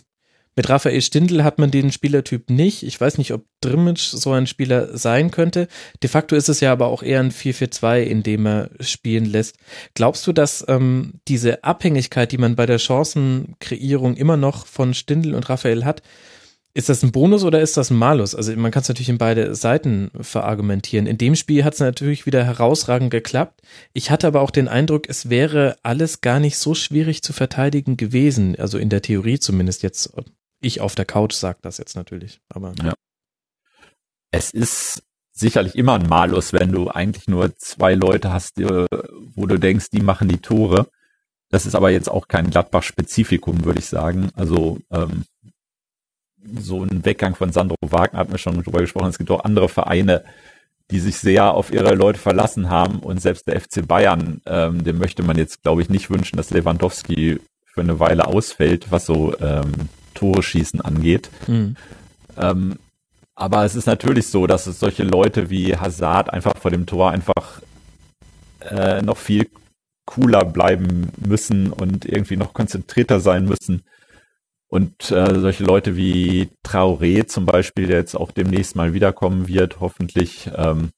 mit Raphael Stindl hat man den Spielertyp nicht. Ich weiß nicht, ob Drimmitsch so ein Spieler sein könnte. De facto ist es ja aber auch eher ein 4-4-2, in dem er spielen lässt. Glaubst du, dass ähm, diese Abhängigkeit, die man bei der Chancenkreierung immer noch von Stindl und Raphael hat, ist das ein Bonus oder ist das ein Malus? Also man kann es natürlich in beide Seiten verargumentieren. In dem Spiel hat es natürlich wieder herausragend geklappt. Ich hatte aber auch den Eindruck, es wäre alles gar nicht so schwierig zu verteidigen gewesen. Also in der Theorie zumindest jetzt. Ich auf der Couch sage das jetzt natürlich. Aber ja. Es ist sicherlich immer ein Malus, wenn du eigentlich nur zwei Leute hast, wo du denkst, die machen die Tore. Das ist aber jetzt auch kein Gladbach-Spezifikum, würde ich sagen. Also ähm, so ein Weggang von Sandro Wagner hat mir schon drüber gesprochen. Es gibt auch andere Vereine, die sich sehr auf ihre Leute verlassen haben und selbst der FC Bayern, ähm, dem möchte man jetzt, glaube ich, nicht wünschen, dass Lewandowski für eine Weile ausfällt, was so ähm, Tore schießen angeht. Mhm. Ähm, aber es ist natürlich so, dass es solche Leute wie Hazard einfach vor dem Tor einfach äh, noch viel cooler bleiben müssen und irgendwie noch konzentrierter sein müssen. Und äh, solche Leute wie Traoré zum Beispiel, der jetzt auch demnächst mal wiederkommen wird, hoffentlich, ähm,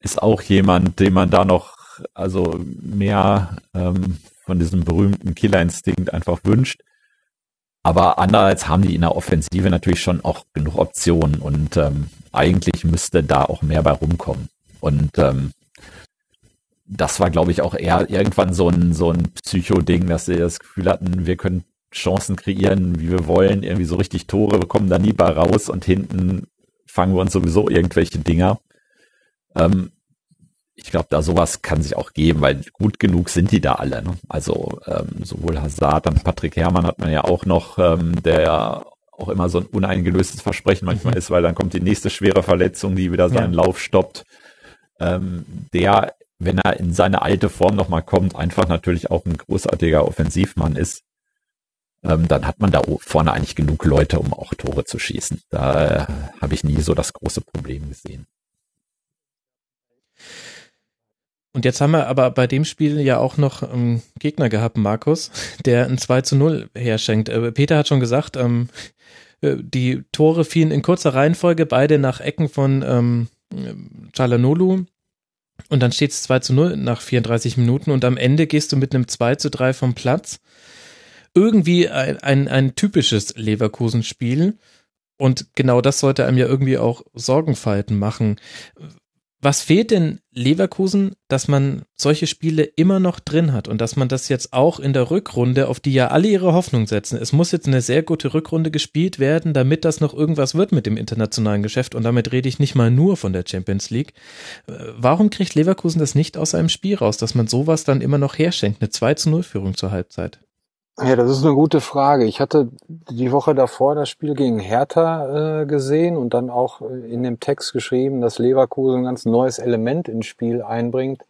ist auch jemand, dem man da noch also mehr ähm, von diesem berühmten Killerinstinkt einfach wünscht. Aber andererseits haben die in der Offensive natürlich schon auch genug Optionen und ähm, eigentlich müsste da auch mehr bei rumkommen. Und ähm, das war, glaube ich, auch eher irgendwann so ein, so ein Psycho-Ding, dass sie das Gefühl hatten, wir können Chancen kreieren, wie wir wollen, irgendwie so richtig Tore, wir kommen da nie bei raus und hinten fangen wir uns sowieso irgendwelche Dinger. Ähm, ich glaube, da sowas kann sich auch geben, weil gut genug sind die da alle. Ne? Also ähm, sowohl Hazard, dann Patrick Herrmann hat man ja auch noch, ähm, der ja auch immer so ein uneingelöstes Versprechen manchmal mhm. ist, weil dann kommt die nächste schwere Verletzung, die wieder seinen ja. Lauf stoppt. Ähm, der, wenn er in seine alte Form nochmal kommt, einfach natürlich auch ein großartiger Offensivmann ist. ähm, dann hat man da vorne eigentlich genug Leute, um auch Tore zu schießen. Da äh, habe ich nie so das große Problem gesehen. Und jetzt haben wir aber bei dem Spiel ja auch noch einen Gegner gehabt, Markus, der ein 2 zu 0 herschenkt. Äh, Peter hat schon gesagt, ähm, äh, die Tore fielen in kurzer Reihenfolge, beide nach Ecken von ähm, Chalanolu. Und dann steht es 2 zu 0 nach 34 Minuten und am Ende gehst du mit einem 2 zu 3 vom Platz. Irgendwie ein, ein, ein typisches Leverkusen-Spiel. Und genau das sollte einem ja irgendwie auch Sorgenfalten machen. Was fehlt denn Leverkusen, dass man solche Spiele immer noch drin hat und dass man das jetzt auch in der Rückrunde, auf die ja alle ihre Hoffnung setzen. Es muss jetzt eine sehr gute Rückrunde gespielt werden, damit das noch irgendwas wird mit dem internationalen Geschäft und damit rede ich nicht mal nur von der Champions League. Äh, warum kriegt Leverkusen das nicht aus seinem Spiel raus, dass man sowas dann immer noch herschenkt, eine 2 zu 0 Führung zur Halbzeit? Ja, das ist eine gute Frage. Ich hatte die Woche davor das Spiel gegen Hertha äh, gesehen und dann auch äh, in dem Text geschrieben, dass Leverkusen ein ganz neues Element ins Spiel einbringt,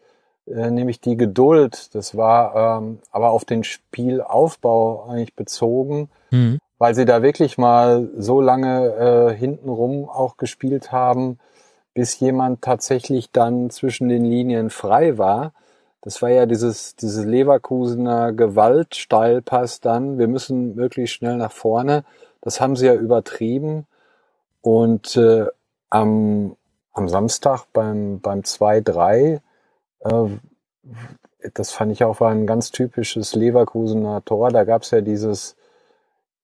äh, nämlich die Geduld. Das war ähm, aber auf den Spielaufbau eigentlich bezogen, mhm. weil sie da wirklich mal so lange äh, hintenrum auch gespielt haben, bis jemand tatsächlich dann zwischen den Linien frei war. Das war ja dieses, dieses Leverkusener Gewaltsteilpass dann. Wir müssen möglichst schnell nach vorne. Das haben sie ja übertrieben. Und äh, am, am Samstag beim, beim 2-3, äh, das fand ich auch war ein ganz typisches Leverkusener Tor. Da gab es ja dieses,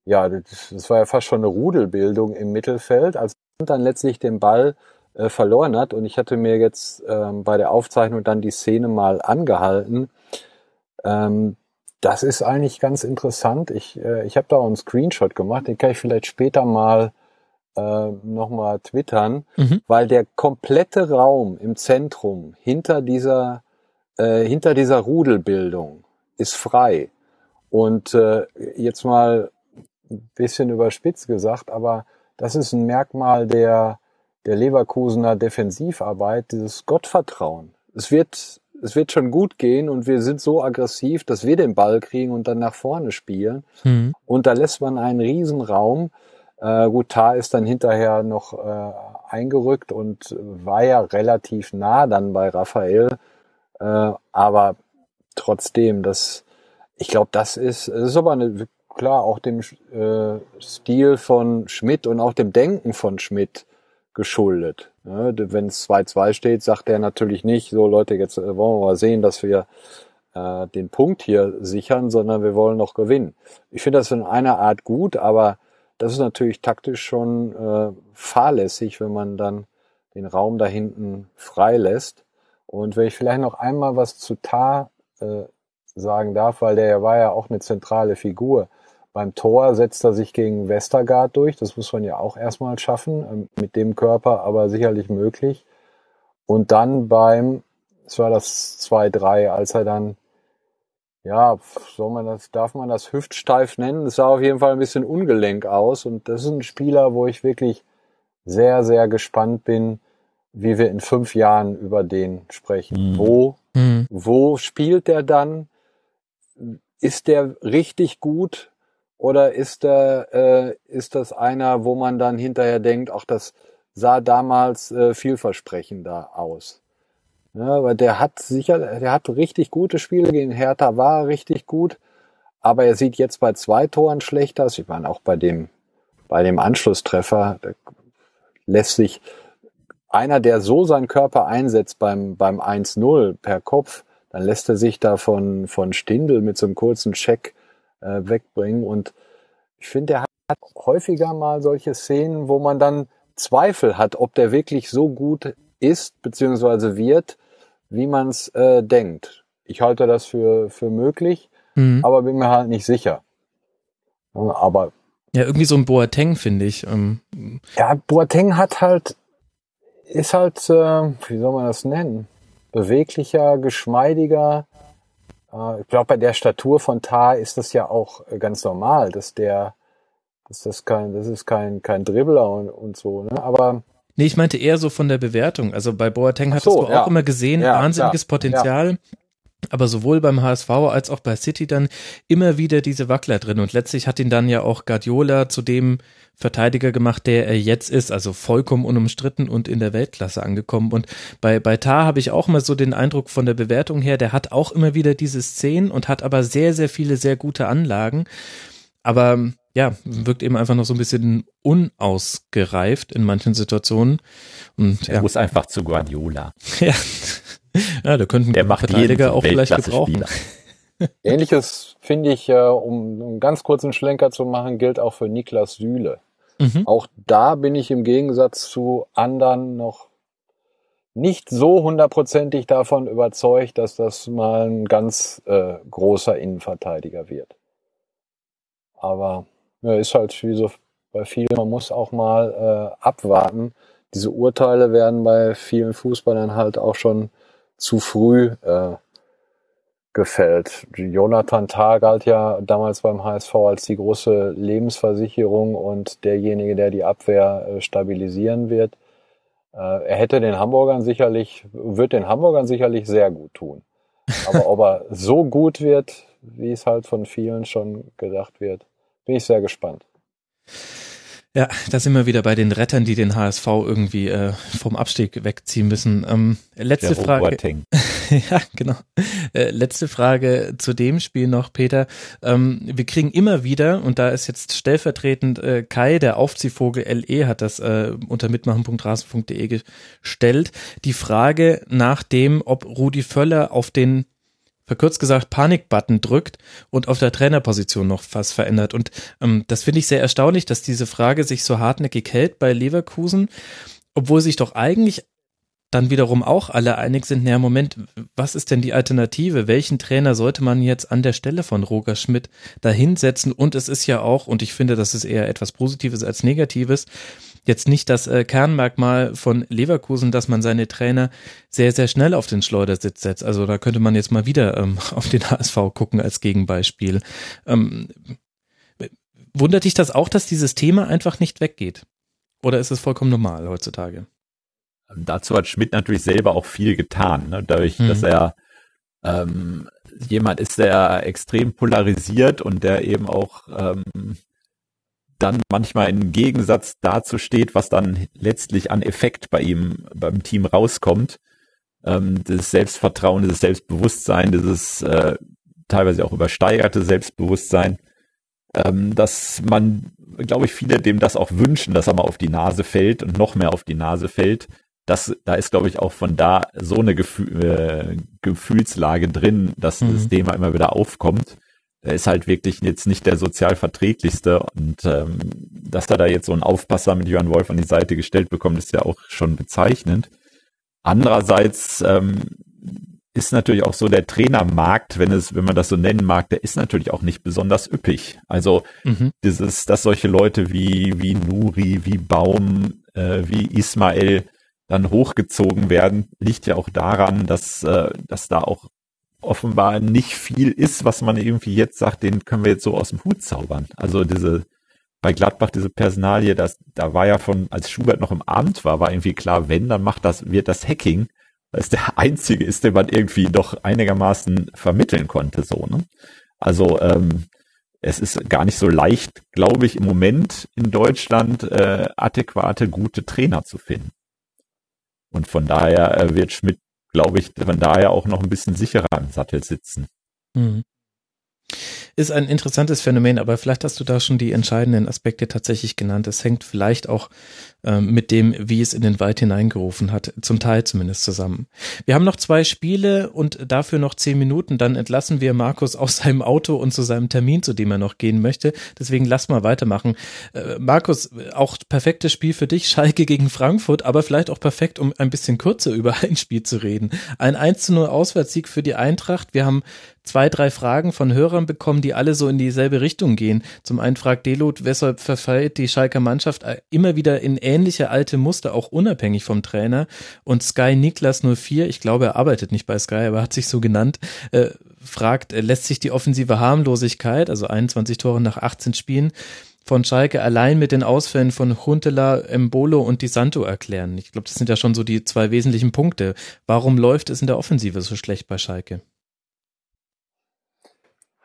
ja, das war ja fast schon eine Rudelbildung im Mittelfeld, als dann letztlich den Ball äh, verloren hat. Und ich hatte mir jetzt ähm, bei der Aufzeichnung dann die Szene mal angehalten. Ähm, das ist eigentlich ganz interessant. Ich, äh, ich habe da auch einen Screenshot gemacht, den kann ich vielleicht später mal äh, nochmal twittern, mhm. weil der komplette Raum im Zentrum hinter dieser, äh, hinter dieser Rudelbildung ist frei. Und äh, jetzt mal ein bisschen überspitzt gesagt, aber das ist ein Merkmal der, der Leverkusener Defensivarbeit dieses Gottvertrauen. Es wird, es wird schon gut gehen und wir sind so aggressiv, dass wir den Ball kriegen und dann nach vorne spielen. Mhm. Und da lässt man einen Riesenraum. Äh, gut, Tar ist dann hinterher noch äh, eingerückt und war ja relativ nah dann bei Raphael. Äh, aber trotzdem, das, ich glaube, das ist, es ist aber eine, klar auch dem äh, Stil von Schmidt und auch dem Denken von Schmidt geschuldet. Ja, Wenn es 2-2 steht, sagt er natürlich nicht, so Leute, jetzt äh, wollen wir mal sehen, dass wir äh, den Punkt hier sichern, sondern wir wollen noch gewinnen. Ich finde das in einer Art gut, aber das ist natürlich taktisch schon äh, fahrlässig, wenn man dann den Raum da hinten frei lässt. Und wenn ich vielleicht noch einmal was zu Tar äh, sagen darf, weil der war ja auch eine zentrale Figur. Beim Tor setzt er sich gegen Westergaard durch. Das muss man ja auch erstmal schaffen, ähm, mit dem Körper, aber sicherlich möglich. Und dann beim, es war das 2-3, als er dann, ja, soll man das, darf man das hüftsteif nennen? Es sah auf jeden Fall ein bisschen ungelenk aus. Und das ist ein Spieler, wo ich wirklich sehr, sehr gespannt bin, wie wir in fünf Jahren über den sprechen. Mhm. Wo, mhm. wo spielt der dann? Ist der richtig gut? Oder ist der, äh, ist das einer, wo man dann hinterher denkt, ach, das sah damals äh, vielversprechender aus? Ja, weil der hat sicher, der hat richtig gute Spiele gegen Hertha, war richtig gut, aber er sieht jetzt bei zwei Toren schlechter aus. Ich meine, auch bei dem, bei dem Anschlusstreffer lässt sich einer, der so seinen Körper einsetzt beim, beim 1-0 per Kopf, dann lässt er sich da von, von Stindel mit so einem kurzen Check äh, wegbringen. Und ich finde, er hat häufiger mal solche Szenen, wo man dann Zweifel hat, ob der wirklich so gut ist bzw. wird, wie man es äh, denkt. Ich halte das für, für möglich, mhm. aber bin mir halt nicht sicher. Aber ja, irgendwie so ein Boateng finde ich. Ähm. Ja, Boateng hat halt, ist halt, äh, wie soll man das nennen? Beweglicher, geschmeidiger, ich glaube, bei der Statur von Tar ist das ja auch äh, ganz normal, dass der, dass das kein, das ist kein, kein Dribbler und, und so, ne? Aber. Nee, ich meinte eher so von der Bewertung. Also bei Boateng hattest so, du auch ja. immer gesehen, ja, wahnsinniges Potenzial. Aber sowohl beim HSV als auch bei City dann immer wieder diese Wackler drin und letztlich hat ihn dann ja auch Guardiola zu dem Verteidiger gemacht, der er jetzt ist, also vollkommen unumstritten und in der Weltklasse angekommen. Und bei, bei Tar habe ich auch mal so den Eindruck von der Bewertung her, der hat auch immer wieder diese Szenen und hat aber sehr, sehr viele sehr gute Anlagen. Aber ja, wirkt eben einfach noch so ein bisschen unausgereift in manchen Situationen. Und, er ja. muss einfach zu Guardiola. ja. ja, da könnten der macht Verteidiger auch vielleicht gebrauchen. Ähnliches finde ich, um einen ganz kurzen Schlenker zu machen, gilt auch für Niklas Süle. Mhm. Auch da bin ich im Gegensatz zu anderen noch nicht so hundertprozentig davon überzeugt, dass das mal ein ganz äh, großer Innenverteidiger wird. Aber ja, ist halt wie so bei vielen, man muss auch mal äh, abwarten. Diese Urteile werden bei vielen Fußballern halt auch schon zu früh äh, gefällt. Jonathan Tah galt ja damals beim HSV als die große Lebensversicherung und derjenige, der die Abwehr äh, stabilisieren wird. Äh, er hätte den Hamburgern sicherlich, wird den Hamburgern sicherlich sehr gut tun. Aber ob er so gut wird, wie es halt von vielen schon gedacht wird, bin ich sehr gespannt. Ja, da sind wir wieder bei den Rettern, die den HSV irgendwie äh, vom Abstieg wegziehen müssen. Ähm, letzte Der Frage. ja, genau. Äh, letzte Frage zu dem Spiel noch, Peter. Ähm, wir kriegen immer wieder, und da ist jetzt stellvertretend äh, Kai, der Aufziehvogel LE, hat das äh, unter mitmachen.rasen.de gestellt, die Frage nach dem, ob Rudi Völler auf den verkürzt gesagt Panikbutton drückt und auf der Trainerposition noch was verändert. Und ähm, das finde ich sehr erstaunlich, dass diese Frage sich so hartnäckig hält bei Leverkusen, obwohl sich doch eigentlich dann wiederum auch alle einig sind, naja, Moment, was ist denn die Alternative? Welchen Trainer sollte man jetzt an der Stelle von Roger Schmidt dahinsetzen? Und es ist ja auch, und ich finde, das ist eher etwas Positives als Negatives, jetzt nicht das äh, Kernmerkmal von Leverkusen, dass man seine Trainer sehr, sehr schnell auf den Schleudersitz setzt. Also da könnte man jetzt mal wieder ähm, auf den HSV gucken als Gegenbeispiel. Ähm, wundert dich das auch, dass dieses Thema einfach nicht weggeht? Oder ist es vollkommen normal heutzutage? Dazu hat Schmidt natürlich selber auch viel getan, ne? dadurch, mhm. dass er ähm, jemand ist, der extrem polarisiert und der eben auch ähm, dann manchmal im Gegensatz dazu steht, was dann letztlich an Effekt bei ihm, beim Team rauskommt. Ähm, das Selbstvertrauen, dieses Selbstbewusstsein, dieses äh, teilweise auch übersteigerte Selbstbewusstsein, ähm, dass man, glaube ich, viele dem das auch wünschen, dass er mal auf die Nase fällt und noch mehr auf die Nase fällt. Das, da ist, glaube ich, auch von da so eine Gefühl, äh, Gefühlslage drin, dass mhm. das Thema immer wieder aufkommt er ist halt wirklich jetzt nicht der sozial verträglichste und ähm, dass er da jetzt so einen Aufpasser mit Johann Wolf an die Seite gestellt bekommt, ist ja auch schon bezeichnend. Andererseits ähm, ist natürlich auch so der Trainermarkt, wenn es, wenn man das so nennen mag, der ist natürlich auch nicht besonders üppig. Also mhm. dieses, dass solche Leute wie wie Nuri, wie Baum, äh, wie Ismail dann hochgezogen werden, liegt ja auch daran, dass äh, dass da auch offenbar nicht viel ist, was man irgendwie jetzt sagt, den können wir jetzt so aus dem Hut zaubern. Also diese, bei Gladbach diese Personalie, das, da war ja von, als Schubert noch im Amt war, war irgendwie klar, wenn, dann macht das, wird das Hacking, weil es der einzige ist, den man irgendwie doch einigermaßen vermitteln konnte, so, ne? Also, ähm, es ist gar nicht so leicht, glaube ich, im Moment in Deutschland äh, adäquate, gute Trainer zu finden. Und von daher äh, wird Schmidt glaube ich, von daher auch noch ein bisschen sicherer im Sattel sitzen. Mhm. Ist ein interessantes Phänomen, aber vielleicht hast du da schon die entscheidenden Aspekte tatsächlich genannt. Es hängt vielleicht auch ähm, mit dem, wie es in den Wald hineingerufen hat, zum Teil zumindest zusammen. Wir haben noch zwei Spiele und dafür noch zehn Minuten. Dann entlassen wir Markus aus seinem Auto und zu seinem Termin, zu dem er noch gehen möchte. Deswegen lass mal weitermachen. Äh, Markus, auch perfektes Spiel für dich, Schalke gegen Frankfurt, aber vielleicht auch perfekt, um ein bisschen kürzer über ein Spiel zu reden. Ein 1 zu 0 Auswärtssieg für die Eintracht. Wir haben zwei, drei Fragen von Hörern bekommen, die alle so in dieselbe Richtung gehen. Zum einen fragt Delut, weshalb verfällt die Schalker Mannschaft immer wieder in ähnliche alte Muster, auch unabhängig vom Trainer. Und Sky Niklas 04, ich glaube, er arbeitet nicht bei Sky, aber hat sich so genannt, äh, fragt, äh, lässt sich die offensive Harmlosigkeit, also 21 Tore nach 18 Spielen, von Schalke allein mit den Ausfällen von Huntela, Embolo und Di Santo erklären. Ich glaube, das sind ja schon so die zwei wesentlichen Punkte. Warum läuft es in der Offensive so schlecht bei Schalke?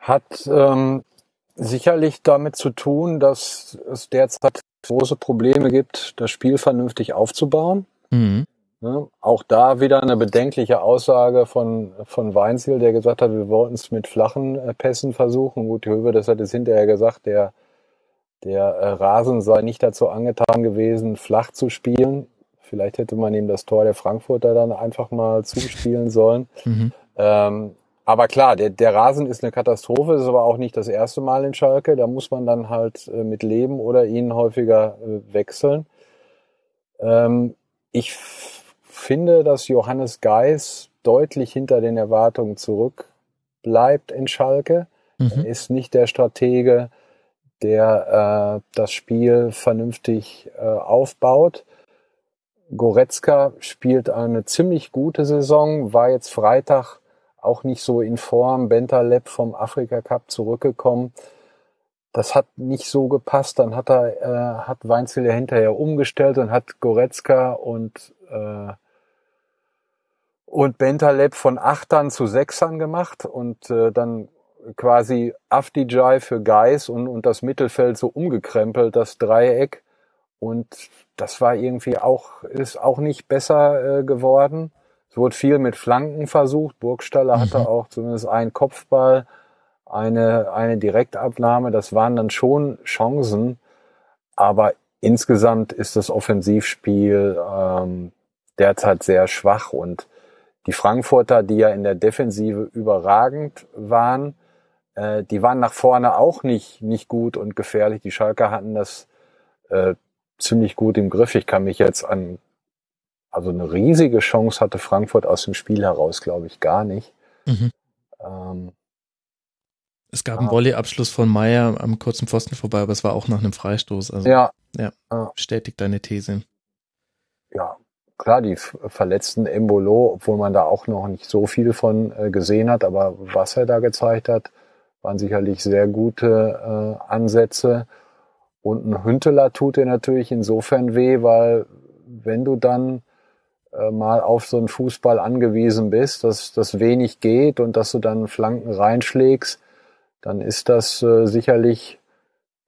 Hat ähm, sicherlich damit zu tun, dass es derzeit große Probleme gibt, das Spiel vernünftig aufzubauen. Mhm. Ne? Auch da wieder eine bedenkliche Aussage von, von Weinziel, der gesagt hat, wir wollten es mit flachen äh, Pässen versuchen. Gut, Höwe, das hat es hinterher gesagt, der, der äh, Rasen sei nicht dazu angetan gewesen, flach zu spielen. Vielleicht hätte man ihm das Tor der Frankfurter dann einfach mal zuspielen sollen. Mhm. Ähm, aber klar, der, der Rasen ist eine Katastrophe, ist aber auch nicht das erste Mal in Schalke. Da muss man dann halt äh, mit leben oder ihn häufiger äh, wechseln. Ähm, ich finde, dass Johannes Geis deutlich hinter den Erwartungen zurück bleibt in Schalke. Mhm. Er ist nicht der Stratege, der äh, das Spiel vernünftig äh, aufbaut. Goretzka spielt eine ziemlich gute Saison, war jetzt Freitag auch nicht so in Form. Bentaleb vom Afrika Cup zurückgekommen. Das hat nicht so gepasst. Dann hat er, äh, hat Weinzel hinterher umgestellt und hat Goretzka und äh, und Bentaleb von Achtern zu Sechsern gemacht und äh, dann quasi Afdijai für Geis und, und das Mittelfeld so umgekrempelt, das Dreieck. Und das war irgendwie auch, ist auch nicht besser äh, geworden. Es wurde viel mit Flanken versucht. Burgstaller Mhm. hatte auch zumindest einen Kopfball, eine, eine Direktabnahme. Das waren dann schon Chancen. Aber insgesamt ist das Offensivspiel ähm, derzeit sehr schwach und die Frankfurter, die ja in der Defensive überragend waren, äh, die waren nach vorne auch nicht, nicht gut und gefährlich. Die Schalker hatten das äh, ziemlich gut im Griff. Ich kann mich jetzt an, also eine riesige Chance hatte Frankfurt aus dem Spiel heraus, glaube ich, gar nicht. Mhm. Ähm, Es gab einen Ah. Volleyabschluss von Meier am kurzen Pfosten vorbei, aber es war auch nach einem Freistoß. Also ja, bestätigt deine These. ja, klar, die verletzten Embolo, obwohl man da auch noch nicht so viel von äh, gesehen hat, aber was er da gezeigt hat, waren sicherlich sehr gute äh, Ansätze. Und ein Hünteler tut dir natürlich insofern weh, weil wenn du dann äh, mal auf so einen Fußball angewiesen bist, dass das wenig geht und dass du dann Flanken reinschlägst, dann ist das äh, sicherlich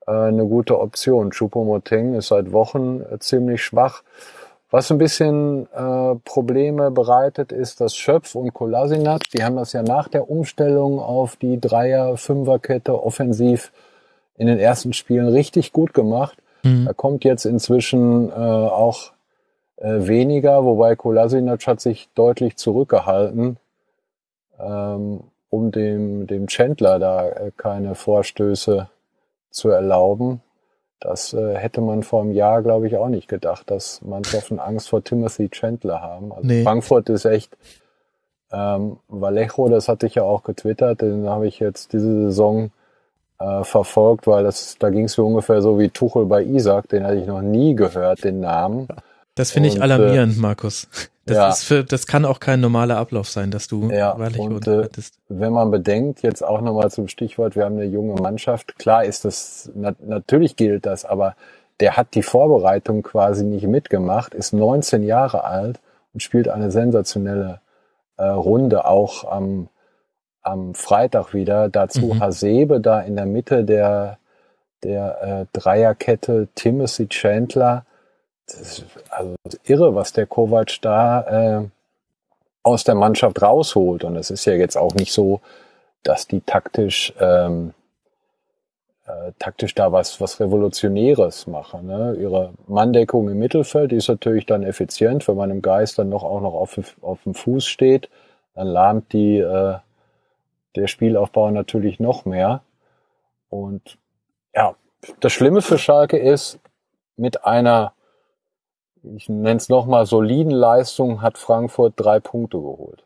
äh, eine gute Option. Choupo-Moting ist seit Wochen äh, ziemlich schwach. Was ein bisschen äh, Probleme bereitet, ist, dass Schöpf und Kolasinac, die haben das ja nach der Umstellung auf die Dreier-Fünfer-Kette offensiv in den ersten Spielen richtig gut gemacht. Mhm. Da kommt jetzt inzwischen äh, auch äh, weniger, wobei Kolasinac hat sich deutlich zurückgehalten, ähm, um dem, dem Chandler da äh, keine Vorstöße zu erlauben. Das äh, hätte man vor einem Jahr, glaube ich, auch nicht gedacht, dass Mannschaften Angst vor Timothy Chandler haben. Also Nee. Frankfurt ist echt ähm, Vallejo, das hatte ich ja auch getwittert, den habe ich jetzt diese Saison äh, verfolgt, weil das, da ging es mir ungefähr so wie Tuchel bei Isaac, den hatte ich noch nie gehört, den Namen. Das finde ich Und, alarmierend, Markus. Das ja. ist für, das kann auch kein normaler Ablauf sein, dass du Ja, Vallejo und, äh, wenn man bedenkt, jetzt auch nochmal zum Stichwort, wir haben eine junge Mannschaft, klar ist das, na, natürlich gilt das, aber der hat die Vorbereitung quasi nicht mitgemacht, ist 19 Jahre alt und spielt eine sensationelle äh, Runde auch am, am Freitag wieder. Dazu Mhm. Hasebe da in der Mitte der, der äh, Dreierkette, Timothy Chandler. Das also irre, was der Kovac da äh, aus der Mannschaft rausholt. Und es ist ja jetzt auch nicht so, dass die taktisch ähm, äh, taktisch da was was Revolutionäres machen. Ne? Ihre Manndeckung im Mittelfeld ist natürlich dann effizient, wenn man im Geist dann noch auch noch auf, auf dem Fuß steht, dann lahmt die äh, der Spielaufbau natürlich noch mehr. Und ja, das Schlimme für Schalke ist, mit einer, ich nenne es nochmal, soliden Leistung hat Frankfurt drei Punkte geholt.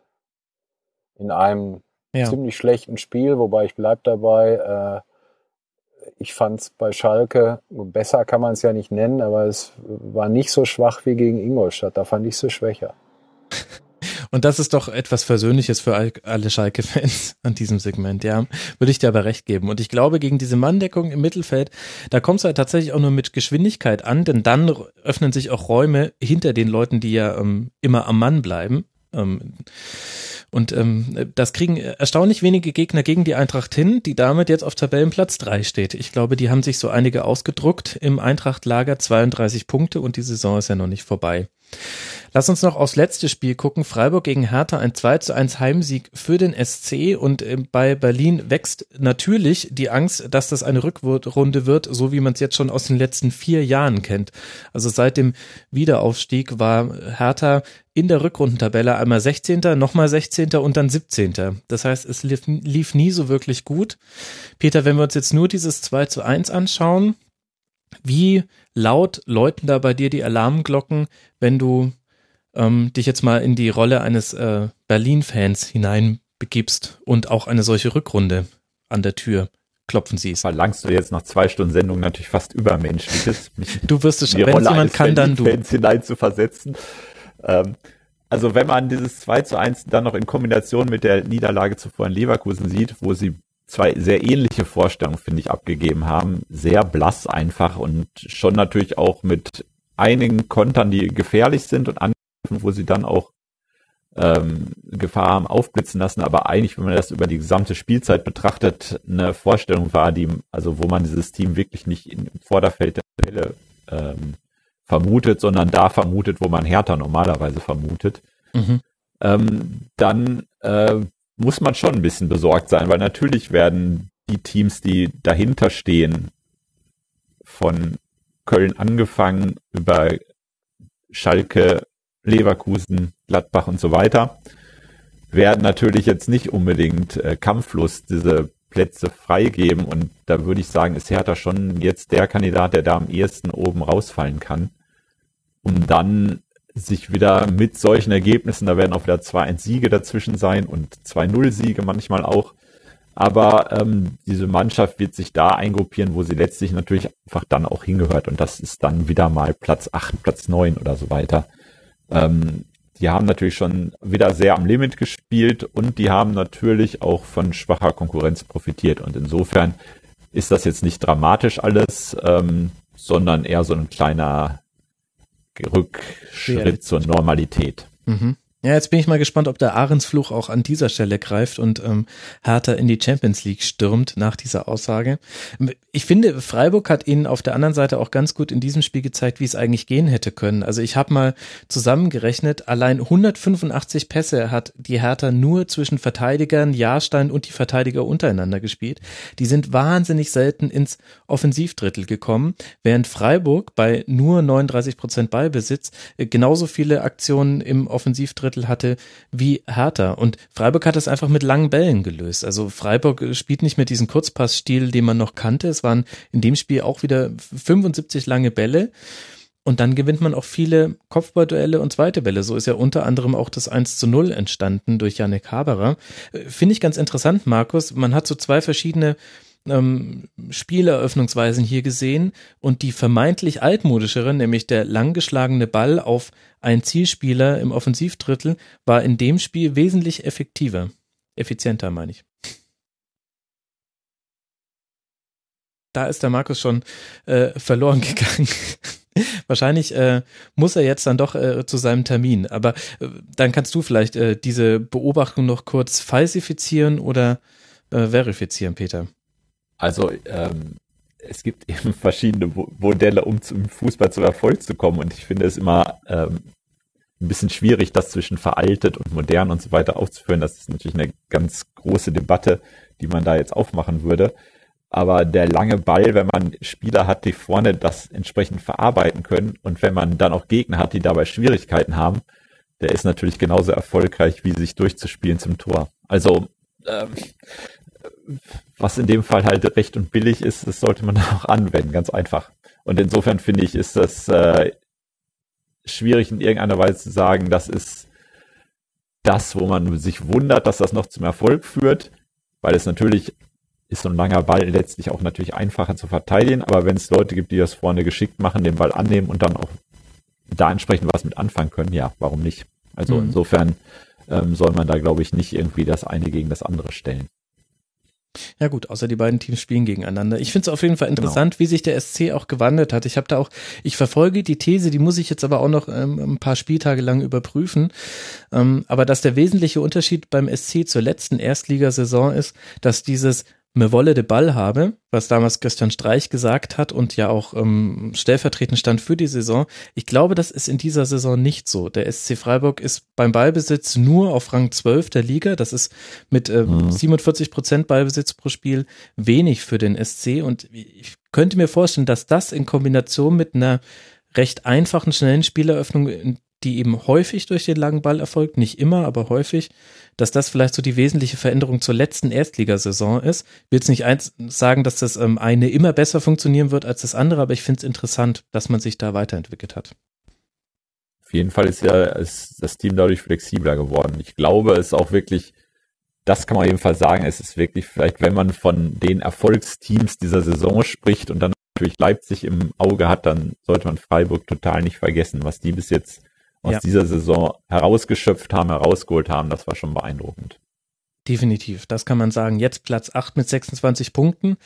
In einem Ja. ziemlich schlechten Spiel, wobei ich bleib dabei, äh, ich fand es bei Schalke, besser kann man es ja nicht nennen, aber es war nicht so schwach wie gegen Ingolstadt. Da fand ich sie schwächer. Und das ist doch etwas Versöhnliches für all- alle Schalke-Fans an diesem Segment, ja. Würde ich dir aber recht geben. Und ich glaube, gegen diese Manndeckung im Mittelfeld, da kommt es halt tatsächlich auch nur mit Geschwindigkeit an, denn dann öffnen sich auch Räume hinter den Leuten, die ja ähm, immer am Mann bleiben. Ähm, Und ähm, das kriegen erstaunlich wenige Gegner gegen die Eintracht hin, die damit jetzt auf Tabellenplatz drei steht. Ich glaube, die haben sich so einige ausgedruckt im Eintracht-Lager, 32 Punkte und die Saison ist ja noch nicht vorbei. Lass uns noch aufs letzte Spiel gucken. Freiburg gegen Hertha, ein 2 zu 1 Heimsieg für den SC und äh, bei Berlin wächst natürlich die Angst, dass das eine Rückrunde wird, so wie man es jetzt schon aus den letzten vier Jahren kennt. Also seit dem Wiederaufstieg war Hertha in der Rückrundentabelle einmal 16., nochmal 16. und dann 17. Das heißt, es lief, lief nie so wirklich gut. Peter, wenn wir uns jetzt nur dieses 2 zu 1 anschauen, wie laut läuten da bei dir die Alarmglocken, wenn du ähm, dich jetzt mal in die Rolle eines äh, Berlin-Fans hineinbegibst und auch eine solche Rückrunde an der Tür klopfen siehst. Verlangst du jetzt nach zwei Stunden Sendung natürlich fast übermenschliches, du wirst es schon, wenn jemand kann, dann du. Fans hinein zu versetzen. Ähm, also wenn man dieses 2 zu 1 dann noch in Kombination mit der Niederlage zuvor in Leverkusen sieht, wo sie zwei sehr ähnliche Vorstellungen, finde ich, abgegeben haben. Sehr blass einfach und schon natürlich auch mit einigen Kontern, die gefährlich sind und Angriffen, wo sie dann auch ähm, Gefahr haben aufblitzen lassen, aber eigentlich, wenn man das über die gesamte Spielzeit betrachtet, eine Vorstellung war, die, also wo man dieses Team wirklich nicht im Vorderfeld der Stelle ähm, vermutet, sondern da vermutet, wo man Hertha normalerweise vermutet. Mhm. Ähm, dann äh, muss man schon ein bisschen besorgt sein, weil natürlich werden die Teams, die dahinter stehen, von Köln angefangen über Schalke, Leverkusen, Gladbach und so weiter, werden natürlich jetzt nicht unbedingt äh, kampflos diese Plätze freigeben. Und da würde ich sagen, ist Hertha schon jetzt der Kandidat, der da am ehesten oben rausfallen kann, um dann sich wieder mit solchen Ergebnissen, da werden auch wieder 2-1 Siege dazwischen sein und 2-0 Siege manchmal auch. Aber ähm, diese Mannschaft wird sich da eingruppieren, wo sie letztlich natürlich einfach dann auch hingehört. Und das ist dann wieder mal Platz 8, Platz 9 oder so weiter. Ähm, die haben natürlich schon wieder sehr am Limit gespielt und die haben natürlich auch von schwacher Konkurrenz profitiert. Und insofern ist das jetzt nicht dramatisch alles, ähm, sondern eher so ein kleiner Rückschritt zur Normalität. Mhm. Ja, jetzt bin ich mal gespannt, ob der Ahrensfluch auch an dieser Stelle greift und ähm, Hertha in die Champions League stürmt nach dieser Aussage. Ich finde, Freiburg hat ihnen auf der anderen Seite auch ganz gut in diesem Spiel gezeigt, wie es eigentlich gehen hätte können. Also ich habe mal zusammengerechnet, allein 185 Pässe hat die Hertha nur zwischen Verteidigern, Jahrstein und die Verteidiger untereinander gespielt. Die sind wahnsinnig selten ins Offensivdrittel gekommen, während Freiburg bei nur 39 Prozent Ballbesitz äh, genauso viele Aktionen im Offensivdrittel Drittel hatte wie Hertha. Und Freiburg hat es einfach mit langen Bällen gelöst. Also Freiburg spielt nicht mehr diesen Kurzpassstil, den man noch kannte. Es waren in dem Spiel auch wieder 75 lange Bälle. Und dann gewinnt man auch viele Kopfballduelle und zweite Bälle. So ist ja unter anderem auch das 1 zu 0 entstanden durch Janik Haberer. Finde ich ganz interessant, Markus. Man hat so zwei verschiedene ähm, Spieleröffnungsweisen hier gesehen und die vermeintlich altmodischere, nämlich der langgeschlagene Ball auf einen Zielspieler im Offensivdrittel, war in dem Spiel wesentlich effektiver. Effizienter, meine ich. Da ist der Markus schon äh, verloren gegangen. Wahrscheinlich äh, muss er jetzt dann doch äh, zu seinem Termin. Aber äh, dann kannst du vielleicht äh, diese Beobachtung noch kurz falsifizieren oder äh, verifizieren, Peter. Also ähm, es gibt eben verschiedene Modelle, um zum Fußball zum Erfolg zu kommen. Und ich finde es immer ähm, ein bisschen schwierig, das zwischen veraltet und modern und so weiter aufzuführen. Das ist natürlich eine ganz große Debatte, die man da jetzt aufmachen würde. Aber der lange Ball, wenn man Spieler hat, die vorne das entsprechend verarbeiten können und wenn man dann auch Gegner hat, die dabei Schwierigkeiten haben, der ist natürlich genauso erfolgreich, wie sich durchzuspielen zum Tor. Also ähm, was in dem Fall halt recht und billig ist, das sollte man auch anwenden, ganz einfach. Und insofern finde ich, ist das äh, schwierig in irgendeiner Weise zu sagen, das ist das, wo man sich wundert, dass das noch zum Erfolg führt, weil es natürlich ist so ein langer Ball letztlich auch natürlich einfacher zu verteidigen, aber wenn es Leute gibt, die das vorne geschickt machen, den Ball annehmen und dann auch da entsprechend was mit anfangen können, ja, warum nicht? Also mhm. insofern ähm, soll man da, glaube ich, nicht irgendwie das eine gegen das andere stellen. Ja gut, außer die beiden Teams spielen gegeneinander. Ich finde es auf jeden Fall interessant, genau. wie sich der SC auch gewandelt hat. Ich habe da auch, ich verfolge die These, die muss ich jetzt aber auch noch ähm, ein paar Spieltage lang überprüfen. Ähm, aber dass der wesentliche Unterschied beim SC zur letzten Erstligasaison ist, dass dieses me wolle de Ball habe, was damals Christian Streich gesagt hat und ja auch ähm, stellvertretend stand für die Saison. Ich glaube, das ist in dieser Saison nicht so. Der SC Freiburg ist beim Ballbesitz nur auf Rang 12 der Liga. Das ist mit äh, mhm. 47 Prozent Ballbesitz pro Spiel wenig für den SC und ich könnte mir vorstellen, dass das in Kombination mit einer recht einfachen, schnellen Spieleröffnung, die eben häufig durch den langen Ball erfolgt, nicht immer, aber häufig, dass das vielleicht so die wesentliche Veränderung zur letzten Erstligasaison ist. Ich will jetzt nicht eins sagen, dass das ähm, eine immer besser funktionieren wird als das andere, aber ich finde es interessant, dass man sich da weiterentwickelt hat. Auf jeden Fall ist ja ist das Team dadurch flexibler geworden. Ich glaube, es ist auch wirklich, das kann man jedenfalls sagen, es ist wirklich vielleicht, wenn man von den Erfolgsteams dieser Saison spricht und dann natürlich Leipzig im Auge hat, dann sollte man Freiburg total nicht vergessen, was die bis jetzt aus ja. dieser Saison herausgeschöpft haben, herausgeholt haben, das war schon beeindruckend. Definitiv, das kann man sagen. Jetzt Platz 8 mit 26 Punkten.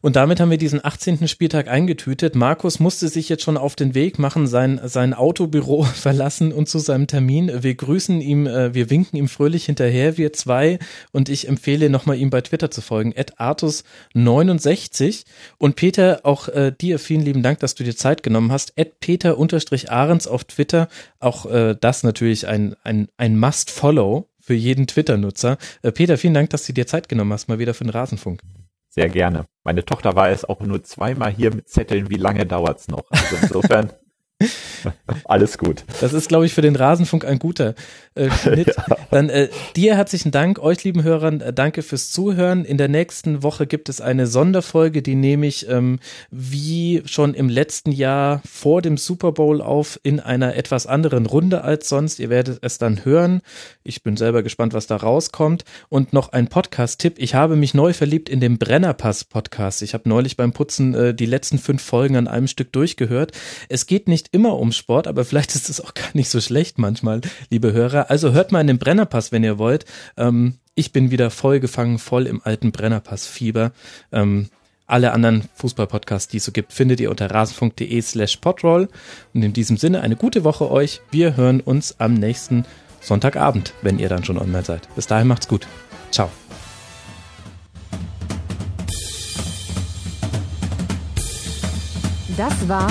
Und damit haben wir diesen 18. Spieltag eingetütet. Markus musste sich jetzt schon auf den Weg machen, sein, sein Autobüro verlassen und zu seinem Termin. Wir grüßen ihm, äh, wir winken ihm fröhlich hinterher, wir zwei. Und ich empfehle nochmal ihm bei Twitter zu folgen, at Artus69. Und Peter, auch äh, dir vielen lieben Dank, dass du dir Zeit genommen hast. At Peter-Ahrens auf Twitter. Auch äh, das natürlich ein, ein, ein Must-Follow für jeden Twitter-Nutzer. Äh, Peter, vielen Dank, dass du dir Zeit genommen hast, mal wieder für den Rasenfunk. Sehr gerne. Meine Tochter war es auch nur zweimal hier mit Zetteln, wie lange dauert's noch? Also insofern Alles gut. Das ist, glaube ich, für den Rasenfunk ein guter äh, Schnitt. Ja. Dann äh, dir herzlichen Dank, euch lieben Hörern, äh, danke fürs Zuhören. In der nächsten Woche gibt es eine Sonderfolge, die nehme ich ähm, wie schon im letzten Jahr vor dem Super Bowl auf in einer etwas anderen Runde als sonst. Ihr werdet es dann hören. Ich bin selber gespannt, was da rauskommt. Und noch ein Podcast-Tipp. Ich habe mich neu verliebt in den Brennerpass-Podcast. Ich habe neulich beim Putzen äh, die letzten fünf Folgen an einem Stück durchgehört. Es geht nicht immer um Sport, aber vielleicht ist es auch gar nicht so schlecht manchmal, liebe Hörer. Also hört mal in den Brennerpass, wenn ihr wollt. Ähm, ich bin wieder voll gefangen, voll im alten Brennerpass-Fieber. Ähm, alle anderen Fußball-Podcasts, die es so gibt, findet ihr unter rasenfunk.de slash podroll. Und in diesem Sinne eine gute Woche euch. Wir hören uns am nächsten Sonntagabend, wenn ihr dann schon online seid. Bis dahin macht's gut. Ciao. Das war